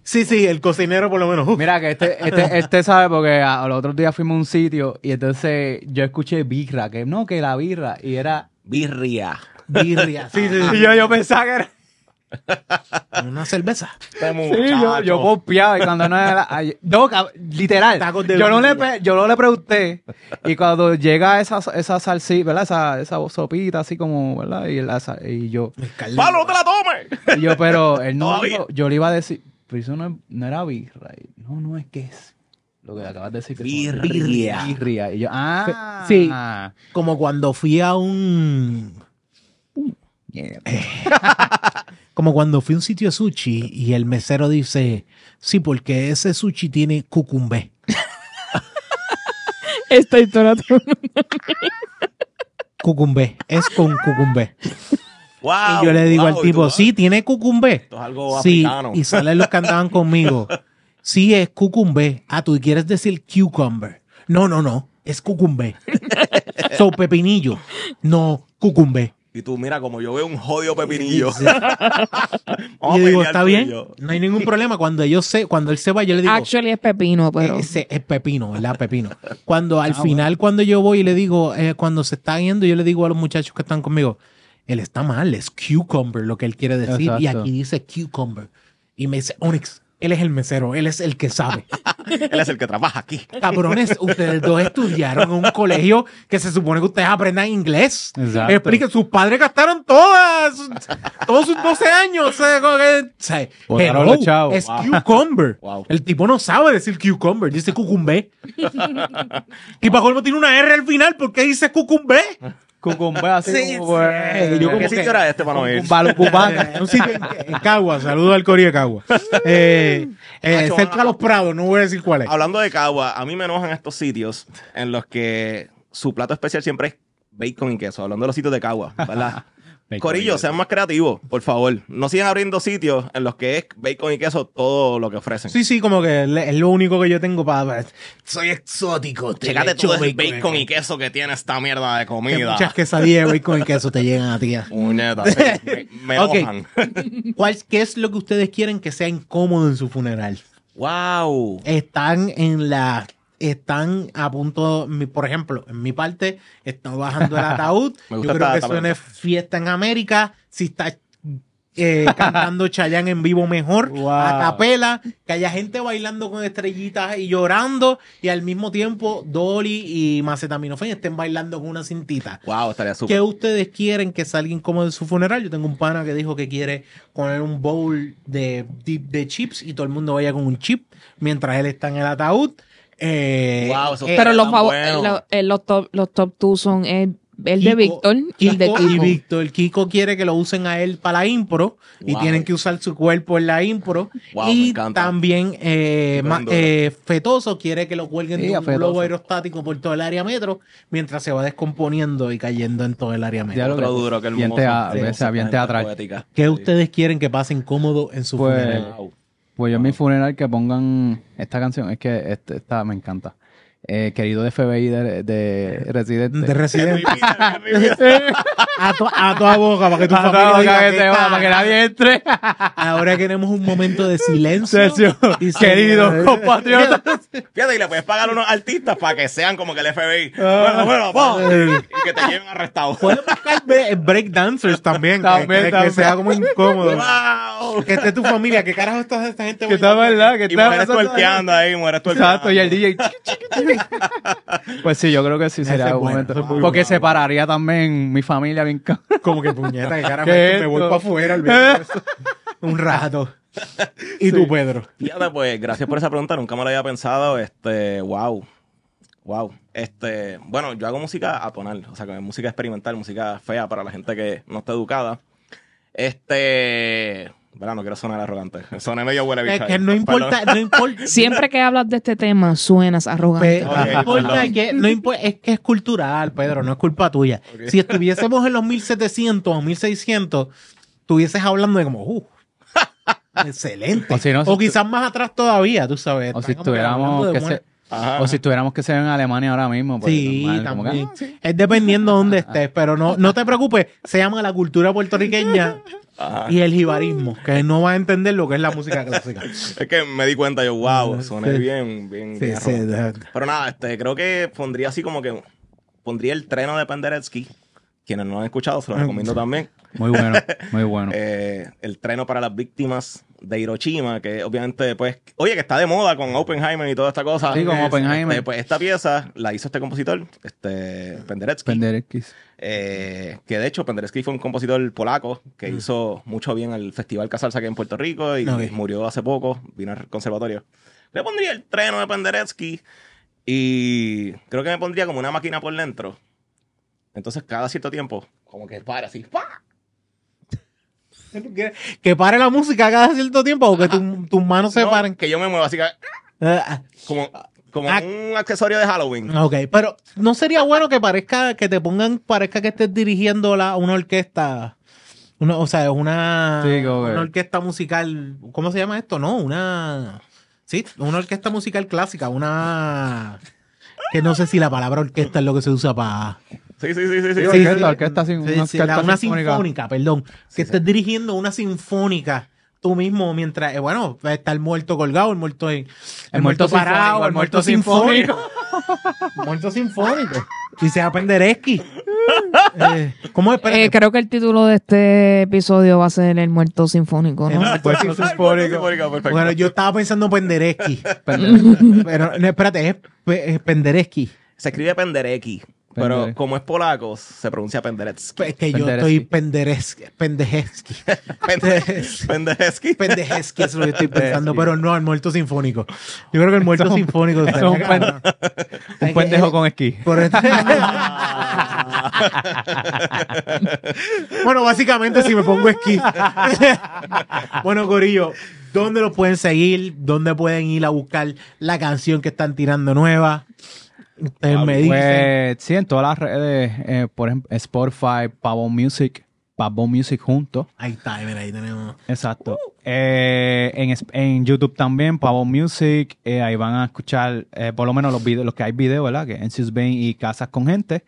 Sí, sí, el cocinero por lo menos. uf. Mira que este, este, este sabe porque a, los otros días fuimos a un sitio y entonces yo escuché birra, que no, que la birra, y era... Birria. birria. Sí, sí, sí. Y yo, yo pensaba que era... Una cerveza. Este Sí, yo, yo confiaba y cuando no era... cab- literal. Yo no, le, yo no le pregunté y cuando llega esa, esa salsita, ¿verdad? Esa, esa sopita así como, ¿verdad? Y, la y yo... ¡Pablo, no te la tomes! Y yo, pero él no dijo- yo le iba a decir, pero eso no, no era birra. Y, no, no es que es lo que acabas de decir. que Birria. Birria. Y yo, ah. Sí. Como cuando fui a un. Mierda. Como cuando fui a un sitio de sushi y el mesero dice: Sí, porque ese sushi tiene cucumbé. Esta historia... Cucumbé. Es con cucumbé. Wow, y yo le digo wow, al tipo: tú, Sí, tiene cucumbé. Esto es algo Sí, africano. y salen los que andaban conmigo. Sí, es cucumbé. Ah, tú quieres decir cucumber. No, no, no. Es cucumbé. so, pepinillo. No, cucumbé. Y tú, mira, como yo veo un jodido pepinillo. Sí. Y yo digo, está bien, no hay ningún problema. Cuando ellos se, cuando él se va, yo le digo, Actually es pepino, pero... ese es pepino, ¿verdad? Pepino. Cuando al Ah, final, cuando yo voy y le digo, eh, cuando se está yendo, yo le digo a los muchachos que están conmigo, él está mal, es cucumber lo que él quiere decir. Y Exacto. aquí dice cucumber. Y me dice, Onyx, él es el mesero, él es el que sabe. Él es el que trabaja aquí. Cabrones, ustedes dos estudiaron en un colegio que se supone que ustedes aprendan inglés. Exacto. Expliquen, sus padres gastaron todas, todos sus 12 años. eh, como que- o sea, Botaron hello, los chavos. es Wow. cucumber. Wow. El tipo no sabe decir cucumber, dice cucumbé. y para colmo tiene una R al final, ¿por qué dice cucumbé? Cucumbe así Sí, pues, sí. Yo como ¿Qué sitio era este para no ir? Un sitio en, en Cagua, saludo al Corea de Cagua. Eh, eh, Nacho, cerca de los Prados, no voy a decir cuál es. Hablando de Cagua, a mí me enojan estos sitios en los que su plato especial siempre es bacon y queso. Hablando de los sitios de Cagua, ¿verdad? Corillo, sean más creativos, por favor. No sigan abriendo sitios en los que es bacon y queso todo lo que ofrecen. Sí, sí, como que es lo único que yo tengo para... Soy exótico. te Chécate echo todo el bacon. bacon y queso que tiene esta mierda de Que comida. muchas quesadillas de bacon y queso te llegan a ti. Puñeta, me, me Ok. enojan. ¿Cuál, ¿Qué es lo que ustedes quieren que sea incómodo en su funeral? wow. Están en la... Están a punto, mi- por ejemplo, en mi parte, está bajando el ataúd. Yo creo que suene fiesta en América. Si está eh, cantando Chayanne en vivo mejor, Wow. a capela, que haya gente bailando con estrellitas y llorando, y al mismo tiempo Dolly y Macetaminofen estén bailando con una cintita. Wow, estaría súper. ¿Qué ustedes quieren que salga incómodo en su funeral? Yo tengo un pana que dijo que quiere poner un bowl de, de chips y todo el mundo vaya con un chip mientras él está en el ataúd. Eh, Wow, eso eh, Pero los, bueno. eh, los top, los top two son el, el de Víctor y el de Kiko y Kiko. Víctor. Kiko quiere que lo usen a él para la impro y tienen que usar su cuerpo en la impro. Wow, me y encanta. también eh, ma- eh, Fetoso quiere que lo cuelguen Sí, de un Fetoso. globo aerostático por todo el área metro mientras se va descomponiendo y cayendo en todo el área metro. Ya lo Otro duro que el bien Sí, bien teatral. poética. ¿Qué Sí. ustedes quieren que pase incómodo en su Pues- funeral? Wow. Pues yo en mi funeral que pongan esta canción, es que este- esta me encanta. Eh, querido de FBI de, de Residente. De Residente. A, tu- a toda boca para que tu Ah, no, familia diga que que te va, para que nadie entre. Ahora queremos un momento de silencio. Sergio, Y queridos compatriotas. Fíjate, y le puedes pagar a unos artistas para que sean como que el FBI. Bueno, bueno, vamos. Y que te lleven arrestado. Pueden buscar bre- breakdancers también. que- También, que, que también. sea como incómodo. Wow. que esté tu familia. ¿Qué carajo está esta gente? Que está verdad, que Y está mujeres pasando tuerqueando ahí, mujeres tuerqueando. Exacto, y el DJ. pues sí, yo creo que sí sería un bueno, momento. muy Porque bueno. separaría también mi familia bien. Como que puñeta, ¿qué carajo? Me voy para afuera. eso. Un rato. ¿Y tú, Pedro? Fíjate, pues, gracias por esa pregunta. Nunca me lo había pensado. Este, wow. Wow. Este, bueno, yo hago música atonal, o sea, que es música experimental, música fea para la gente que no está educada. Este, verdad, no quiero sonar arrogante. Soné medio huele Es que no importa, no importa. Siempre que hablas de este tema, suenas arrogante. No importa perdón. que, no impo- es que es cultural, Pedro, no es culpa tuya. Si estuviésemos en los 1700 o 1600, estuvieses hablando de como, uh, excelente. O si no, si o quizás más atrás todavía, tú sabes. O si estuviéramos de que buena- se, Ajá. o si estuviéramos que ser en Alemania ahora mismo. pues, Sí, normal, que, también. ah, sí. Es dependiendo de dónde estés, pero no, no te preocupes, se llama la cultura puertorriqueña Ajá. y el jibarismo, que no va a entender lo que es la música clásica. Es que me di cuenta yo, wow, soné Sí. bien, bien. Sí, bien Pero nada, este, creo que pondría así como que pondría el treno de Penderecki. Quienes no han escuchado, se lo recomiendo también. Muy bueno, muy bueno. Eh, el treno para las víctimas de Hiroshima, que obviamente, pues, oye, que está de moda con Oppenheimer y toda esta cosa. Sí, con Eh, Oppenheimer. este, pues esta pieza la hizo este compositor, este Penderecki. Penderecki's. Eh, que de hecho Penderecki fue un compositor polaco que hizo mucho bien al Festival Casarsa aquí en Puerto Rico y murió hace poco, vino al conservatorio. Le pondría el treno de Penderecki y creo que me pondría como una máquina por dentro. Entonces cada cierto tiempo, como que para así, ¡pa! Que, que pare la música cada cierto tiempo o que tu- tus manos se No, paren. que yo me mueva así que, Ah, como, como Ah. un accesorio de Halloween. Ok, pero no sería bueno que parezca, que te pongan, parezca que estés dirigiendo la, una orquesta. Una, o sea, una, Sí, una orquesta musical. ¿Cómo se llama esto? No, una. Sí, una orquesta musical clásica, una. Que no sé si la palabra orquesta es lo que se usa para. Sí, sí, sí, sí. sí. Orquesta, sí. orquesta, sin- Sí, una sí, orquesta la- una sinfónica. sinfónica, perdón. que estés dirigiendo una sinfónica tú mismo mientras, eh, bueno, está el muerto colgado, el muerto, el, muerto, muerto parado, el muerto sinfónico. muerto sinfónico. Y sea Penderecki. Eh, ¿Cómo es? Eh, creo que el título de este episodio va a ser El Muerto Sinfónico, ¿no? El muerto sinfónico. Bueno, yo estaba pensando en Penderecki. Pero, no, espérate, es, es Penderecki. Se escribe Penderecki, pero Penderecki. como es polaco, se pronuncia Penderecki. Es que yo Penderecki. estoy Penderecki. Penderecki. Pende- Penderecki. Pendejeski, es lo que estoy pensando, pero no, el muerto sinfónico. Yo creo que el muerto Eso es un- sinfónico. es un pendejo con esquí. Por este- bueno, básicamente si me pongo esquí. bueno, Corillo, ¿dónde lo pueden seguir? ¿Dónde pueden ir a buscar la canción que están tirando nueva? Ustedes me dicen. Pues sí, en todas las redes, eh, por ejemplo, Spotify, Pavon Music, Pavo Music juntos. Ahí está, mira, ahí tenemos. Exacto. Eh, en, en YouTube también, Pavo Music. eh, ahí van a escuchar eh, por lo menos los videos, los que hay videos, ¿verdad? Que Encius Bane y Casas con Gente.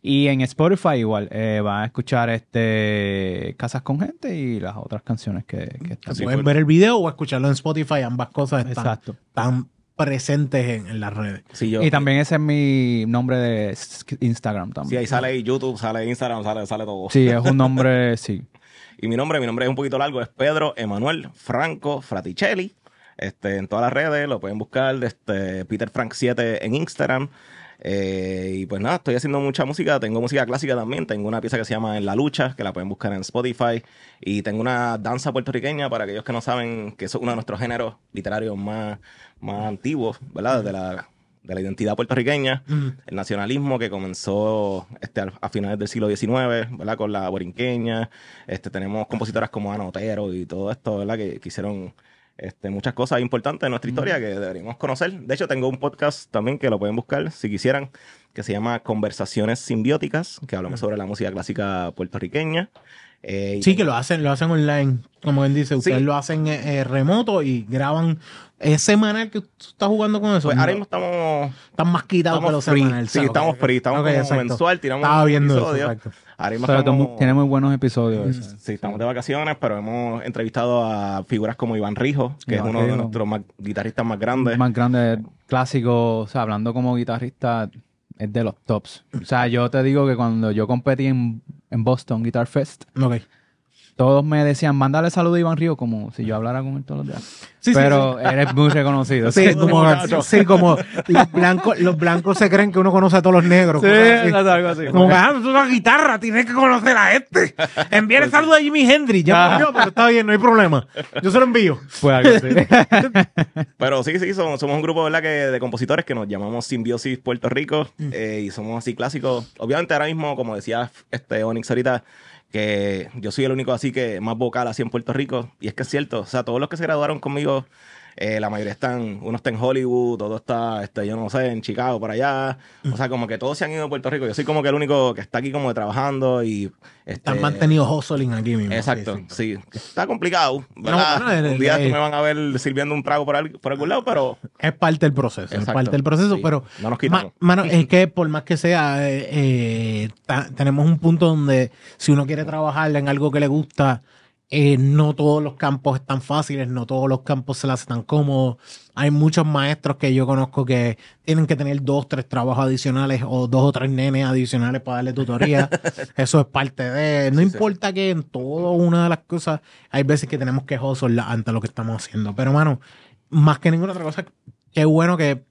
Y en Spotify igual, eh, van a escuchar este Casas con Gente y las otras canciones que, que están. Así Pueden ver el video o escucharlo en Spotify. Ambas cosas están, Exacto. están presentes en, en las redes. Sí, yo, Y también ese es mi nombre de Instagram Sí, también. ahí sale YouTube, sale Instagram, sale, sale todo. Sí, es un nombre, sí. Y mi nombre, mi nombre es un poquito largo, es Pedro Emanuel Franco Fraticelli. Este, en todas las redes lo pueden buscar, este, Peter Frank 7 en Instagram. Eh, y pues nada, estoy haciendo mucha música, tengo música clásica también, tengo una pieza que se llama En la lucha, que la pueden buscar en Spotify, y tengo una danza puertorriqueña, para aquellos que no saben, que es uno de nuestros géneros literarios más, más antiguos, ¿verdad? De la, de la identidad puertorriqueña, el nacionalismo que comenzó este, a finales del siglo XIX, ¿verdad? Con la borinqueña, este, tenemos compositoras como Ana Otero y todo esto, ¿verdad? Que, que hicieron este, muchas cosas importantes en nuestra historia que deberíamos conocer. De hecho, tengo un podcast también que lo pueden buscar si quisieran, que se llama Conversaciones Simbióticas, que hablamos sobre la música clásica puertorriqueña. Eh, Sí, que lo hacen, lo hacen online. Como él dice, ustedes Sí. lo hacen eh, eh, remoto y graban. ¿Es semanal que tú estás jugando con eso? pues No, ahora mismo estamos están más quitados que los semanales. Sí, estamos free. Estamos como mensual, tiramos Estaba un viendo eso, episodio. exacto. Ahora mismo Pero estamos- tomu- tiene muy buenos episodios. ese. Sí, estamos de vacaciones, pero hemos entrevistado a figuras como Iván Rijo, que Iván es uno de nuestros más- guitarristas más grandes. más grande, clásico, o sea, hablando como guitarrista, es de los tops. O sea, yo te digo que cuando yo competí en, en Boston Guitar Fest. Todos me decían, mándale saludo a Iván Río, como si yo hablara con él todos los días. Sí, sí, Pero eres muy reconocido. Sí, Sí, como, sí, como los blancos, los blancos se creen que uno conoce a todos los negros. Sí, algo así. Como que, ah, tú tocas guitarra, tienes que conocer a este. Envíale saludo a Jimi Hendrix. Ya murió, pero está bien, no hay problema. Yo se lo envío. Fue algo así. Pero sí, sí, somos, somos un grupo ¿verdad? Que, de compositores que nos llamamos Simbiosis Puerto Rico eh, y somos así clásicos. Obviamente ahora mismo, como decía este Onyx ahorita, que yo soy el único así que más vocal así en Puerto Rico. Y es que es cierto, o sea, todos los que se graduaron conmigo, eh, la mayoría están, uno está en Hollywood, todo está, este, yo no sé, en Chicago, por allá. O sea, como que todos se han ido a Puerto Rico. Yo soy como que el único que está aquí como trabajando y... Este, Están mantenidos hustling aquí mismo. Exacto, Sí. Está complicado, ¿verdad? No, un día tú me van a ver sirviendo un trago por, al- por algún lado, pero Es parte del proceso. Es parte del proceso, Sí. pero. No nos quitamos. ma- mano, es que por más que sea, eh, eh, ta- tenemos un punto donde si uno quiere trabajar en algo que le gusta, eh, no todos los campos están fáciles, no todos los campos se las están cómodos. Hay muchos maestros que yo conozco que tienen que tener dos, tres trabajos adicionales o dos o tres nenes adicionales para darle tutoría. Eso es parte de. No Sí, sí, importa que en toda una de las cosas hay veces que tenemos que hustle ante lo que estamos haciendo. Pero, mano, más que ninguna otra cosa, qué bueno que,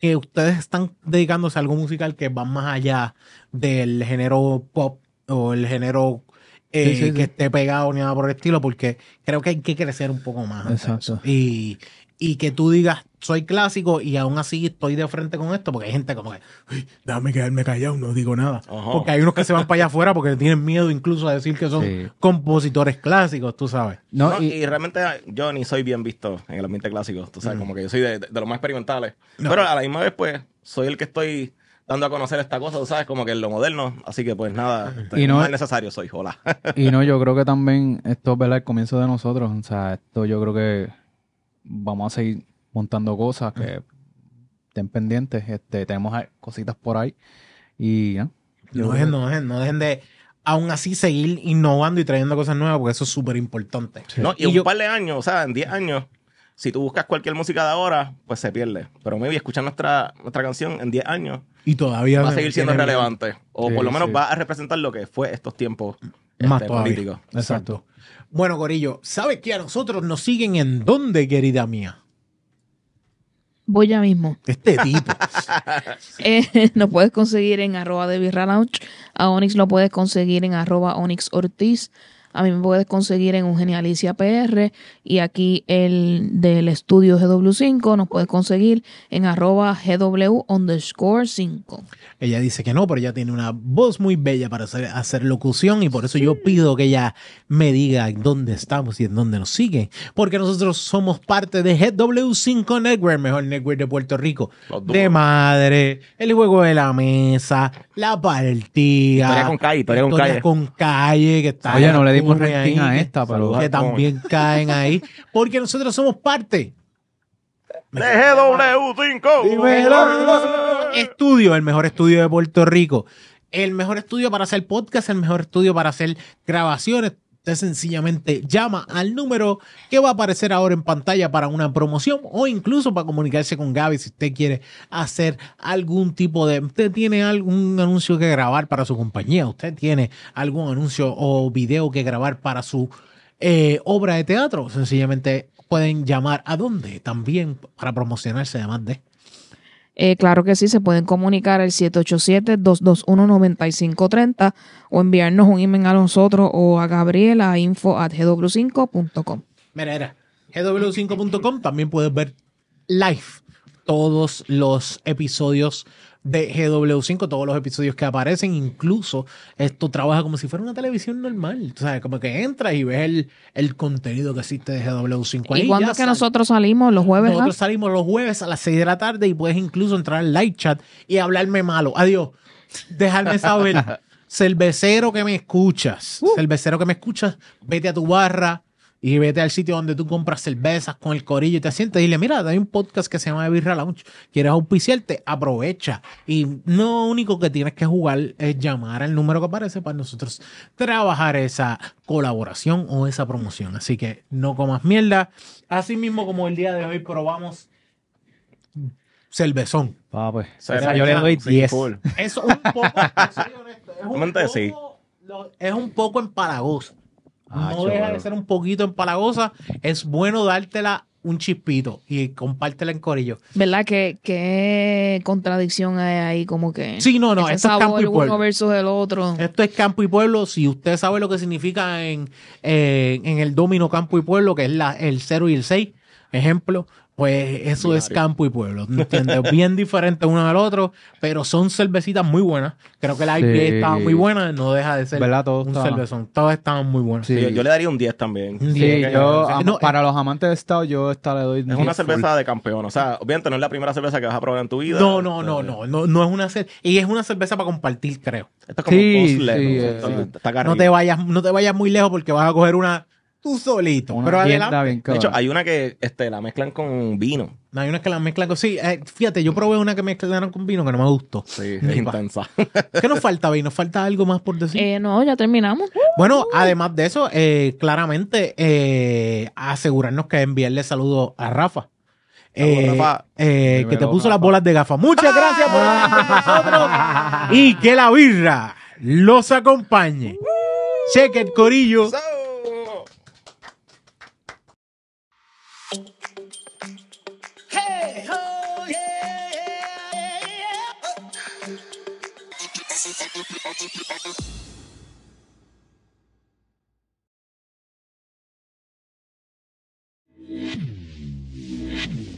que ustedes están dedicándose a algo musical que va más allá del género pop o el género eh, Sí, sí, sí. que esté pegado ni nada por el estilo, porque creo que hay que crecer un poco más. Exacto. Y, y que tú digas, soy clásico y aún así estoy de frente con esto, porque hay gente como que, "Ay, déjame quedarme callado, no digo nada. Porque hay unos que se van para allá afuera porque tienen miedo incluso a decir que son Sí. compositores clásicos, tú sabes. No, No, y, y, realmente yo ni soy bien visto en el ambiente clásico. Tú sabes, como que yo soy de, de los más experimentales. No. Pero a la misma vez, pues, soy el que estoy dando a conocer esta cosa, tú sabes, como que en lo moderno. Así que, pues nada, Y no- no es necesario, soy. Hola. y no, yo creo que también esto es ¿verdad? el comienzo de nosotros. O sea, esto yo creo que vamos a seguir montando cosas que estén pendientes. Este, tenemos cositas por ahí. Y ¿no? No dejen, no dejen, no dejen de aún así seguir innovando y trayendo cosas nuevas porque eso es súper importante. no, y, Y un yo- par de años, o sea, en 10 años, si tú buscas cualquier música de ahora, pues se pierde. Pero maybe escuchar nuestra, nuestra canción en 10 años Y todavía va a seguir siendo relevante. O Sí, por lo menos sí. va a representar lo que fue estos tiempos Más este, políticos. Exacto. Bueno, Corillo, ¿sabes que a nosotros nos siguen en dónde, querida mía? Voy ya mismo. Este tipo. Eh, nos puedes conseguir en arroba de Lounge. A Onyx lo puedes conseguir en arroba Onyx Ortiz. A mí me puedes conseguir en Ungenialicia PR y aquí el del estudio GW5 nos puedes conseguir en arroba GW underscore 5. Ella dice que no, pero ella tiene una voz muy bella para hacer, hacer locución y por eso yo pido que ella me diga dónde estamos y en dónde nos sigue. Porque nosotros somos parte de GW5 Network, mejor network de Puerto Rico. De madre, el juego de la mesa, la partida. Historia con calle, historia con historia calle. con calle, que está Oye, no le ranking ahí, a esta, pero Saludos. Que también caen ahí. Porque nosotros somos parte De GW5. estudio, el mejor estudio de Puerto Rico. El mejor estudio para hacer podcast, el mejor estudio para hacer grabaciones. Usted sencillamente llama al número que va a aparecer ahora en pantalla para una promoción o incluso para comunicarse con Gaby si usted quiere hacer algún tipo de... Usted tiene algún anuncio que grabar para su compañía, usted tiene algún anuncio o video que grabar para su eh, obra de teatro. Sencillamente pueden llamar a dónde también para promocionarse además de... Eh, claro que sí, se pueden comunicar al 787-221-9530 o enviarnos un email a nosotros o a Gabriela a info at gw5.com. Mira, era gw5.com. También puedes ver live todos los episodios de GW5, todos los episodios que aparecen. Incluso esto trabaja como si fuera una televisión normal. O sea, como que entras y ves el, el contenido que existe de GW5. ¿Y ahí, cuándo ya es que sale. nosotros salimos? ¿Los jueves? Nosotros salimos los jueves a las 6 de la tarde y puedes incluso entrar al live chat y hablarme malo. Adiós. Dejarme saber. Cervecero que me escuchas. Uh. Cervecero que me escuchas, vete a tu barra y vete al sitio donde tú compras cervezas con el corillo y te sientes y dile, mira, hay un podcast que se llama Birra Lounge. ¿Quieres auspiciarte? Aprovecha. Y no único que tienes que jugar es llamar al número que aparece para nosotros trabajar esa colaboración o esa promoción. Así que no comas mierda. Así mismo como el día de hoy probamos cervezón. Pa, pues, yo le doy sí, 10. full. Es un poco, soy honesto, es un sí. poco- lo- es un poco empalagosa. Ah, no deja de ser un poquito empalagosa. Es bueno dártela un chispito y compártela en corillo. ¿Verdad? ¿Qué, qué contradicción hay ahí? Como que. Sí, no, no, esto es campo sabor y uno pueblo. versus el otro. Esto es campo y pueblo. Si usted sabe lo que significa en, eh, en el domino campo y pueblo, que es la, el 0 y el 6, ejemplo, pues eso es campo y pueblo. ¿Entiendes? Bien diferente uno al otro, pero son cervecitas muy buenas. Creo que la IPA Sí. estaba muy buena, no deja de ser ¿Verdad? Todo un cervezón. Todas estaban muy buenas. Sí. Sí, yo le daría un 10 también. Sí, 10. yo, am- No, para los amantes de Stout, yo esta le doy Es 10 una full. cerveza de campeón. O sea, obviamente no es la primera cerveza que vas a probar en tu vida. No, no, no, Eh, no, no, no es una cer- y es una cerveza para compartir, creo. Esto es como Sí, un puzzle. sí, ¿no? eh, Está- está No te vayas, no te vayas muy lejos porque vas a coger una tú solito. Una pero adelante. bien De hecho, hay una que este, la mezclan con vino. Hay unas que la mezclan con. Sí, eh, fíjate, yo probé una que mezclaron con vino que no me gustó. Sí, es intensa. ¿Qué nos falta, Bey? ¿Nos falta algo más por decir? Eh, no, ya terminamos. Bueno, además de eso, eh, claramente eh, asegurarnos que enviarle saludos a Rafa. Eh, Rafa. eh, que te puso las bolas de gafas. Muchas gracias por estar con nosotros y que la birra los acompañe. Cheque el corillo. Thank you.